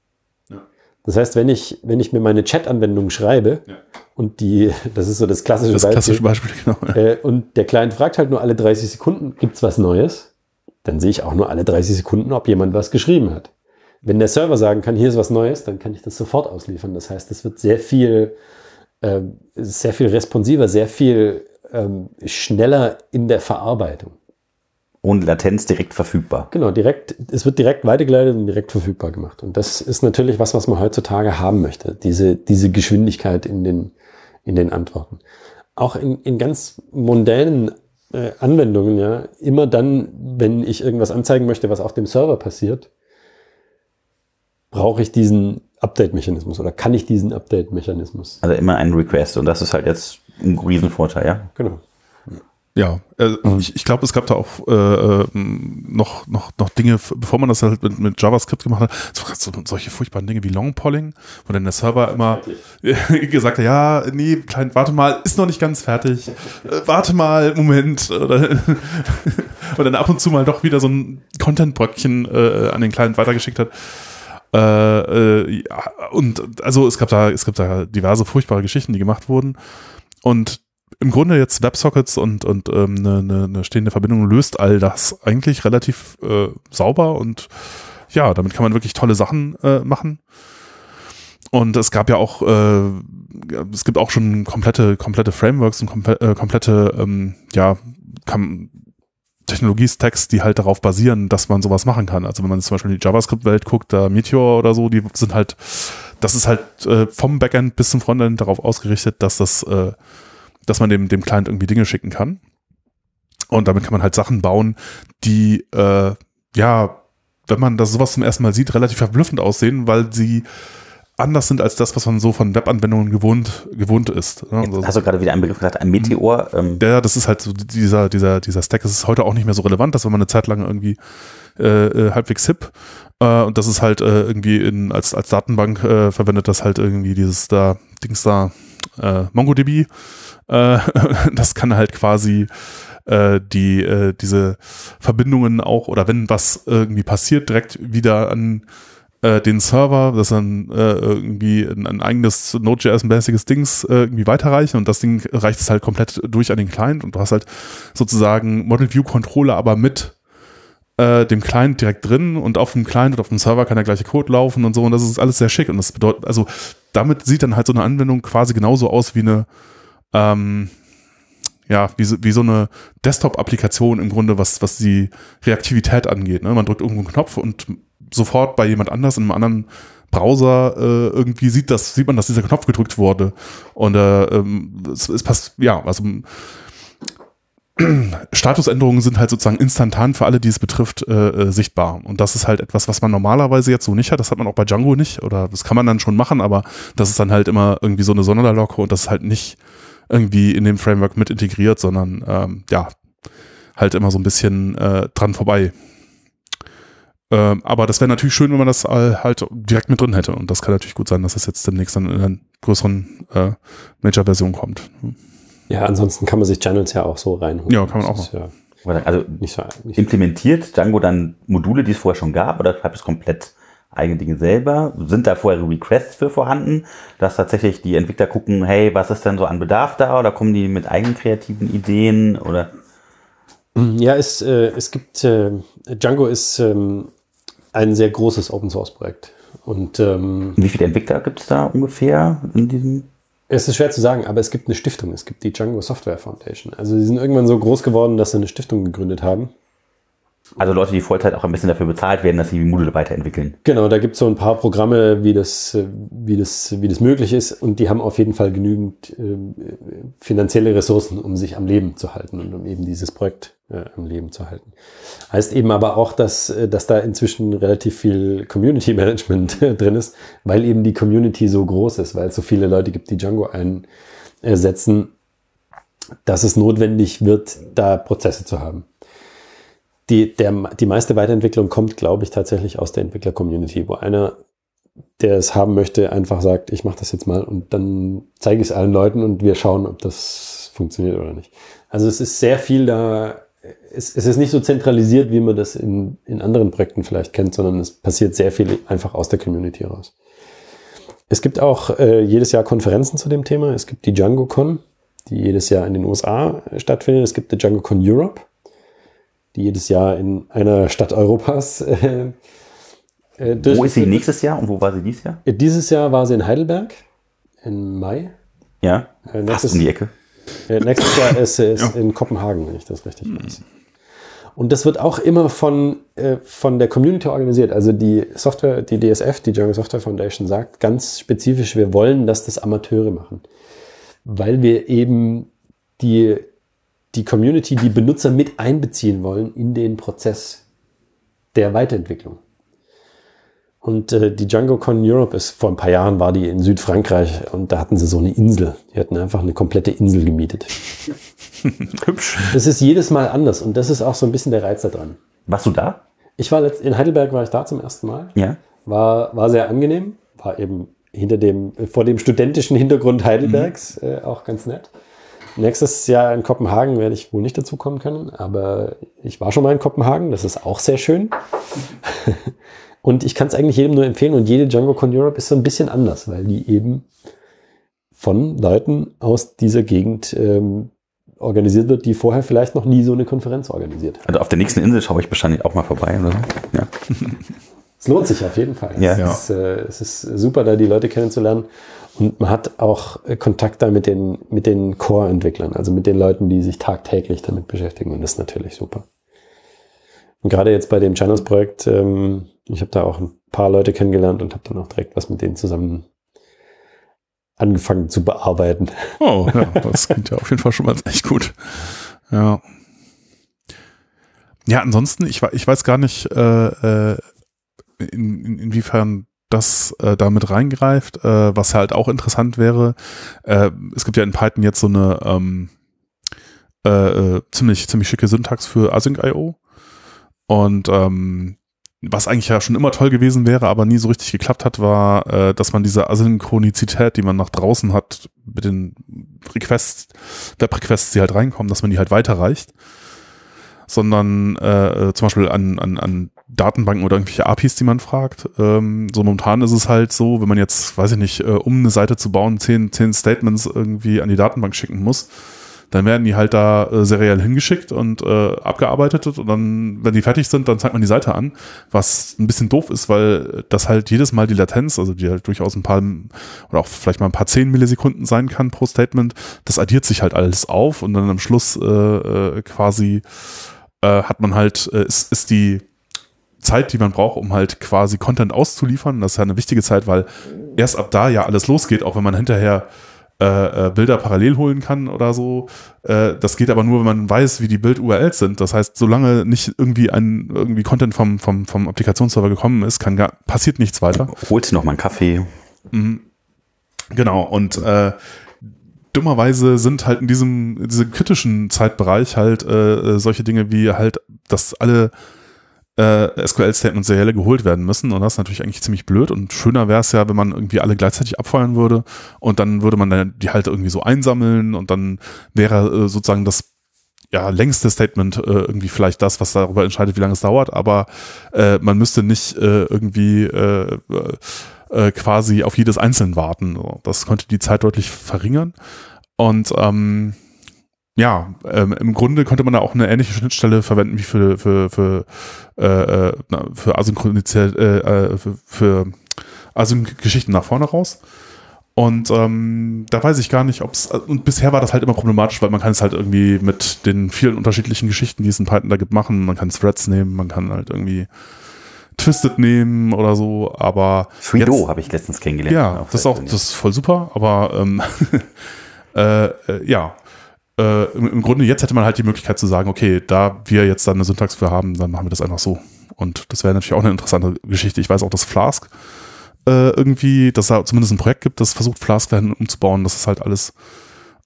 C: Das heißt, wenn ich, wenn ich mir meine Chat-Anwendung schreibe ja. und die, das ist so das klassische
B: das Beispiel, Beispiel genau,
C: ja. äh, und der Client fragt halt nur alle 30 Sekunden, gibt's was Neues? Dann sehe ich auch nur alle 30 Sekunden, ob jemand was geschrieben hat. Wenn der Server sagen kann, hier ist was Neues, dann kann ich das sofort ausliefern. Das heißt, es wird sehr viel, äh, sehr viel responsiver, sehr viel ähm, schneller in der Verarbeitung
A: ohne Latenz direkt verfügbar.
C: Genau, direkt, es wird direkt weitergeleitet und direkt verfügbar gemacht. Und das ist natürlich was, was man heutzutage haben möchte. Diese, diese Geschwindigkeit in den, in den Antworten. Auch in, in ganz mondänen äh, Anwendungen, ja, immer dann, wenn ich irgendwas anzeigen möchte, was auf dem Server passiert, brauche ich diesen Update-Mechanismus oder kann ich diesen Update-Mechanismus?
A: Also immer ein Request und das ist halt jetzt ein Riesenvorteil, ja?
C: Genau.
B: Ja, äh, mhm. ich, ich glaube, es gab da auch äh, äh noch, noch, noch Dinge, bevor man das halt mit, mit JavaScript gemacht hat, so, solche furchtbaren Dinge wie Longpolling, wo dann der Server immer *laughs* gesagt hat, ja, nee, klein, warte mal, ist noch nicht ganz fertig, äh, warte mal, Moment, oder *laughs* und dann ab und zu mal doch wieder so ein Content-Bröckchen äh, an den Client weitergeschickt hat. Äh, äh, ja, und also es gab da, es gab da diverse furchtbare Geschichten, die gemacht wurden. Und im Grunde jetzt WebSockets und, und ähm, eine, ne, ne stehende Verbindung löst all das eigentlich relativ äh, sauber und ja, damit kann man wirklich tolle Sachen äh, machen. Und es gab ja auch, äh, es gibt auch schon komplette, komplette Frameworks und komple äh, komplette, ähm, ja, Technologiestacks, die halt darauf basieren, dass man sowas machen kann. Also wenn man zum Beispiel in die JavaScript-Welt guckt, da Meteor oder so, die sind halt, das ist halt äh, vom Backend bis zum Frontend darauf ausgerichtet, dass das äh, dass man dem, dem Client irgendwie Dinge schicken kann. Und damit kann man halt Sachen bauen, die, äh, ja, wenn man das sowas zum ersten Mal sieht, relativ verblüffend aussehen, weil sie anders sind als das, was man so von Webanwendungen gewohnt, gewohnt ist.
A: Ne? Also, hast du gerade wieder einen Begriff gesagt, ein Meteor?
B: Ähm. Ja, das ist halt so dieser, dieser, dieser Stack. Ist heute auch nicht mehr so relevant, dass wenn man eine Zeit lang irgendwie äh, äh, halbwegs hip. Äh, und das ist halt äh, irgendwie in, als, als Datenbank äh, verwendet das halt irgendwie dieses da, Dings da, äh, MongoDB. Äh, *laughs* das kann halt quasi äh, die, äh, diese Verbindungen auch, oder wenn was irgendwie passiert, direkt wieder an den Server, das dann äh, irgendwie ein, eigenes Node.js-mäßiges Dings irgendwie weiterreichen und das Ding reicht es halt komplett durch an den Client und du hast halt sozusagen Model View Controller, aber mit dem Client direkt drin und auf dem Client und auf dem Server kann der gleiche Code laufen und so und das ist alles sehr schick und das bedeutet, also damit sieht dann halt so eine Anwendung quasi genauso aus wie eine ähm, ja, wie so, wie so eine Desktop-Applikation im Grunde, was, was die Reaktivität angeht. Ne? Man drückt irgendwo einen Knopf und sofort bei jemand anders in einem anderen Browser äh, irgendwie sieht das, sieht man, dass dieser Knopf gedrückt wurde. Und äh, ähm, es, es passt, ja, also *clears throat* Statusänderungen sind halt sozusagen instantan für alle, die es betrifft, äh, äh, sichtbar. Und das ist halt etwas, was man normalerweise jetzt so nicht hat. Das hat man auch bei Django nicht. Oder das kann man dann schon machen, aber das ist dann halt immer irgendwie so eine Sonderlocke und das ist halt nicht irgendwie in dem Framework mit integriert, sondern ähm, ja, halt immer so ein bisschen äh, dran vorbei. Ähm, aber das wäre natürlich schön, wenn man das halt direkt mit drin hätte. Und das kann natürlich gut sein, dass das jetzt demnächst dann in einer größeren äh, Major-Version kommt.
C: Ja, ansonsten kann man sich Channels ja auch so reinholen.
B: Ja, kann man auch.
A: Ja also nicht so, nicht implementiert Django dann Module, die es vorher schon gab, oder schreibt es komplett eigene Dinge selber? Sind da vorher Requests für vorhanden, dass tatsächlich die Entwickler gucken, hey, was ist denn so an Bedarf da? Oder kommen die mit eigenen kreativen Ideen? Oder?
C: Ja, es, äh, es gibt, äh, Django ist ähm, ein sehr großes Open Source Projekt. Und ähm,
A: wie viele Entwickler gibt es da ungefähr in diesem?
C: Es ist schwer zu sagen, aber es gibt eine Stiftung. Es gibt die Django Software Foundation. Also sie sind irgendwann so groß geworden, dass sie eine Stiftung gegründet haben.
A: Also Leute, die Vollzeit auch ein bisschen dafür bezahlt werden, dass sie die Module weiterentwickeln.
C: Genau, da gibt es so ein paar Programme, wie das, wie, das, wie das möglich ist. Und die haben auf jeden Fall genügend äh, finanzielle Ressourcen, um sich am Leben zu halten und um eben dieses Projekt äh, am Leben zu halten. Heißt eben aber auch, dass, äh, dass da inzwischen relativ viel Community *laughs* Management drin ist, weil eben die Community so groß ist, weil es so viele Leute gibt, die Django einsetzen, dass es notwendig wird, da Prozesse zu haben die, der, die meiste Weiterentwicklung kommt, glaube ich, tatsächlich aus der Entwickler-Community, wo einer, der es haben möchte, einfach sagt, ich mache das jetzt mal und dann zeige ich es allen Leuten und wir schauen, ob das funktioniert oder nicht. Also es ist sehr viel da, es, es ist nicht so zentralisiert, wie man das in, in anderen Projekten vielleicht kennt, sondern es passiert sehr viel einfach aus der Community raus. Es gibt auch äh, jedes Jahr Konferenzen zu dem Thema. Es gibt die DjangoCon, die jedes Jahr in den USA stattfindet. Es gibt die DjangoCon Europe die jedes Jahr in einer Stadt Europas. *laughs* Äh,
A: äh, wo ist sie nächstes Jahr und wo war sie dieses Jahr?
C: Äh, dieses Jahr war sie in Heidelberg im Mai.
A: Ja, äh, nächstes, um die Ecke.
C: Äh, nächstes Jahr ist sie *laughs* ja. in Kopenhagen, wenn ich das richtig hm. weiß. Und das wird auch immer von, äh, von der Community organisiert. Also die Software, die DSF, die German Software Foundation, sagt ganz spezifisch, wir wollen, dass das Amateure machen. Weil wir eben die die Community, die Benutzer mit einbeziehen wollen in den Prozess der Weiterentwicklung. Und äh, die DjangoCon Europe ist vor ein paar Jahren war die in Südfrankreich und da hatten sie so eine Insel. Die hatten einfach eine komplette Insel gemietet. *laughs* Hübsch. Das ist jedes Mal anders und das ist auch so ein bisschen der Reiz daran.
A: Warst du da?
C: Ich war letzt, in Heidelberg war ich da zum ersten Mal.
A: Ja.
C: War, war sehr angenehm. War eben hinter dem, vor dem studentischen Hintergrund Heidelbergs mhm. äh, auch ganz nett. Nächstes Jahr in Kopenhagen werde ich wohl nicht dazu kommen können, aber ich war schon mal in Kopenhagen, das ist auch sehr schön. *laughs* und ich kann es eigentlich jedem nur empfehlen und jede DjangoCon Europe ist so ein bisschen anders, weil die eben von Leuten aus dieser Gegend ähm, organisiert wird, die vorher vielleicht noch nie so eine Konferenz organisiert haben.
A: Also auf der nächsten Insel schaue ich wahrscheinlich auch mal vorbei oder. Ja. *laughs*
C: Es lohnt sich auf jeden Fall.
A: Ja.
C: Es, ist, äh, es ist super, da die Leute kennenzulernen. Und man hat auch äh, Kontakt da mit den, mit den Core-Entwicklern, also mit den Leuten, die sich tagtäglich damit beschäftigen. Und das ist natürlich super. Und gerade jetzt bei dem Channels-Projekt, ähm, ich habe da auch ein paar Leute kennengelernt und habe dann auch direkt was mit denen zusammen angefangen zu bearbeiten.
B: Oh, ja, das klingt ja auf jeden Fall schon mal echt gut. Ja. Ja, ansonsten, ich, ich weiß gar nicht, äh, äh in, in, inwiefern das äh, damit reingreift, äh, was halt auch interessant wäre. Äh, es gibt ja in Python jetzt so eine ähm, äh, äh ziemlich, ziemlich schicke Syntax für Async.io. Und ähm, was eigentlich ja schon immer toll gewesen wäre, aber nie so richtig geklappt hat, war, äh, dass man diese Asynchronizität, die man nach draußen hat, mit den Requests, Web-Requests, die halt reinkommen, dass man die halt weiterreicht. Sondern äh, zum Beispiel an, an, an Datenbanken oder irgendwelche APIs, die man fragt. Ähm, so momentan ist es halt so, wenn man jetzt, weiß ich nicht, äh, um eine Seite zu bauen, zehn, zehn Statements irgendwie an die Datenbank schicken muss, dann werden die halt da äh, seriell hingeschickt und äh, abgearbeitet und dann, wenn die fertig sind, dann zeigt man die Seite an, was ein bisschen doof ist, weil das halt jedes Mal die Latenz, also die halt durchaus ein paar oder auch vielleicht mal ein paar zehn Millisekunden sein kann pro Statement, das addiert sich halt alles auf und dann am Schluss äh, äh, quasi äh, hat man halt, äh, ist, ist die Zeit, die man braucht, um halt quasi Content auszuliefern. Das ist ja eine wichtige Zeit, weil erst ab da ja alles losgeht, auch wenn man hinterher äh, äh, Bilder parallel holen kann oder so. Äh, das geht aber nur, wenn man weiß, wie die Bild-URLs sind. Das heißt, solange nicht irgendwie ein irgendwie Content vom, vom, vom Applikationsserver gekommen ist, kann gar, passiert nichts weiter.
A: Holst du noch mal einen Kaffee?
B: Mhm. Genau, und äh, dummerweise sind halt in diesem, in diesem kritischen Zeitbereich halt äh, solche Dinge wie halt, dass alle äh, SQL-Statements serielle geholt werden müssen. Und das ist natürlich eigentlich ziemlich blöd. Und schöner wäre es ja, wenn man irgendwie alle gleichzeitig abfeuern würde und dann würde man dann die halt irgendwie so einsammeln und dann wäre äh, sozusagen das ja, längste Statement äh, irgendwie vielleicht das, was darüber entscheidet, wie lange es dauert, aber äh, man müsste nicht äh, irgendwie äh, quasi auf jedes Einzelne warten. Das könnte die Zeit deutlich verringern. Und ähm, ja, ähm, im Grunde könnte man da auch eine ähnliche Schnittstelle verwenden wie für, für, für, äh, äh für Asynchronität, äh, äh, für, für Async-Geschichten nach vorne raus. Und ähm, da weiß ich gar nicht, ob es, und bisher war das halt immer problematisch, weil man kann es halt irgendwie mit den vielen unterschiedlichen Geschichten, die es in Python da gibt, machen. Man kann Threads nehmen, man kann halt irgendwie Twisted nehmen oder so, aber.
A: Freedo habe ich letztens kennengelernt.
B: Ja, das ist auch, das ist voll super, aber ähm, *laughs* äh, äh, ja, äh, im, im, Grunde jetzt hätte man halt die Möglichkeit zu sagen, okay, da wir jetzt dann eine Syntax für haben, dann machen wir das einfach so. Und das wäre natürlich auch eine interessante Geschichte. Ich weiß auch, dass Flask äh, irgendwie, dass da zumindest ein Projekt gibt, das versucht, Flask dahin umzubauen, dass es halt alles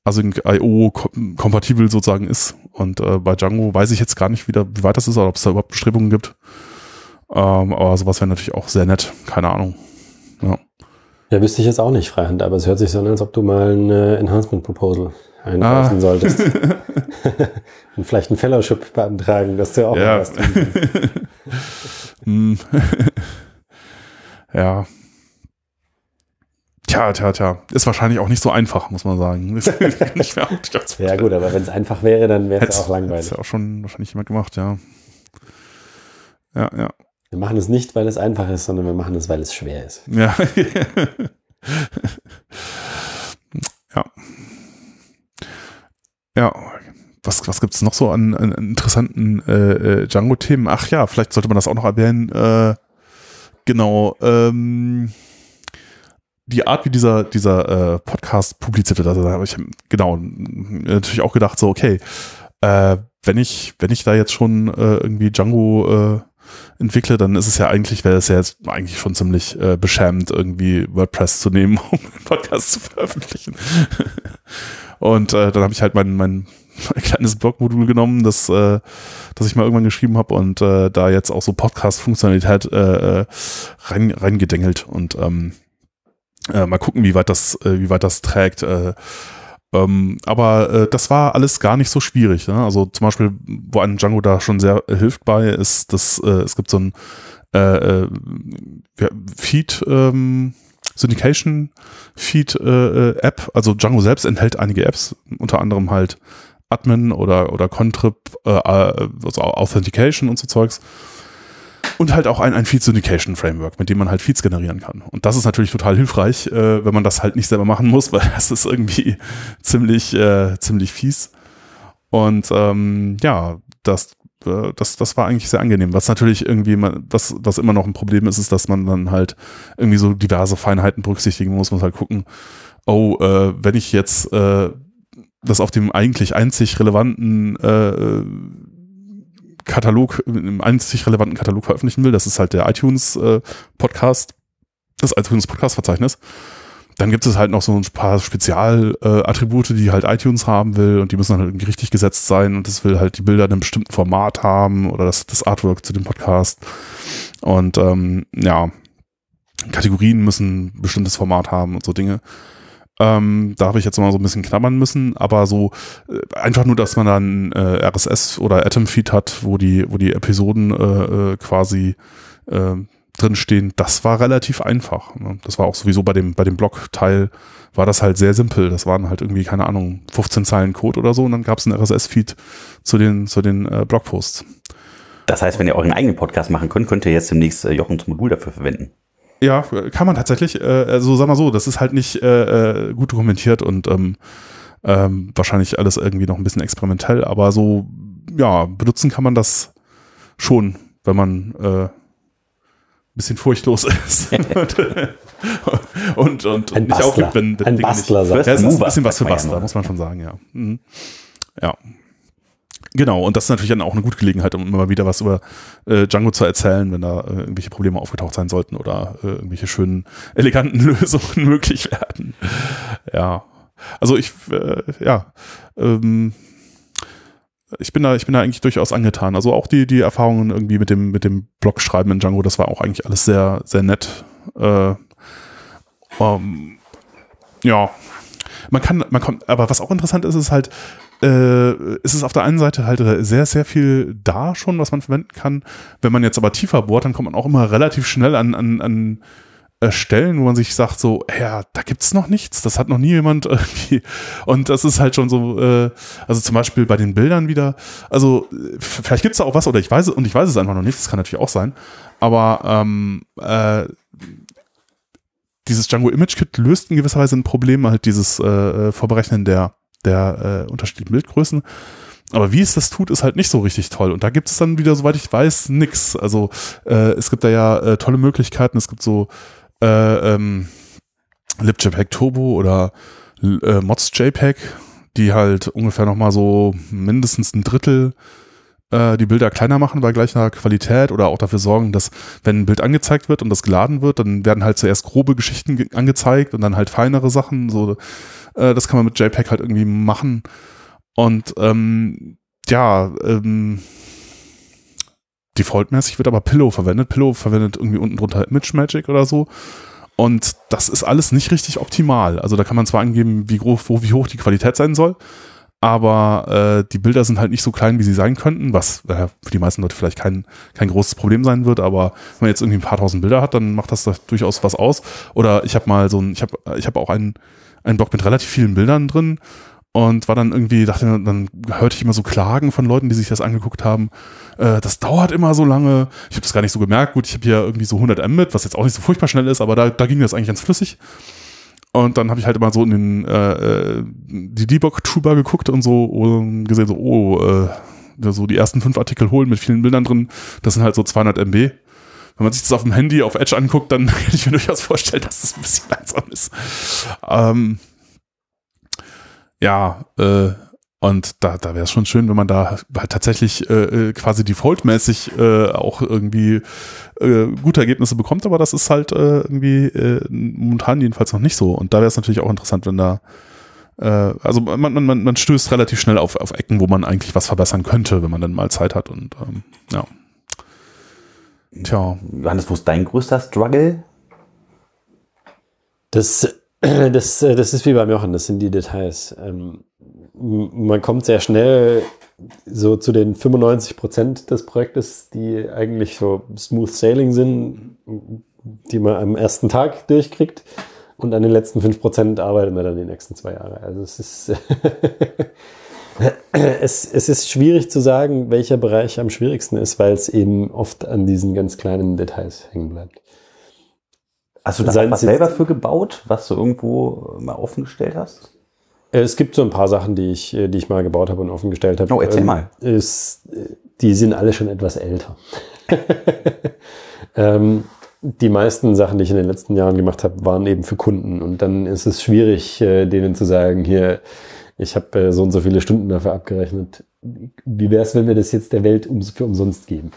B: Async.io kompatibel sozusagen ist. Und äh, bei Django weiß ich jetzt gar nicht wieder, wie weit das ist oder ob es da überhaupt Bestrebungen gibt. Ähm, aber sowas wäre natürlich auch sehr nett. Keine Ahnung. Ja.
C: Ja, wüsste ich jetzt auch nicht, Freihand, aber es hört sich so an, als ob du mal ein äh, Enhancement Proposal einreichen ah. solltest. *laughs* *laughs* Und vielleicht ein Fellowship beantragen, dass du auch
B: ja. was *laughs* hm. Ja. Tja, tja, tja. Ist wahrscheinlich auch nicht so einfach, muss man sagen.
C: ja, gut, aber wenn es einfach wäre, dann wäre es auch langweilig.
B: Hätte ja auch schon wahrscheinlich jemand gemacht, ja. Ja, ja.
C: Wir machen es nicht, weil es einfach ist, sondern wir machen es, weil es schwer ist.
B: Ja. ja. Ja, was, was gibt es noch so an, an interessanten äh, äh, Django-Themen? Ach ja, vielleicht sollte man das auch noch erwähnen. Äh, genau, ähm, die Art, wie dieser, dieser äh, Podcast publiziert wird, also da habe ich genau natürlich auch gedacht, so, okay, äh, wenn ich, wenn ich da jetzt schon äh, irgendwie Django äh, entwickle, dann ist es ja eigentlich, wäre es ja jetzt eigentlich schon ziemlich äh, beschämend, irgendwie WordPress zu nehmen, *laughs* um einen Podcast zu veröffentlichen. Und äh, dann habe ich halt mein, mein, mein *laughs* kleines Blogmodul genommen, das, äh, das ich mal irgendwann geschrieben habe und äh, da jetzt auch so Podcast-Funktionalität äh, äh, rein, reingedengelt und ähm, äh, mal gucken, wie weit das, äh, wie weit das trägt. Äh, ähm, aber äh, das war alles gar nicht so schwierig. Ne? Also zum Beispiel, wo ein Django da schon sehr hilft bei, ist, dass äh, es gibt so ein äh, äh Feed, ähm, Syndication Feed äh, äh, App. Also Django selbst enthält einige Apps, unter anderem halt Admin oder, oder Contrib, äh, also Authentication und so Zeugs. Und halt auch ein, ein Feed Syndication Framework, mit dem man halt Feeds generieren kann. Und das ist natürlich total hilfreich, äh, wenn man das halt nicht selber machen muss, *laughs* weil das ist irgendwie ziemlich, äh, ziemlich fies. Und ähm, ja, das äh, das, das war eigentlich sehr angenehm. Was natürlich irgendwie, was, was immer noch ein Problem ist, ist, dass man dann halt irgendwie so diverse Feinheiten berücksichtigen muss. Man muss halt gucken, oh, äh, wenn ich jetzt äh, das auf dem eigentlich einzig relevanten äh, Katalog, im einzig relevanten Katalog veröffentlichen will, das ist halt der iTunes äh, Podcast, das iTunes Podcast Verzeichnis, dann gibt es halt noch so ein paar Spezialattribute, äh, die halt iTunes haben will und die müssen halt richtig gesetzt sein und das will halt die Bilder in einem bestimmten Format haben oder das, das Artwork zu dem Podcast. Und ähm, ja, Kategorien müssen ein bestimmtes Format haben und so Dinge. Ähm, da habe ich jetzt mal so ein bisschen knabbern müssen, aber so äh, einfach nur, dass man dann äh, RSS oder Atom-Feed hat, wo die, wo die Episoden äh, äh, quasi äh, drinstehen, das war relativ einfach. Ne? Das war auch sowieso bei dem, bei dem Blog-Teil war das halt sehr simpel. Das waren halt irgendwie, keine Ahnung, 15 Zeilen Code oder so und dann gab es einen RSS-Feed zu den, zu den äh, Blogposts.
A: Das heißt, wenn ihr euren eigenen Podcast machen könnt, könnt ihr jetzt demnächst äh, Jochens Modul dafür verwenden.
B: Ja, kann man tatsächlich. Äh, also sag mal so, das ist halt nicht äh, äh, gut dokumentiert und ähm, ähm, wahrscheinlich alles irgendwie noch ein bisschen experimentell, aber so, ja, benutzen kann man das schon, wenn man äh, bisschen furchtlos ist. *laughs* *laughs* und, und,
C: und nicht aufgibt, wenn, wenn
B: Ein Bastler nicht, sagt. Ja, es ist ein bisschen was für Bastler, muss man schon sagen, ja. Mhm. Ja. Genau, und das ist natürlich dann auch eine gute Gelegenheit, um immer wieder was über äh, Django zu erzählen, wenn da äh, irgendwelche Probleme aufgetaucht sein sollten oder äh, irgendwelche schönen, *laughs* eleganten Lösungen möglich werden. Ja. Also ich, äh, ja, ähm, ich bin da, ich bin da eigentlich durchaus angetan. Also auch die, die Erfahrungen irgendwie mit dem, mit dem Blogschreiben in Django, das war auch eigentlich alles sehr, sehr nett. Äh, ähm, ja, man kann, man kommt, aber was auch interessant ist, ist halt, äh, ist es auf der einen Seite halt sehr, sehr viel da schon, was man verwenden kann. Wenn man jetzt aber tiefer bohrt, dann kommt man auch immer relativ schnell an, an, an Stellen, wo man sich sagt, so, ja, da gibt's noch nichts, das hat noch nie jemand *laughs* irgendwie. Und das ist halt schon so, äh, also zum Beispiel bei den Bildern wieder, also vielleicht gibt's da auch was, oder ich weiß und ich weiß es einfach noch nicht, das kann natürlich auch sein. Aber ähm, äh, dieses Django Image Kit löst in gewisser Weise ein Problem, halt dieses äh, Vorberechnen der der äh, unterschiedlichen Bildgrößen. Aber wie es das tut, ist halt nicht so richtig toll. Und da gibt es dann wieder, soweit ich weiß, nix. Also äh, es gibt da ja äh, tolle Möglichkeiten. Es gibt so äh, ähm, LibJPEG Turbo oder äh, Mods JPEG, die halt ungefähr nochmal so mindestens ein Drittel äh, die Bilder kleiner machen bei gleicher Qualität oder auch dafür sorgen, dass wenn ein Bild angezeigt wird und das geladen wird, dann werden halt zuerst grobe Geschichten angezeigt und dann halt feinere Sachen. So äh, das kann man mit JPEG halt irgendwie machen. Und ähm, ja, ähm, defaultmäßig wird aber Pillow verwendet. Pillow verwendet irgendwie unten drunter Image Magic oder so. Und das ist alles nicht richtig optimal. Also da kann man zwar angeben, wie, groß, wo, wie hoch die Qualität sein soll, aber äh, die Bilder sind halt nicht so klein, wie sie sein könnten, was äh, für die meisten Leute vielleicht kein, kein großes Problem sein wird, aber wenn man jetzt irgendwie ein paar tausend Bilder hat, dann macht das da durchaus was aus. Oder ich habe mal so ein, ich habe ich hab auch einen ein Blog mit relativ vielen Bildern drin und war dann irgendwie, dachte, dann hörte ich immer so Klagen von Leuten, die sich das angeguckt haben. Äh, das dauert immer so lange. Ich habe das gar nicht so gemerkt. Gut, ich habe hier irgendwie so 100 Mbit, was jetzt auch nicht so furchtbar schnell ist, aber da, da ging das eigentlich ganz flüssig. Und dann habe ich halt immer so in den äh, äh die Debug-Tuber geguckt und so und gesehen, so, oh, äh, so die ersten fünf Artikel holen mit vielen Bildern drin, das sind halt so 200 MB wenn man sich das auf dem Handy auf Edge anguckt, dann *laughs* kann ich mir durchaus vorstellen, dass das ein bisschen langsam ist. Ähm, ja, äh, und da, da wäre es schon schön, wenn man da halt tatsächlich äh, äh, quasi defaultmäßig äh, auch irgendwie äh, gute Ergebnisse bekommt, aber das ist halt äh, irgendwie äh, momentan jedenfalls noch nicht so. Und da wäre es natürlich auch interessant, wenn da äh, also man, man, man stößt relativ schnell auf, auf Ecken, wo man eigentlich was verbessern könnte, wenn man dann mal Zeit hat und ähm, ja.
A: Tja. Johannes, wo ist dein größter Struggle?
C: Das, *clears throat* das, das ist wie beim Jochen, das sind die Details. Ähm, man kommt sehr schnell so zu den 95 Prozent des Projektes, die eigentlich so smooth sailing sind, die man am ersten Tag durchkriegt. Und an den letzten 5 Prozent arbeiten wir dann die nächsten zwei Jahre. Also es ist *laughs* es, es ist schwierig zu sagen, welcher Bereich am schwierigsten ist, weil es eben oft an diesen ganz kleinen Details hängen bleibt.
A: Hast du da was selber für gebaut, was du irgendwo mal offengestellt hast?
C: Es gibt so ein paar Sachen, die ich, die ich mal gebaut habe und offengestellt habe.
A: Oh, erzähl ähm, mal.
C: Ist, die sind alle schon etwas älter. *laughs* ähm, die meisten Sachen, die ich in den letzten Jahren gemacht habe, waren eben für Kunden. Und dann ist es schwierig, äh, denen zu sagen, hier, ich habe äh, so und so viele Stunden dafür abgerechnet. Wie wäre es, wenn wir das jetzt der Welt für umsonst geben?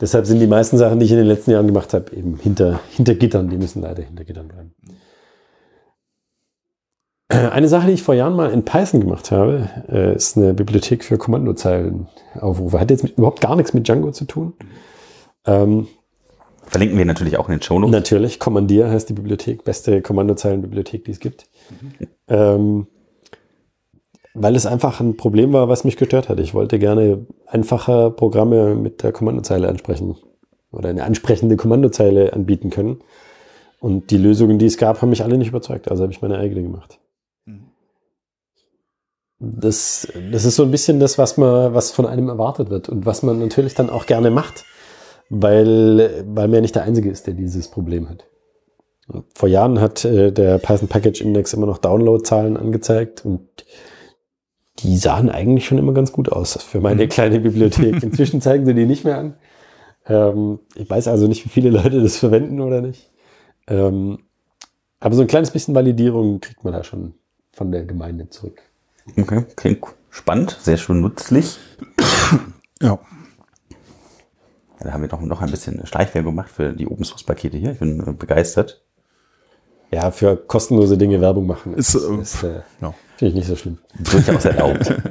C: Deshalb sind die meisten Sachen, die ich in den letzten Jahren gemacht habe, eben hinter, hinter Gittern. Die müssen leider hinter Gittern bleiben. Eine Sache, die ich vor Jahren mal in Python gemacht habe, äh, ist eine Bibliothek für Kommandozeilenaufrufe. Hat jetzt mit, überhaupt gar nichts mit Django zu tun. Ähm,
A: Verlinken wir natürlich auch in den Show Notes.
C: Natürlich, Kommandier heißt die Bibliothek, beste Kommandozeilenbibliothek, die es gibt. Ähm, weil es einfach ein Problem war, was mich gestört hat. Ich wollte gerne einfache Programme mit der Kommandozeile ansprechen oder eine ansprechende Kommandozeile anbieten können. Und die Lösungen, die es gab, haben mich alle nicht überzeugt. Also habe ich meine eigene gemacht. Das, das ist so ein bisschen das, was man, was von einem erwartet wird und was man natürlich dann auch gerne macht, weil, weil man ja nicht der Einzige ist, der dieses Problem hat. Vor Jahren hat äh, der Python Package Index immer noch Downloadzahlen angezeigt und die sahen eigentlich schon immer ganz gut aus für meine kleine Bibliothek. *laughs* Inzwischen zeigen sie die nicht mehr an. Ähm, ich weiß also nicht, wie viele Leute das verwenden oder nicht. Ähm, aber so ein kleines bisschen Validierung kriegt man da schon von der Gemeinde zurück.
A: Okay, klingt spannend, sehr schön nützlich.
B: Ja.
A: Da haben wir noch, noch ein bisschen Schleichwerbung gemacht für die Open Source Pakete hier. Ich bin äh, begeistert.
C: Ja, für kostenlose Dinge Werbung machen
B: Ist, äh,
C: ist äh,
B: ja.
C: Finde ich nicht so schlimm.
A: Durchaus erlaubt. *laughs*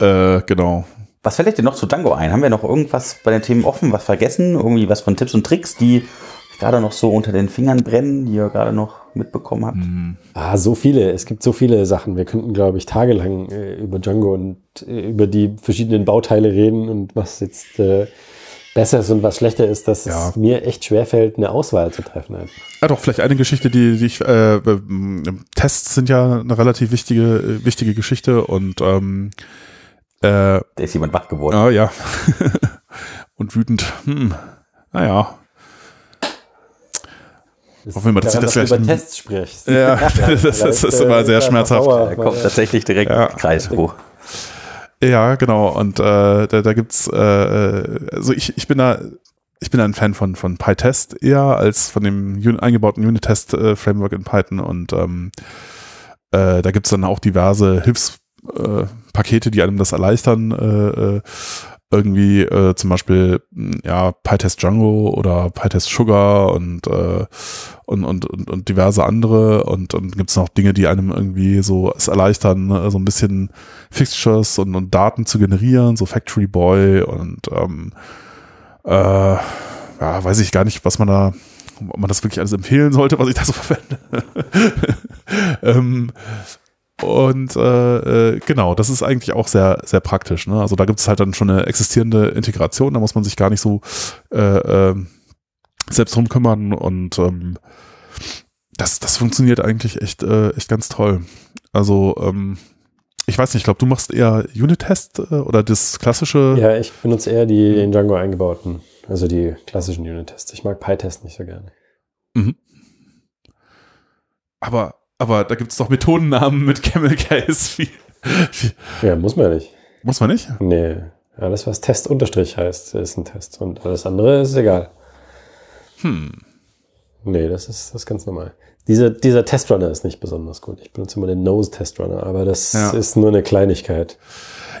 B: Äh, genau.
A: Was fällt euch denn noch zu Django ein? Haben wir noch irgendwas bei den Themen offen, was vergessen? Irgendwie was von Tipps und Tricks, die gerade noch so unter den Fingern brennen, die ihr gerade noch mitbekommen habt?
C: Ah, so viele. Es gibt so viele Sachen. Wir könnten, glaube ich, tagelang äh, über Django und äh, über die verschiedenen Bauteile reden und was jetzt äh, besser ist und was schlechter ist, dass
B: Ja.
C: es mir echt schwerfällt, eine Auswahl zu treffen. einfach.
B: Ja, doch, vielleicht eine Geschichte, die, die ich, äh, Tests sind ja eine relativ wichtige, äh, wichtige Geschichte und, ähm, äh,
A: Da ist jemand wach geworden.
B: ja, ja. *laughs* und wütend, hm, naja. Hoffen wir mal, dass
C: Daran,
B: ich das
C: dass du
B: gleich-
C: über Tests sprichst.
B: Ja, das, *laughs* das, *laughs* das ist immer sehr schmerzhaft.
A: Da kommt tatsächlich direkt
B: Ja.
A: Kreis hoch.
B: Ja, genau. Und äh, da, da gibt's, äh, also ich, ich bin da, ich bin ein Fan von von PyTest eher als von dem Un eingebauten Unit-Test-Framework in Python und ähm, äh, da gibt's dann auch diverse Hilfspakete, äh, die einem das erleichtern. Äh, äh, irgendwie äh, zum Beispiel mh, ja PyTest Django oder PyTest Sugar und äh, und, und, und, und diverse andere und und gibt's noch Dinge, die einem irgendwie so es erleichtern, ne, so ein bisschen Fixtures und, und Daten zu generieren, so Factory Boy und ähm, äh, ja, weiß ich gar nicht, was man da, ob man das wirklich alles empfehlen sollte, was ich da so *laughs* verwende. *laughs* ähm, und äh, äh, genau, das ist eigentlich auch sehr, sehr praktisch. Ne? Also da gibt es halt dann schon eine existierende Integration, da muss man sich gar nicht so äh, äh, selbst drum kümmern und ähm, das, das funktioniert eigentlich echt, äh, echt ganz toll. Also ähm, ich weiß nicht, ich glaube, du machst eher Unit-Test äh, oder das klassische.
C: Ja, ich benutze eher die in Django eingebauten, also die klassischen Unit-Tests. Ich mag PyTest nicht so gerne.
B: Aber, aber da gibt es doch Methodennamen mit Camel Case. Wie, wie,
C: Ja, muss man nicht.
B: muss man nicht?
C: Nee, alles was Test unterstrich heißt, ist ein Test und alles andere ist egal.
B: Hm.
C: Nee, das ist, das ist ganz normal. Dieser, dieser Testrunner ist nicht besonders gut. Ich benutze immer den Nose-Testrunner, aber das
B: Ja.
C: ist nur eine Kleinigkeit.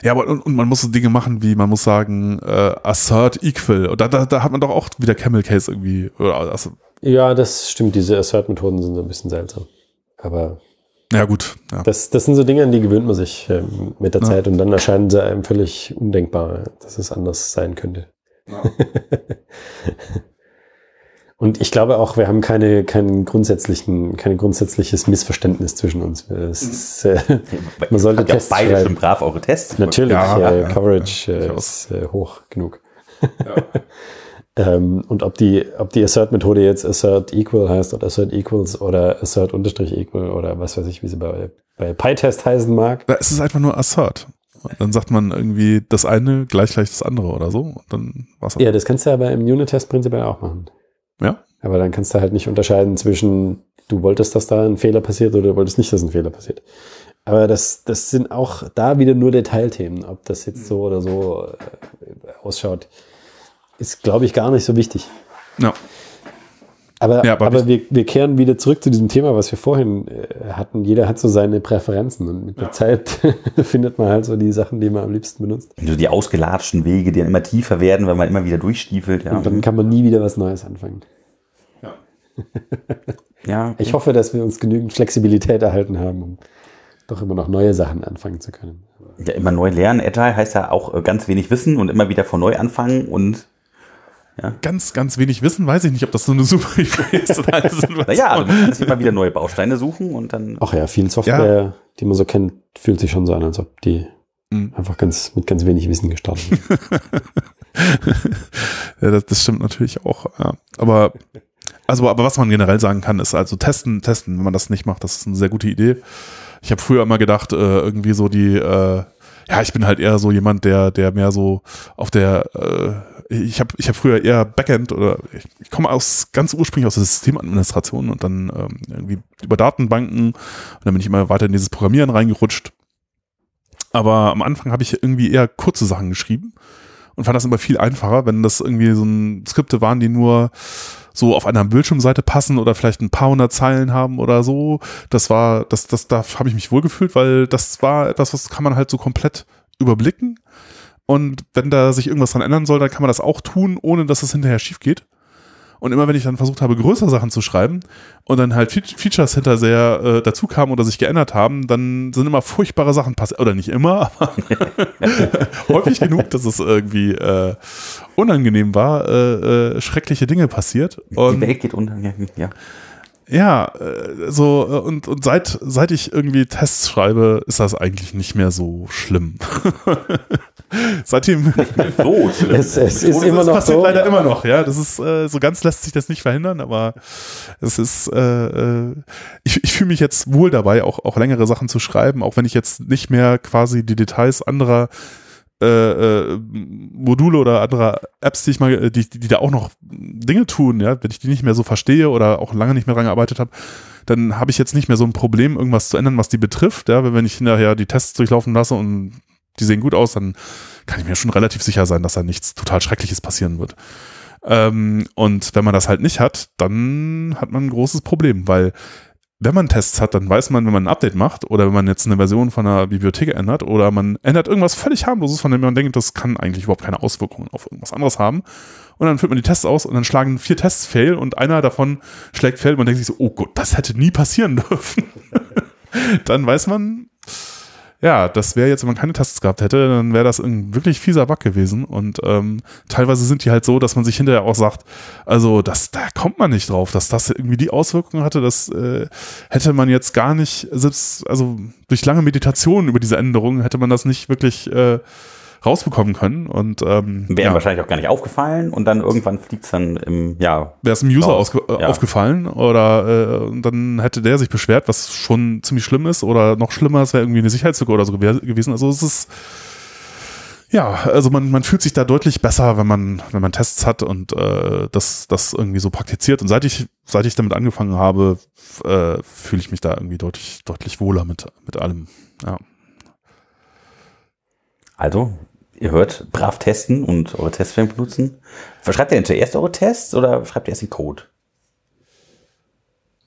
B: Ja, aber und, und man muss so Dinge machen, wie man muss sagen, äh, assert equal. Und da, da, da hat man doch auch wieder Camel Case irgendwie. Oder, also,
C: Ja, das stimmt. Diese Assert-Methoden sind so ein bisschen seltsam. Aber
B: ja, gut. Ja.
C: das, das sind so Dinge, an die gewöhnt man sich ähm, mit der
B: Ja.
C: Zeit und dann erscheinen sie einem völlig undenkbar, dass es anders sein könnte. *laughs* Und ich glaube auch, wir haben keine, keinen grundsätzlichen, kein grundsätzliches Missverständnis zwischen uns. Es ist, äh, *laughs* Man sollte
A: Habt
C: Tests
A: beide
C: schreiben.
A: schon brav eure Tests.
C: natürlich,
B: Ja,
C: äh,
B: ja,
C: Coverage
B: ja,
C: äh, ist äh, hoch genug. *laughs* ähm, und ob die, ob die Assert-Methode jetzt Assert Equal heißt oder Assert Equals oder Assert Unterstrich Equal oder was weiß ich, wie sie bei, bei PyTest heißen mag.
B: Da ist es einfach nur assert. Und dann sagt man irgendwie das eine gleich gleich das andere oder so. Und dann war's
C: Ja, das kannst du aber im Unit-Test prinzipiell auch machen.
B: Ja?
C: Aber dann kannst du halt nicht unterscheiden zwischen, du wolltest, dass da ein Fehler passiert oder du wolltest nicht, dass ein Fehler passiert. Aber das, das sind auch da wieder nur Detailthemen. Ob das jetzt so oder so äh, ausschaut, ist, glaube ich, gar nicht so wichtig.
B: Ja.
C: Aber,
B: Ja,
C: aber,
B: aber
C: wir, wir kehren wieder zurück zu diesem Thema, was wir vorhin äh, hatten. Jeder hat so seine Präferenzen und mit der Zeit *laughs* findet man halt so die Sachen, die man am liebsten benutzt.
A: So die ausgelatschten Wege, die dann immer tiefer werden, weil man immer wieder durchstiefelt. Ja.
C: Und dann kann man nie wieder was Neues anfangen.
A: Ja, *laughs*
C: Ich hoffe, dass wir uns genügend Flexibilität erhalten haben, um doch immer noch neue Sachen anfangen zu können.
A: ja, immer neu lernen. Agile heißt ja auch äh, ganz wenig wissen und immer wieder von neu anfangen und
B: Ganz, ganz wenig Wissen, weiß ich nicht, ob das so eine super *laughs* Idee ist. Oder eine
A: naja, also man kann sich immer wieder neue Bausteine suchen und dann.
C: Ach ja, viel Software, die man so kennt, fühlt sich schon so an, als ob die
B: Mhm.
C: einfach ganz mit ganz wenig Wissen gestartet sind. *laughs*
B: Ja, das, das stimmt natürlich auch. Ja. Aber also, aber was man generell sagen kann, ist also testen, testen. Wenn man das nicht macht, das ist eine sehr gute Idee. Ich habe früher immer gedacht, äh, irgendwie so die, äh, ja, ich bin halt eher so jemand, der, der mehr so auf der, äh, ich habe, ich habe früher eher Backend oder ich, ich komme aus ganz ursprünglich aus der Systemadministration und dann ähm, irgendwie über Datenbanken und dann bin ich immer weiter in dieses Programmieren reingerutscht. Aber am Anfang habe ich irgendwie eher kurze Sachen geschrieben und fand das immer viel einfacher, wenn das irgendwie so ein Skripte waren, die nur so auf einer Bildschirmseite passen oder vielleicht ein paar hundert Zeilen haben oder so. Das war, das, das, da habe ich mich wohlgefühlt, weil das war etwas, was kann man halt so komplett überblicken. Und wenn da sich irgendwas dran ändern soll, dann kann man das auch tun, ohne dass es hinterher schief geht. Und immer wenn ich dann versucht habe, größere Sachen zu schreiben und dann halt Fe- Features hinter sehr äh, dazu kamen oder sich geändert haben, dann sind immer furchtbare Sachen passiert. Oder nicht immer, aber *laughs* häufig genug, dass es irgendwie äh, unangenehm war, äh, äh, schreckliche Dinge passiert.
A: Die
B: Und
A: Welt geht unter. Ja, ja.
B: ja, äh, so, äh, und, und seit, seit ich irgendwie Tests schreibe, ist das eigentlich nicht mehr so schlimm. *laughs* Seitdem.
A: So schlimm.
C: es, es ist immer
B: das
C: noch
B: passiert
C: so.
B: leider immer noch, ja. Das ist, äh, so ganz lässt sich das nicht verhindern, aber es ist, äh, äh, ich, ich fühle mich jetzt wohl dabei, auch, auch längere Sachen zu schreiben, auch wenn ich jetzt nicht mehr quasi die Details anderer äh, äh, Module oder anderer Apps, die ich mal, äh, die, die da auch noch Dinge tun, ja, wenn ich die nicht mehr so verstehe oder auch lange nicht mehr dran gearbeitet habe, dann habe ich jetzt nicht mehr so ein Problem, irgendwas zu ändern, was die betrifft. Ja, wenn ich hinterher die Tests durchlaufen lasse und die sehen gut aus, dann kann ich mir schon relativ sicher sein, dass da nichts total Schreckliches passieren wird. Ähm, und wenn man das halt nicht hat, dann hat man ein großes Problem, weil wenn man Tests hat, dann weiß man, wenn man ein Update macht oder wenn man jetzt eine Version von einer Bibliothek ändert oder man ändert irgendwas völlig harmloses, von dem man denkt, das kann eigentlich überhaupt keine Auswirkungen auf irgendwas anderes haben. Und dann führt man die Tests aus und dann schlagen vier Tests fail und einer davon schlägt fail und man denkt sich so, oh Gott, das hätte nie passieren *laughs* dürfen. dann weiß man, ja, das wäre jetzt, wenn man keine Tests gehabt hätte, dann wäre das ein wirklich fieser Bug gewesen. Und ähm, teilweise sind die halt so, dass man sich hinterher auch sagt, also das, da kommt man nicht drauf, dass das irgendwie die Auswirkungen hatte, das äh, hätte man jetzt gar nicht, selbst, also durch lange Meditation über diese Änderungen hätte man das nicht wirklich äh, rausbekommen können. Und ähm,
A: Wäre
B: ja,
A: wahrscheinlich auch gar nicht aufgefallen und dann irgendwann fliegt es dann im, ja,
B: wäre es dem User äh,
A: Ja.
B: aufgefallen oder äh, dann hätte der sich beschwert, was schon ziemlich schlimm ist oder noch schlimmer, es wäre irgendwie eine Sicherheitslücke oder so gew gewesen. Also es ist ja, also man, man fühlt sich da deutlich besser, wenn man, wenn man Tests hat und äh, das, das irgendwie so praktiziert. Und seit ich, seit ich damit angefangen habe, äh, fühle ich mich da irgendwie deutlich, deutlich wohler mit, mit allem. Ja.
A: Also, ihr hört, brav testen und eure Testframes benutzen. Schreibt ihr denn zuerst eure Tests oder schreibt ihr erst den Code?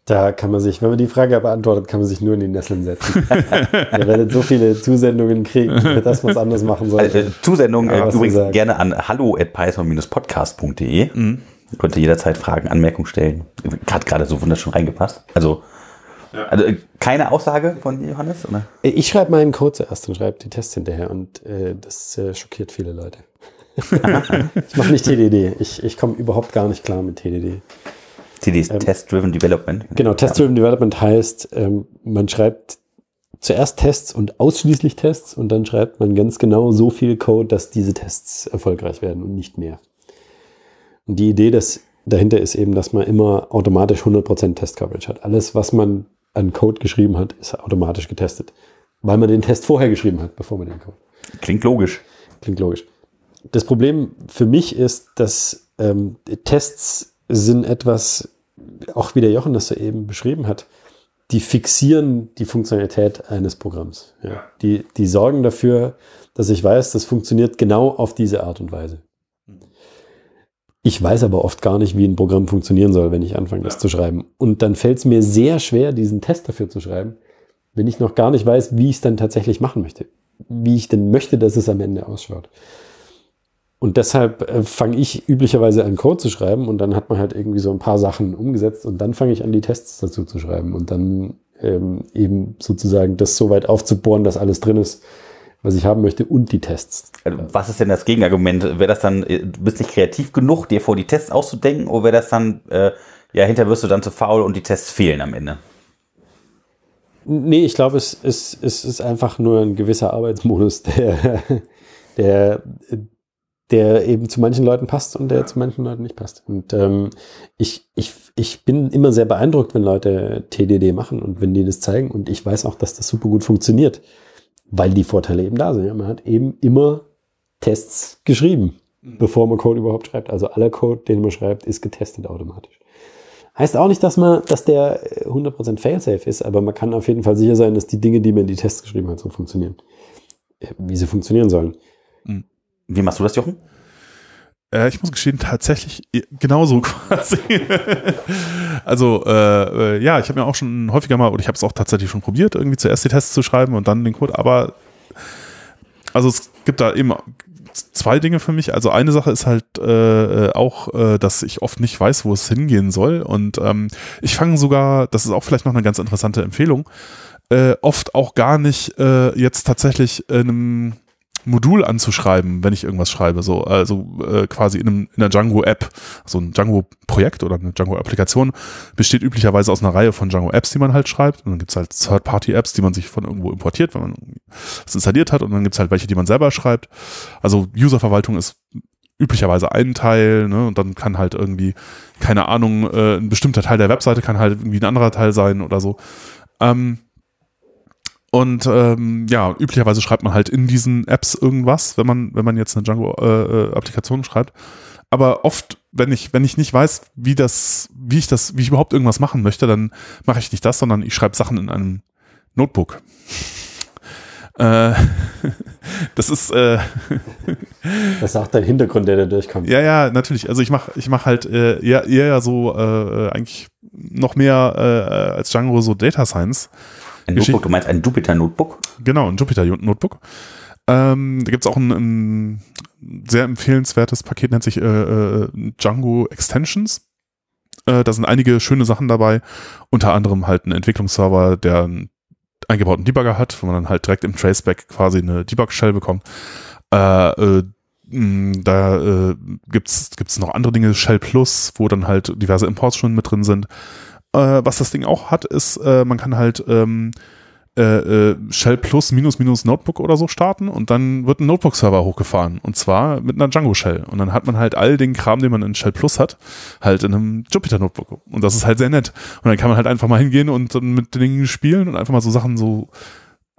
C: Da kann man sich, wenn man die Frage beantwortet, kann man sich nur in die Nesseln setzen. *laughs* Ihr werdet so viele Zusendungen kriegen, *laughs* dass man es anders machen soll.
A: Also, Zusendung
C: Ja,
A: äh,
C: was du
A: übrigens gerne an hallo at python-podcast.de. Könnt ihr jederzeit Fragen, Anmerkungen stellen. Hat gerade so wunderschön reingepasst. Also, also äh, keine Aussage von Johannes? Oder?
C: Ich schreibe meinen Code zuerst und schreibe die Tests hinterher und äh, das äh, schockiert viele Leute. *laughs* ich mache nicht TDD. Ich, ich komme überhaupt gar nicht klar mit TDD.
A: CD ist Test-Driven Development.
C: Genau, Test-Driven Development heißt, ähm, man schreibt zuerst Tests und ausschließlich Tests und dann schreibt man ganz genau so viel Code, dass diese Tests erfolgreich werden und nicht mehr. Und die Idee des, dahinter ist eben, dass man immer automatisch 100% Test-Coverage hat. Alles, was man an Code geschrieben hat, ist automatisch getestet. Weil man den Test vorher geschrieben hat, bevor man den Code.
A: Klingt logisch.
C: Klingt logisch. Das Problem für mich ist, dass ähm, Tests sind etwas, auch wie der Jochen das so eben beschrieben hat, die fixieren die Funktionalität eines Programms. Ja. Die, die sorgen dafür, dass ich weiß, das funktioniert genau auf diese Art und Weise. Ich weiß aber oft gar nicht, wie ein Programm funktionieren soll, wenn ich anfange, das zu schreiben. Und dann fällt es mir sehr schwer, diesen Test dafür zu schreiben, wenn ich noch gar nicht weiß, wie ich es dann tatsächlich machen möchte. Wie ich denn möchte, dass es am Ende ausschaut. Und deshalb äh, fange ich üblicherweise an, Code zu schreiben und dann hat man halt irgendwie so ein paar Sachen umgesetzt und dann fange ich an, die Tests dazu zu schreiben und dann ähm, eben sozusagen das so weit aufzubohren, dass alles drin ist, was ich haben möchte und die Tests.
A: Also, was ist denn das Gegenargument? Wäre das dann, äh, du bist nicht kreativ genug, dir vor die Tests auszudenken, oder wäre das dann, äh, ja, hinterher wirst du dann zu faul und die Tests fehlen am Ende?
C: Nee, ich glaube, es, es, es ist einfach nur ein gewisser Arbeitsmodus, *laughs* der, der, der eben zu manchen Leuten passt und der zu manchen Leuten nicht passt. Und ähm, ich, ich, ich bin immer sehr beeindruckt, wenn Leute TDD machen und wenn die das zeigen. Und ich weiß auch, dass das super gut funktioniert, weil die Vorteile eben da sind. Ja, man hat eben immer Tests geschrieben, mhm. bevor man Code überhaupt schreibt. Also aller Code, den man schreibt, ist getestet automatisch. Heißt auch nicht, dass man, dass der 100% failsafe ist, aber man kann auf jeden Fall sicher sein, dass die Dinge, die man in die Tests geschrieben hat, so funktionieren. Äh, wie sie funktionieren sollen.
A: Hm. Wie machst du das, Jochen?
B: Äh, ich muss gestehen, tatsächlich genauso *laughs* quasi. also, äh, äh, ja, ich habe mir auch schon häufiger mal, oder ich habe es auch tatsächlich schon probiert, irgendwie zuerst die Tests zu schreiben und dann den Code, aber also es gibt da eben zwei Dinge für mich. Also eine Sache ist halt äh, auch, äh, dass ich oft nicht weiß, wo es hingehen soll. Und ähm, ich fange sogar, das ist auch vielleicht noch eine ganz interessante Empfehlung, äh, oft auch gar nicht äh, jetzt tatsächlich in einem Modul anzuschreiben, wenn ich irgendwas schreibe, so also äh, quasi in, einem, in einer Django-App, so ein Django-Projekt oder eine Django-Applikation besteht üblicherweise aus einer Reihe von Django-Apps, die man halt schreibt. Und dann gibt's halt Third-Party-Apps, die man sich von irgendwo importiert, wenn man es installiert hat. Und dann gibt's halt welche, die man selber schreibt. Also User-Verwaltung ist üblicherweise ein Teil, ne, und dann kann halt irgendwie, keine Ahnung, äh, ein bestimmter Teil der Webseite kann halt irgendwie ein anderer Teil sein oder so. Ähm, und ähm, ja, üblicherweise schreibt man halt in diesen Apps irgendwas, wenn man, wenn man jetzt eine Django-Applikation äh, äh schreibt. Aber oft, wenn ich, wenn ich nicht weiß, wie das, wie ich das, wie ich überhaupt irgendwas machen möchte, dann mache ich nicht das, sondern ich schreibe Sachen in einem Notebook. Äh, *laughs* das ist äh,
C: Das ist auch dein Hintergrund, der da durchkommt.
B: Ja, ja, natürlich. Also ich mache ich mach halt äh, eher, eher so äh, eigentlich noch mehr äh, als Django so Data Science.
A: Ein Notebook, du meinst ein Jupyter-Notebook?
B: Genau, ein Jupyter-Notebook. Ähm, da gibt es auch ein, ein, sehr empfehlenswertes Paket, nennt sich äh, äh, Django Extensions. Äh, da sind einige schöne Sachen dabei, unter anderem halt ein Entwicklungsserver, der einen eingebauten Debugger hat, wo man dann halt direkt im Traceback quasi eine Debug-Shell bekommt. Äh, äh, da äh, gibt's gibt's noch andere Dinge, Shell Plus, wo dann halt diverse Imports schon mit drin sind. Äh, was das Ding auch hat, ist, äh, man kann halt ähm, äh, äh, Shell Plus minus minus Notebook oder so starten und dann wird ein Notebook-Server hochgefahren und zwar mit einer Django Shell. Und dann hat man halt all den Kram, den man in Shell Plus hat, halt in einem Jupyter Notebook. Und das ist halt sehr nett. Und dann kann man halt einfach mal hingehen und mit den Dingen spielen und einfach mal so Sachen so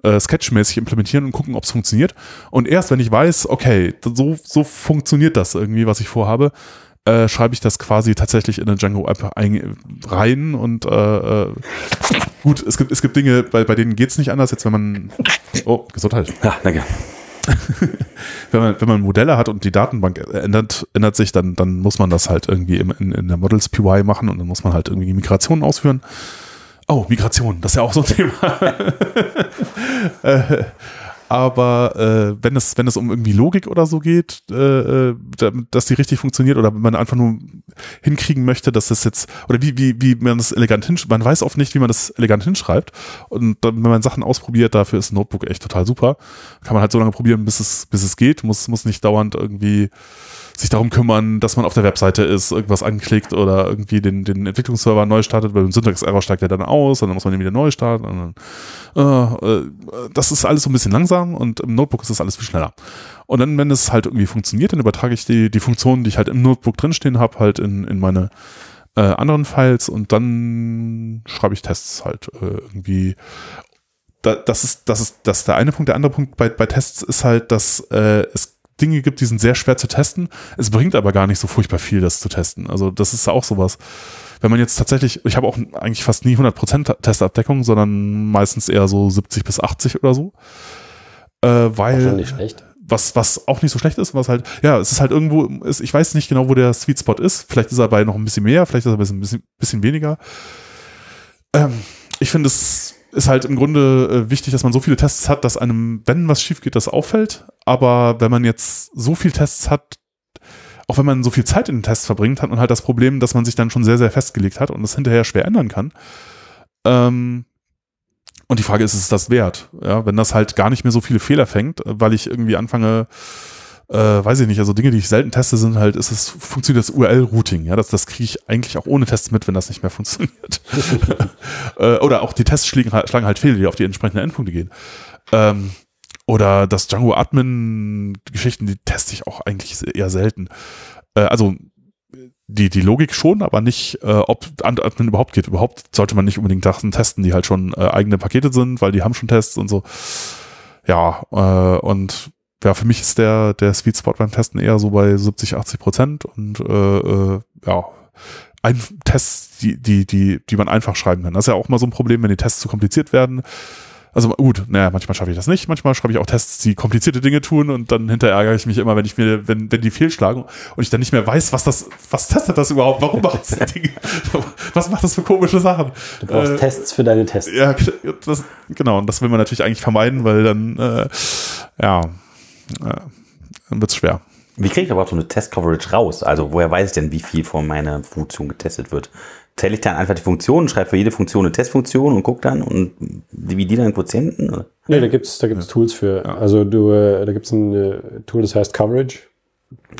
B: äh, sketchmäßig implementieren und gucken, ob es funktioniert. Und erst wenn ich weiß, okay, so, so funktioniert das irgendwie, was ich vorhabe, äh, schreibe ich das quasi tatsächlich in eine Django-App rein und äh, äh, gut, es gibt, es gibt Dinge, bei, bei denen geht es nicht anders, jetzt wenn man Oh, Gesundheit.
A: Ja, danke. *laughs*
B: wenn, man, wenn man Modelle hat und die Datenbank ändert, ändert sich, dann, dann muss man das halt irgendwie in, in, in der Models PY machen und dann muss man halt irgendwie die Migration ausführen. Oh, Migration, das ist ja auch so ein *laughs* Thema. äh, aber äh, wenn es wenn es um irgendwie Logik oder so geht, äh, äh dass die richtig funktioniert oder man einfach nur hinkriegen möchte, dass das jetzt oder wie wie wie man das elegant hinschreibt, man weiß oft nicht, wie man das elegant hinschreibt und dann, wenn man Sachen ausprobiert, dafür ist ein Notebook echt total super. Kann man halt so lange probieren, bis es bis es geht, muss muss nicht dauernd irgendwie sich darum kümmern, dass man auf der Webseite ist, irgendwas anklickt oder irgendwie den, den Entwicklungsserver neu startet, weil im Syntax-Error steigt er dann aus und dann muss man ihn wieder neu starten. Dann, äh, äh, das ist alles so ein bisschen langsam und im Notebook ist das alles viel schneller. Und dann, wenn es halt irgendwie funktioniert, dann übertrage ich die, die Funktionen, die ich halt im Notebook drinstehen habe, halt in, in meine äh, anderen Files und dann schreibe ich Tests halt äh, irgendwie das ist, das ist, das ist der eine Punkt. Der andere Punkt bei, bei Tests ist halt, dass äh, es Dinge gibt, die sind sehr schwer zu testen. Es bringt aber gar nicht so furchtbar viel, das zu testen. Also das ist auch sowas. Wenn man jetzt tatsächlich, ich habe auch eigentlich fast nie 100% Testabdeckung, sondern meistens eher so 70 bis 80 oder so. Äh, weil,
C: nicht schlecht.
B: Was, was auch nicht so schlecht ist, was halt, ja, es ist halt irgendwo, ist, ich weiß nicht genau, wo der Sweet Spot ist. Vielleicht ist er bei noch ein bisschen mehr, vielleicht ist er bei ein bisschen, bisschen weniger. Ähm, ich finde es ist halt im Grunde äh, wichtig, dass man so viele Tests hat, dass einem, wenn was schief geht, das auffällt. Aber wenn man jetzt so viele Tests hat, auch wenn man so viel Zeit in den Tests verbringt, hat man halt das Problem, dass man sich dann schon sehr, sehr festgelegt hat und das hinterher schwer ändern kann. Ähm, und die Frage ist, ist das wert? Ja, wenn das halt gar nicht mehr so viele Fehler fängt, weil ich irgendwie anfange, äh, weiß ich nicht, also Dinge, die ich selten teste, sind halt, ist es, funktioniert das URL-Routing, ja, das, das kriege ich eigentlich auch ohne Tests mit, wenn das nicht mehr *laughs* funktioniert. *laughs* äh, oder auch die Tests schlagen halt, schlagen halt Fehler, die auf die entsprechenden Endpunkte gehen. Ähm, oder das Django Admin-Geschichten, die teste ich auch eigentlich eher selten. Äh, also die, die Logik schon, aber nicht, äh, ob Admin überhaupt geht. Überhaupt sollte man nicht unbedingt Sachen testen, die halt schon äh, eigene Pakete sind, weil die haben schon Tests und so. Ja, äh, und ja, für mich ist der, der Sweet Spot beim Testen eher so bei 70, 80 Prozent und äh, äh, ja, ein Test, die, die, die, die man einfach schreiben kann. Das ist ja auch mal so ein Problem, wenn die Tests zu kompliziert werden also gut, naja, manchmal schaffe ich das nicht. Manchmal schreibe ich auch Tests, die komplizierte Dinge tun und dann hinterher ärgere ich mich immer, wenn ich mir, wenn, wenn die fehlschlagen und ich dann nicht mehr weiß, was das, was testet das überhaupt? Warum macht das Ding? *laughs* Was macht das für komische Sachen?
C: Du brauchst äh, Tests für deine Tests.
B: Ja, das, genau. Und das will man natürlich eigentlich vermeiden, weil dann, äh, ja, äh, dann wird's schwer.
A: Wie kriege ich aber so eine Test-Coverage raus? Also woher weiß ich denn, wie viel von meiner Funktion getestet wird? zähle ich dann einfach die Funktionen, schreibe für jede Funktion eine Testfunktion und gucke dann und dividiere dann Quotienten? Oder?
C: Nee, da gibt es da gibt's Tools für. Ja. Also du, äh, da gibt es ein äh, Tool, das heißt Coverage.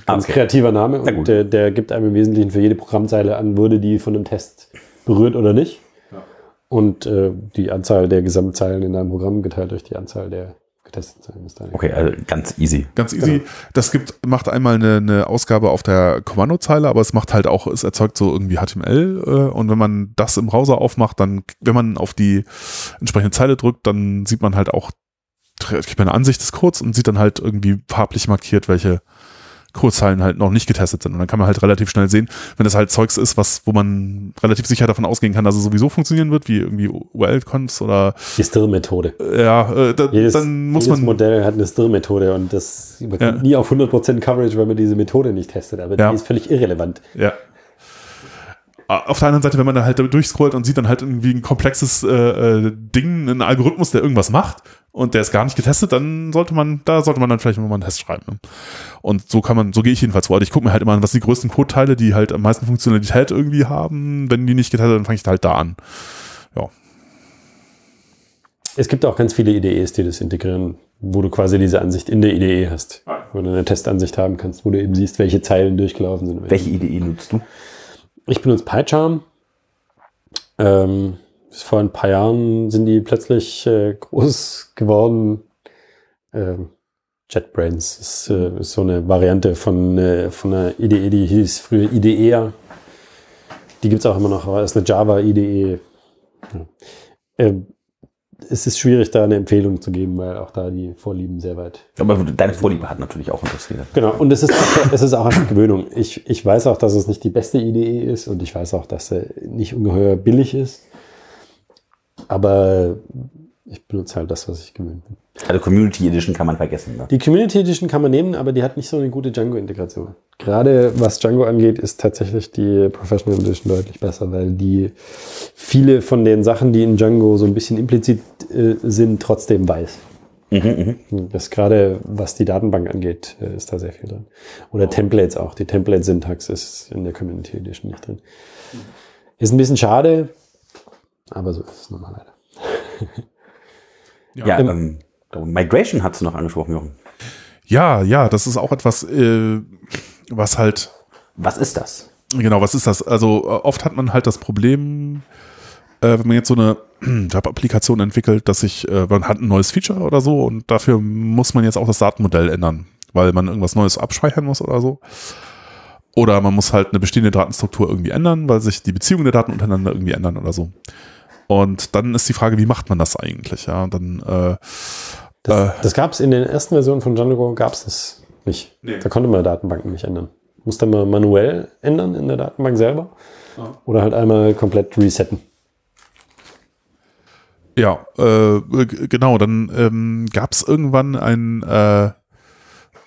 C: Ganz okay. kreativer Name. Und der, der, gibt einem im Wesentlichen für jede Programmzeile an, wurde die von einem Test berührt oder nicht. Ja. Und äh, die Anzahl der Gesamtzeilen in deinem Programm geteilt durch die Anzahl der getestet sein.
A: Ist okay, also ganz easy.
B: Ganz easy. Genau. Das gibt, macht einmal eine, eine Ausgabe auf der Kommandozeile, aber es macht halt auch, es erzeugt so irgendwie HTML äh, und wenn man das im Browser aufmacht, dann, wenn man auf die entsprechende Zeile drückt, dann sieht man halt auch, kriegt man eine Ansicht des Codes und sieht dann halt irgendwie farblich markiert, welche Kurzzahlen halt noch nicht getestet sind. Und dann kann man halt relativ schnell sehen, wenn das halt Zeugs ist, was, wo man relativ sicher davon ausgehen kann, dass es sowieso funktionieren wird, wie irgendwie URL-Cons oder.
C: Die Stirr-Methode.
B: Ja, äh, da,
C: jedes, dann muss jedes man. Modell hat eine Stirr-Methode und das man ja. nie auf 100% Coverage, weil man diese Methode nicht testet, aber ja. die ist völlig irrelevant.
B: Ja. Auf der anderen Seite, wenn man da halt durchscrollt und sieht dann halt irgendwie ein komplexes äh, äh Ding, einen Algorithmus, der irgendwas macht, und der ist gar nicht getestet, dann sollte man, da sollte man dann vielleicht mal einen Test schreiben. Ne? Und so kann man, so gehe ich jedenfalls vor. Also ich gucke mir halt immer an, was die größten Codeteile, die halt am meisten Funktionalität irgendwie haben. Wenn die nicht getestet sind, dann fange ich halt da an. Ja.
C: Es gibt auch ganz viele IDEs, die das integrieren, wo du quasi diese Ansicht in der IDE hast. Wo du eine Testansicht haben kannst, wo du eben siehst, welche Zeilen durchgelaufen sind.
A: Welche IDE nutzt du?
C: Ich benutze PyCharm. Ähm, vor ein paar Jahren sind die plötzlich äh, groß geworden. Ähm, JetBrains ist, äh, ist, so eine Variante von, äh, von einer IDE, die hieß früher IDEA. Die gibt es auch immer noch, aber ist eine Java-IDE. Ja. Ähm, es ist schwierig, da eine Empfehlung zu geben, weil auch da die Vorlieben sehr weit.
A: Aber deine Vorliebe hat natürlich auch interessiert.
C: Genau, und es ist, es ist auch eine Gewöhnung. Ich, ich weiß auch, dass es nicht die beste IDE ist und ich weiß auch, dass sie nicht ungeheuer billig ist. Aber ich benutze halt das, was ich gewöhnt bin.
A: Also Community Edition kann man vergessen. Ne?
C: Die Community Edition kann man nehmen, aber die hat nicht so eine gute Django-Integration. Gerade was Django angeht, ist tatsächlich die Professional Edition deutlich besser, weil die viele von den Sachen, die in Django so ein bisschen implizit äh, sind, trotzdem weiß. Mhm, mh. Das gerade, was die Datenbank angeht, äh, ist da sehr viel drin. Oder Templates auch. Die Template-Syntax ist in der Community Edition nicht drin. Ist ein bisschen schade, aber so ist es normal leider. *laughs*
A: ja, ja ähm, Migration hast du noch angesprochen, Jochen.
B: Ja, ja, das ist auch etwas, äh, was halt.
A: Was ist das?
B: Genau, was ist das? Also äh, oft hat man halt das Problem, äh, wenn man jetzt so eine *clears throat* Web-Applikation entwickelt, dass sich, äh, man hat ein neues Feature oder so und dafür muss man jetzt auch das Datenmodell ändern, weil man irgendwas Neues abspeichern muss oder so. Oder man muss halt eine bestehende Datenstruktur irgendwie ändern, weil sich die Beziehungen der Daten untereinander irgendwie ändern oder so. Und dann ist die Frage, wie macht man das eigentlich? Ja, dann. Äh,
C: das, äh, das gab es in den ersten Versionen von Django gab es das nicht. Nee. Da konnte man Datenbanken nicht ändern. Musste man manuell ändern in der Datenbank selber ja. oder halt einmal komplett resetten.
B: Ja, äh, genau. Dann ähm, gab es irgendwann ein äh,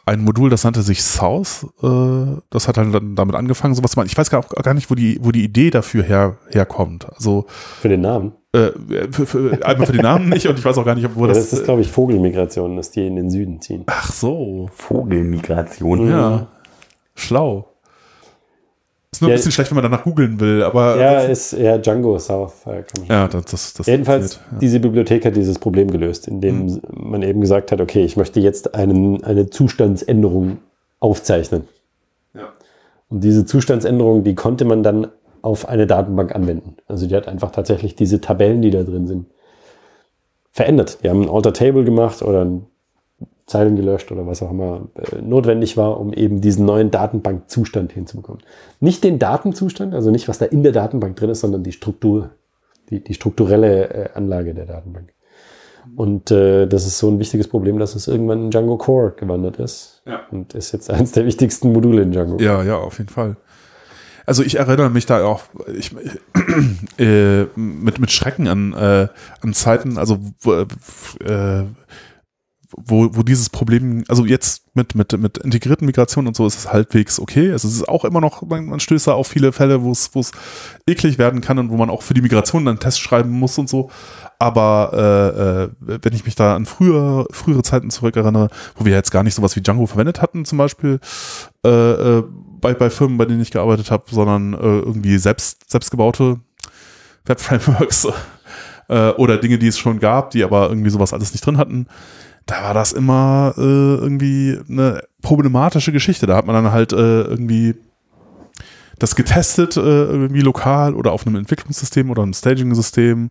B: ein Modul, das nannte sich South. Äh, das hat dann damit angefangen, sowas zu machen. Ich weiß gar, gar nicht, wo die, wo die Idee dafür her, herkommt. Also
C: für den Namen.
B: Äh, für, für, einmal für den Namen nicht und ich weiß auch gar nicht, wo
C: ja,
B: das.
C: Das ist, glaube ich, Vogelmigration, dass die in den Süden ziehen.
A: Ach so, Vogelmigration.
B: Ja, schlau. Ist nur
C: Ja.
B: ein bisschen schlecht, wenn man danach googeln will, aber
C: Ja, ist eher Django South. äh, kann ich
B: ja das, das, das
C: Jedenfalls,
B: funktioniert,
C: diese Bibliothek hat dieses Problem gelöst, indem
B: Mhm.
C: man eben gesagt hat, okay, ich möchte jetzt einen, eine Zustandsänderung aufzeichnen.
B: Ja.
C: Und diese Zustandsänderung, die konnte man dann auf eine Datenbank anwenden. Also die hat einfach tatsächlich diese Tabellen, die da drin sind, verändert. Die haben ein Alter Table gemacht oder ein Zeilen gelöscht oder was auch immer äh, notwendig war, um eben diesen neuen Datenbankzustand hinzubekommen. Nicht den Datenzustand, also nicht was da in der Datenbank drin ist, sondern die Struktur, die, die strukturelle äh, Anlage der Datenbank. Und äh, das ist so ein wichtiges Problem, dass es irgendwann in Django Core gewandert ist
B: Ja.
C: und ist jetzt eines der wichtigsten Module in Django.
B: Ja, ja, auf jeden Fall. Also ich erinnere mich da auch ich, *clears throat* äh, mit, mit Schrecken an, äh, an Zeiten, also äh, wo, wo dieses Problem, also jetzt mit, mit, mit integrierten Migrationen und so ist es halbwegs okay. Also es ist auch immer noch, man, man stößt da auf viele Fälle, wo es, eklig werden kann und wo man auch für die Migration dann einen Test schreiben muss und so. Aber äh, äh, wenn ich mich da an früher, frühere Zeiten zurückerinnere, wo wir jetzt gar nicht sowas wie Django verwendet hatten, zum Beispiel, äh, äh, bei, bei Firmen, bei denen ich gearbeitet habe, sondern äh, irgendwie selbst, selbstgebaute Web-Frameworks *laughs* äh, oder Dinge, die es schon gab, die aber irgendwie sowas alles nicht drin hatten. Da war das immer äh, irgendwie eine problematische Geschichte. Da hat man dann halt äh, irgendwie das getestet, äh, irgendwie lokal oder auf einem Entwicklungssystem oder einem Staging-System.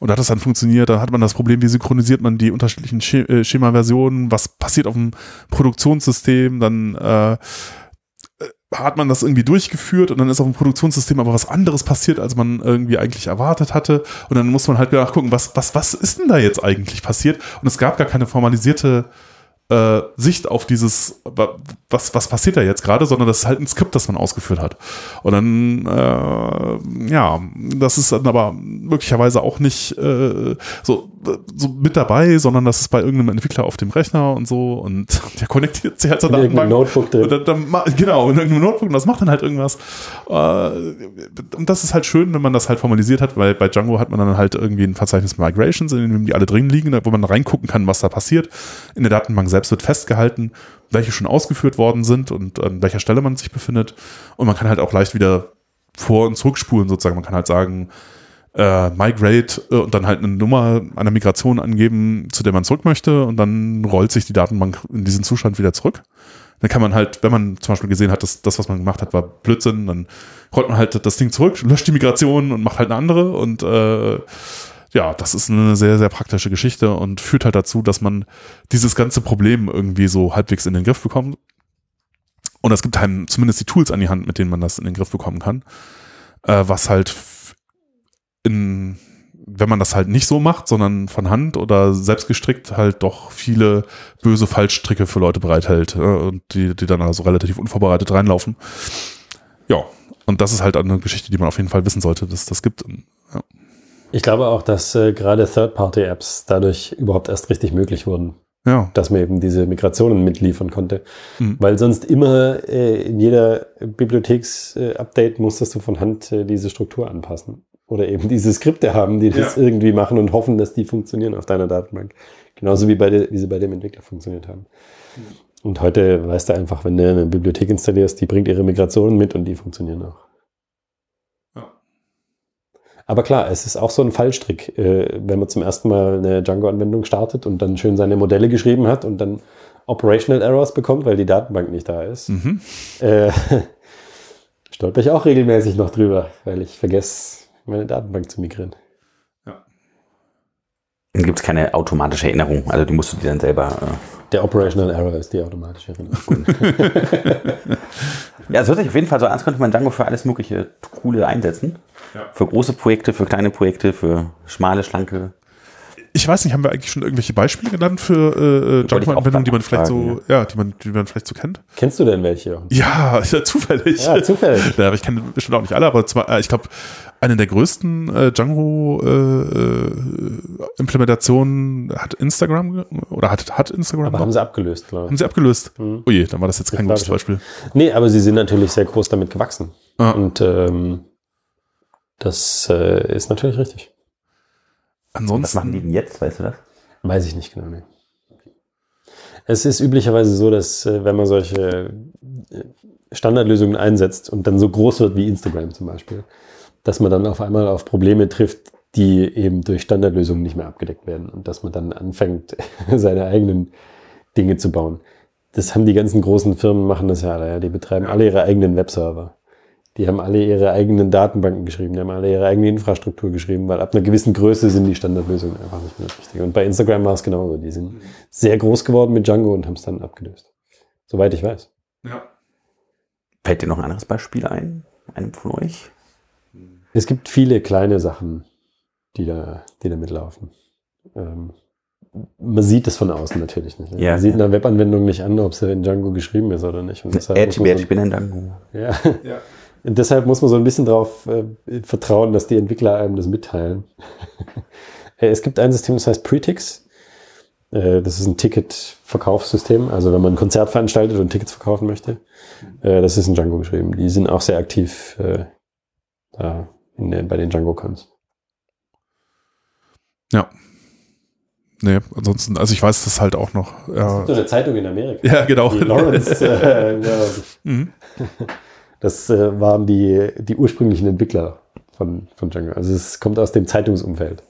B: Und hat das dann funktioniert. Dann hat man das Problem, wie synchronisiert man die unterschiedlichen Sch äh, Schema-Versionen, was passiert auf dem Produktionssystem, dann äh, hat man das irgendwie durchgeführt und dann ist auf dem Produktionssystem aber was anderes passiert, als man irgendwie eigentlich erwartet hatte. Und dann muss man halt nachgucken, was, was, was ist denn da jetzt eigentlich passiert? Und es gab gar keine formalisierte äh, Sicht auf dieses, wa- was, was passiert da jetzt gerade, sondern das ist halt ein Skript, das man ausgeführt hat. Und dann, äh, ja, das ist dann aber möglicherweise auch nicht äh, so, so mit dabei, sondern das ist bei irgendeinem Entwickler auf dem Rechner und so und *laughs* der konnektiert sich halt zur
C: irgendeinem
B: Datenbank.
C: Notebook drin.
B: Dann, dann, genau, in irgendeinem Notebook und das macht dann halt irgendwas. Äh, und das ist halt schön, wenn man das halt formalisiert hat, weil bei Django hat man dann halt irgendwie ein Verzeichnis Migrations, in dem die alle drin liegen, wo man reingucken kann, was da passiert. In der Datenbank selbst wird festgehalten, welche schon ausgeführt worden sind und an welcher Stelle man sich befindet. Und man kann halt auch leicht wieder vor- und zurückspulen sozusagen. Man kann halt sagen, äh, Migrate äh, und dann halt eine Nummer einer Migration angeben, zu der man zurück möchte und dann rollt sich die Datenbank in diesen Zustand wieder zurück. Dann kann man halt, wenn man zum Beispiel gesehen hat, dass das, was man gemacht hat, war Blödsinn, dann rollt man halt das Ding zurück, löscht die Migration und macht halt eine andere und äh, ja, das ist eine sehr, sehr praktische Geschichte und führt halt dazu, dass man dieses ganze Problem irgendwie so halbwegs in den Griff bekommt. Und es gibt einem zumindest die Tools an die Hand, mit denen man das in den Griff bekommen kann. Äh, was halt in, wenn man das halt nicht so macht, sondern von Hand oder selbst gestrickt, halt doch viele böse Fallstricke für Leute bereithält äh, und die, die dann also relativ unvorbereitet reinlaufen. Ja, und das ist halt eine Geschichte, die man auf jeden Fall wissen sollte, dass das gibt. Ja.
C: Ich glaube auch, dass äh, gerade Third-Party-Apps dadurch überhaupt erst richtig möglich wurden,
B: Ja,
C: dass man eben diese Migrationen mitliefern konnte.
B: Mhm.
C: Weil sonst immer äh, in jeder Bibliotheks-Update musstest du von Hand äh, diese Struktur anpassen. Oder eben diese Skripte haben, die das
B: Ja.
C: irgendwie machen und hoffen, dass die funktionieren auf deiner Datenbank. Genauso wie, bei der, wie sie bei dem Entwickler funktioniert haben. Und heute weißt du einfach, wenn du eine Bibliothek installierst, die bringt ihre Migrationen mit und die funktionieren auch. Aber klar, es ist auch so ein Fallstrick, äh, wenn man zum ersten Mal eine Django-Anwendung startet und dann schön seine Modelle geschrieben hat und dann Operational Errors bekommt, weil die Datenbank nicht da ist.
B: Mhm.
C: Äh, *laughs* stolper ich auch regelmäßig noch drüber, weil ich vergesse, meine Datenbank zu migrieren.
A: Dann gibt es keine automatische Erinnerung. Also die musst du dir dann selber. Äh
C: Der Operational Error ist die automatische Erinnerung.
A: ja, es hört sich auf jeden Fall so an, als könnte man Django für alles mögliche coole einsetzen.
B: Ja.
A: Für große Projekte, für kleine Projekte, für schmale, schlanke.
B: Ich weiß nicht, haben wir eigentlich schon irgendwelche Beispiele genannt für äh, Django-Anwendungen,
A: auch
B: die man vielleicht
A: fragen,
B: so, ja, die man, die man vielleicht so kennt?
C: Kennst du denn welche?
B: Ja, *laughs* ja zufällig.
C: Ja, zufällig. *laughs*
B: Ja, aber ich kenne bestimmt auch nicht alle, aber zwar, äh, ich glaube, eine der größten äh, Django-Implementationen hat Instagram oder hat, hat Instagram
C: Aber haben sie abgelöst, glaube
B: Haben
C: ich.
B: sie abgelöst?
C: Mhm.
B: Oh je, dann war das jetzt kein gutes
C: ich auch.
B: Beispiel.
C: Nee, aber sie sind natürlich sehr groß damit gewachsen.
B: Ah.
C: Und ähm, das äh, ist natürlich richtig.
A: Was
B: Ansonsten.
A: machen die denn jetzt, weißt du das?
C: Weiß ich nicht genau. Nee. Es ist üblicherweise so, dass äh, wenn man solche äh, Standardlösungen einsetzt und dann so groß wird wie Instagram zum Beispiel, dass man dann auf einmal auf Probleme trifft, die eben durch Standardlösungen nicht mehr abgedeckt werden und dass man dann anfängt, *laughs* seine eigenen Dinge zu bauen. Das haben die ganzen großen Firmen machen das ja alle. Ja. Die betreiben alle ihre eigenen Webserver. Die haben alle ihre eigenen Datenbanken geschrieben, die haben alle ihre eigene Infrastruktur geschrieben, weil ab einer gewissen Größe sind die Standardlösungen einfach nicht mehr richtig. Und bei Instagram war es genauso. Die sind sehr groß geworden mit Django und haben es dann abgelöst. Soweit ich weiß.
B: Ja.
A: Fällt dir noch ein anderes Beispiel ein? Einem von euch?
C: Es gibt viele kleine Sachen, die da, die da mitlaufen. Ähm, man sieht es von außen natürlich nicht.
A: Ja,
C: man sieht
A: ja.
C: einer Webanwendung nicht an, ob sie in Django geschrieben ist oder nicht. Und deshalb
A: Edge, ich bin ein Django.
C: ja.
B: Ja.
C: Und deshalb muss man so ein bisschen darauf äh, vertrauen, dass die Entwickler einem das mitteilen. *laughs* Äh, es gibt ein System, das heißt Pretix. Äh, das ist ein Ticket-Verkaufssystem. Also wenn man ein Konzert veranstaltet und Tickets verkaufen möchte, äh, das ist in Django geschrieben. Die sind auch sehr aktiv äh, da in, bei den Django-Cons.
B: Ja. Nee, ansonsten, also ich weiß das halt auch noch. Ja,
C: So eine Zeitung in Amerika.
B: ja genau.
C: Die Lawrence, äh, *laughs* ja,
B: Mhm. *laughs*
C: das äh, waren die, die ursprünglichen Entwickler von, von Django. Also es kommt aus dem Zeitungsumfeld.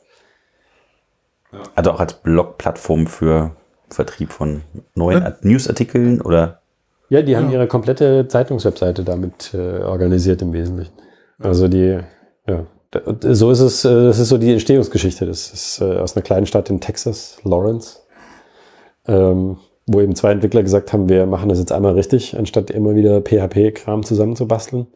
A: Also auch als Blog-Plattform für Vertrieb von neuen
B: Ja.
A: Newsartikeln oder
C: Ja, die haben
B: Ja.
C: ihre komplette Zeitungswebseite damit äh, organisiert im Wesentlichen. Also die, ja, so ist es, äh, das ist so die Entstehungsgeschichte. Das ist äh, aus einer kleinen Stadt in Texas, Lawrence, ähm, wo eben zwei Entwickler gesagt haben, wir machen das jetzt einmal richtig, anstatt immer wieder PHP-Kram zusammenzubasteln.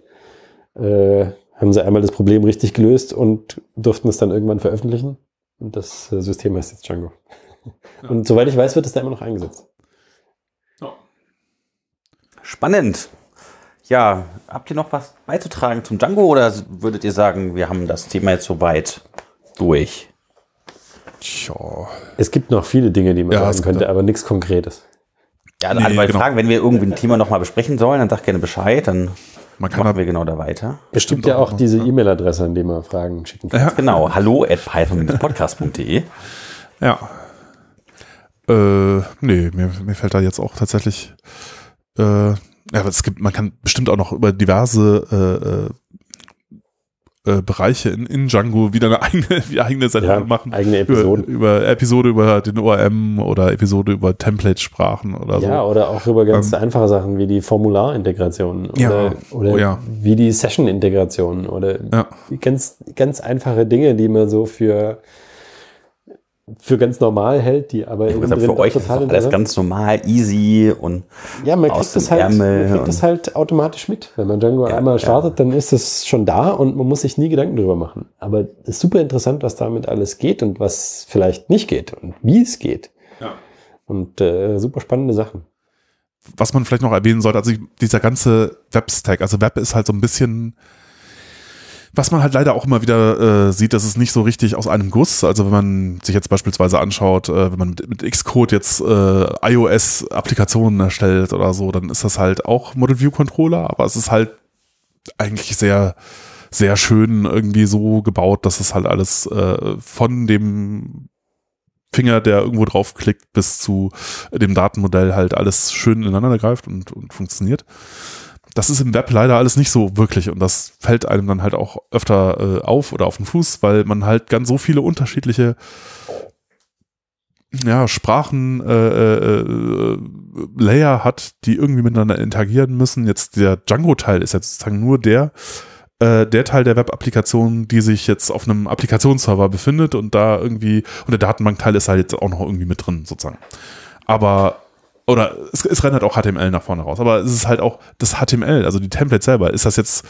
C: Äh, haben sie einmal das Problem richtig gelöst und durften es dann irgendwann veröffentlichen. Und das äh, System heißt jetzt Django.
B: Ja.
C: Und soweit ich weiß, wird es da immer noch eingesetzt.
A: spannend. Ja, habt ihr noch was beizutragen zum Django oder würdet ihr sagen, wir haben das Thema jetzt soweit durch?
B: Tja.
C: Es gibt noch viele Dinge, die man
B: Ja,
C: sagen könnte, aber nichts Konkretes.
A: Ja,
B: Nee,
A: also bei
B: genau.
A: Fragen, wenn wir irgendwie ein Thema nochmal besprechen sollen, dann sag gerne Bescheid, dann
B: Man kann
A: machen
B: da,
A: wir genau da weiter.
C: Es
B: Bestimmt
C: gibt ja
B: auch
C: auch diese
B: ja.
C: E-Mail-Adresse, an die man Fragen schicken kann.
B: ja,
A: Genau, hallo at python-podcast.de.
B: ja. Äh, nee, mir, mir fällt da jetzt auch tatsächlich, äh, ja, aber es gibt, man kann bestimmt auch noch über diverse äh, äh, Bereiche in, in Django wieder eine eigene, *laughs* wie eigene Sendung
C: Ja,
B: machen.
C: eigene
B: Über,
C: Episoden.
B: über Episode über den ORM oder Episode über Template-Sprachen oder so.
C: Ja, oder auch über ganz
B: Ähm,
C: einfache Sachen wie die Formularintegration oder,
B: Ja,
C: oder
B: oh ja.
C: wie die Session-Integration oder ganz, ganz einfache Dinge, die man so für, für ganz normal hält, die aber
A: Ich
C: innen
A: für euch ist alles ganz normal, easy und
C: Ja, man
A: aus
C: kriegt, das
A: dem
C: halt,
A: Ärmel
C: man kriegt das halt automatisch mit. Wenn man Django
A: Ja,
C: einmal
A: ja.
C: startet, dann ist es schon da und man muss sich nie Gedanken drüber machen. Aber es ist super interessant, was damit alles geht und was vielleicht nicht geht und wie es geht.
B: Ja.
C: Und äh, super spannende Sachen.
B: was man vielleicht noch erwähnen sollte, also dieser ganze Web-Stack, also Web ist halt so ein bisschen, was man halt leider auch immer wieder äh, sieht, das ist nicht so richtig aus einem Guss. Also wenn man sich jetzt beispielsweise anschaut, äh, wenn man mit, mit Xcode jetzt äh, iOS-Applikationen erstellt oder so, dann ist das halt auch Model View Controller, aber es ist halt eigentlich sehr, sehr schön irgendwie so gebaut, dass es halt alles äh, von dem Finger, der irgendwo draufklickt, bis zu dem Datenmodell halt alles schön ineinander greift und, und funktioniert. Das ist im Web leider alles nicht so wirklich und das fällt einem dann halt auch öfter äh, auf oder auf den Fuß, weil man halt ganz so viele unterschiedliche ja, Sprachen, äh, äh, Layer hat, die irgendwie miteinander interagieren müssen. Jetzt der Django-Teil ist jetzt sozusagen nur der, äh, der Teil der Web-Applikation, die sich jetzt auf einem Applikationsserver befindet und da irgendwie, und der Datenbankteil ist halt jetzt auch noch irgendwie mit drin, sozusagen. Aber, oder es, es rennt halt auch HTML nach vorne raus, aber es ist halt auch das HTML, also die Template selber. Ist das jetzt,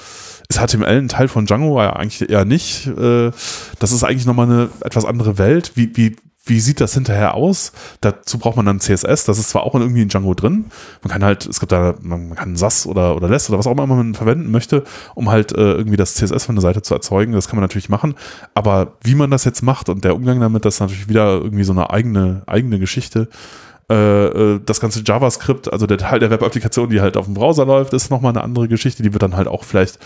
B: ist HTML ein Teil von Django? Ja, eigentlich eher nicht. Äh, das ist eigentlich nochmal eine etwas andere Welt. Wie, wie, wie sieht das hinterher aus? Dazu braucht man dann CSS. Das ist zwar auch irgendwie in Django drin. Man kann halt, es gibt da, man kann SAS oder, oder LESS oder was auch immer man verwenden möchte, um halt äh, irgendwie das CSS von der Seite zu erzeugen. Das kann man natürlich machen. Aber wie man das jetzt macht und der Umgang damit, das ist natürlich wieder irgendwie so eine eigene, eigene Geschichte. Äh, äh, das ganze JavaScript, also der Teil der Web-Applikation, die halt auf dem Browser läuft, ist nochmal eine andere Geschichte. Die wird dann halt auch vielleicht,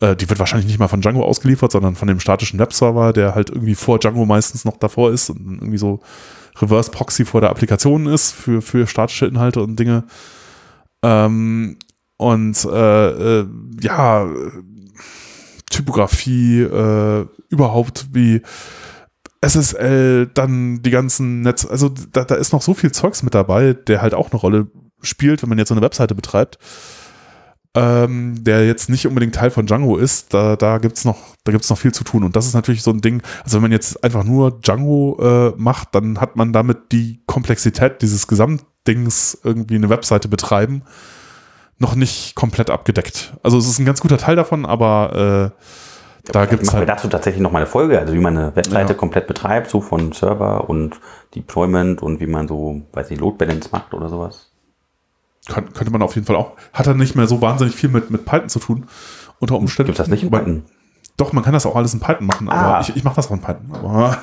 B: äh, die wird wahrscheinlich nicht mal von Django ausgeliefert, sondern von dem statischen Webserver, der halt irgendwie vor Django meistens noch davor ist und irgendwie so Reverse Proxy vor der Applikation ist für, für statische Inhalte und Dinge. Ähm, und äh, äh, ja, Typografie, äh, überhaupt wie SSL, dann die ganzen Netz, also da, da ist noch so viel Zeugs mit dabei, der halt auch eine Rolle spielt, wenn man jetzt so eine Webseite betreibt, ähm, der jetzt nicht unbedingt Teil von Django ist, da, da gibt's noch, da gibt's noch viel zu tun. Und das ist natürlich so ein Ding, also wenn man jetzt einfach nur Django äh, macht, dann hat man damit die Komplexität dieses Gesamtdings irgendwie eine Webseite betreiben noch nicht komplett abgedeckt. Also es ist ein ganz guter Teil davon, aber äh, da gibt es
A: Machen wir
B: halt.
A: dazu tatsächlich nochmal eine Folge, also wie man eine Webseite
B: Ja.
A: komplett betreibt, so von Server und Deployment und wie man so, weiß nicht, Load Balance macht oder sowas.
B: Kann, könnte man auf jeden Fall auch. Hat dann nicht mehr so wahnsinnig viel mit, mit Python zu tun. Unter Umständen.
A: Gibt das nicht in Python?
B: Doch, man kann das auch alles in Python machen, aber
A: Ah.
B: ich, ich mache das auch in Python. Aber *laughs*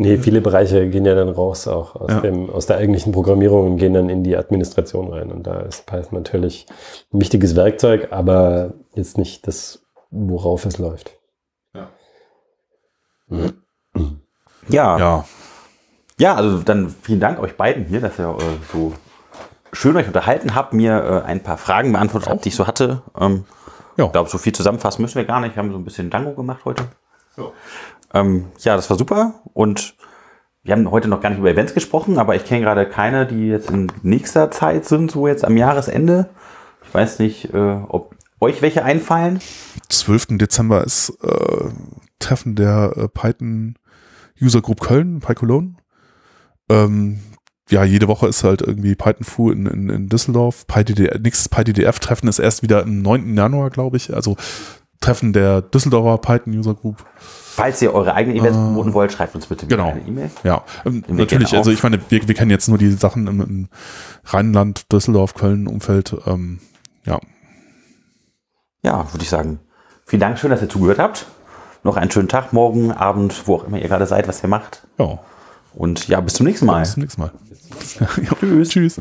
C: Nee, viele Bereiche gehen ja dann raus auch aus,
B: Ja.
C: dem, aus der eigentlichen Programmierung und gehen dann in die Administration rein. Und da ist Python natürlich ein wichtiges Werkzeug, aber jetzt nicht das, worauf es läuft.
A: Ja, *clears throat* ja.
B: ja,
A: Ja, also dann vielen Dank euch beiden hier, dass ihr äh, so schön euch unterhalten habt, mir äh, ein paar Fragen beantwortet habt, die ich so hatte. Ähm,
B: Ja.
A: Ich glaube, so viel zusammenfassen müssen wir gar nicht. Wir haben so ein bisschen Dango gemacht heute. Ähm, ja, das war super. Und wir haben heute noch gar nicht über Events gesprochen, aber ich kenne gerade keine, die jetzt in nächster Zeit sind, so jetzt am Jahresende. Ich weiß nicht, äh, ob euch welche einfallen.
B: 12. Dezember ist äh, Treffen der äh, Python User Group Köln, PyCologne. Ähm, ja, jede Woche ist halt irgendwie Python Fu in, in, in Düsseldorf. PyDDF, nächstes PyDDF-Treffen ist erst wieder am 9. Januar, glaube ich. Also Treffen der Düsseldorfer Python User Group.
A: Falls ihr eure eigenen Events promoten wollt, schreibt uns bitte
B: Genau.
A: eine E-Mail.
B: Ja, ähm, natürlich, also ich meine, wir, wir kennen jetzt nur die Sachen im, im Rheinland, Düsseldorf, Köln, Umfeld. Ähm, ja,
A: Ja, würde ich sagen. Vielen Dank, schön, dass ihr zugehört habt. Noch einen schönen Tag, morgen, Abend, wo auch immer ihr gerade seid, was ihr macht.
B: ja,
A: Und ja, bis zum nächsten Mal.
B: bis zum nächsten Mal. *laughs* ja, tschüss. Tschüss.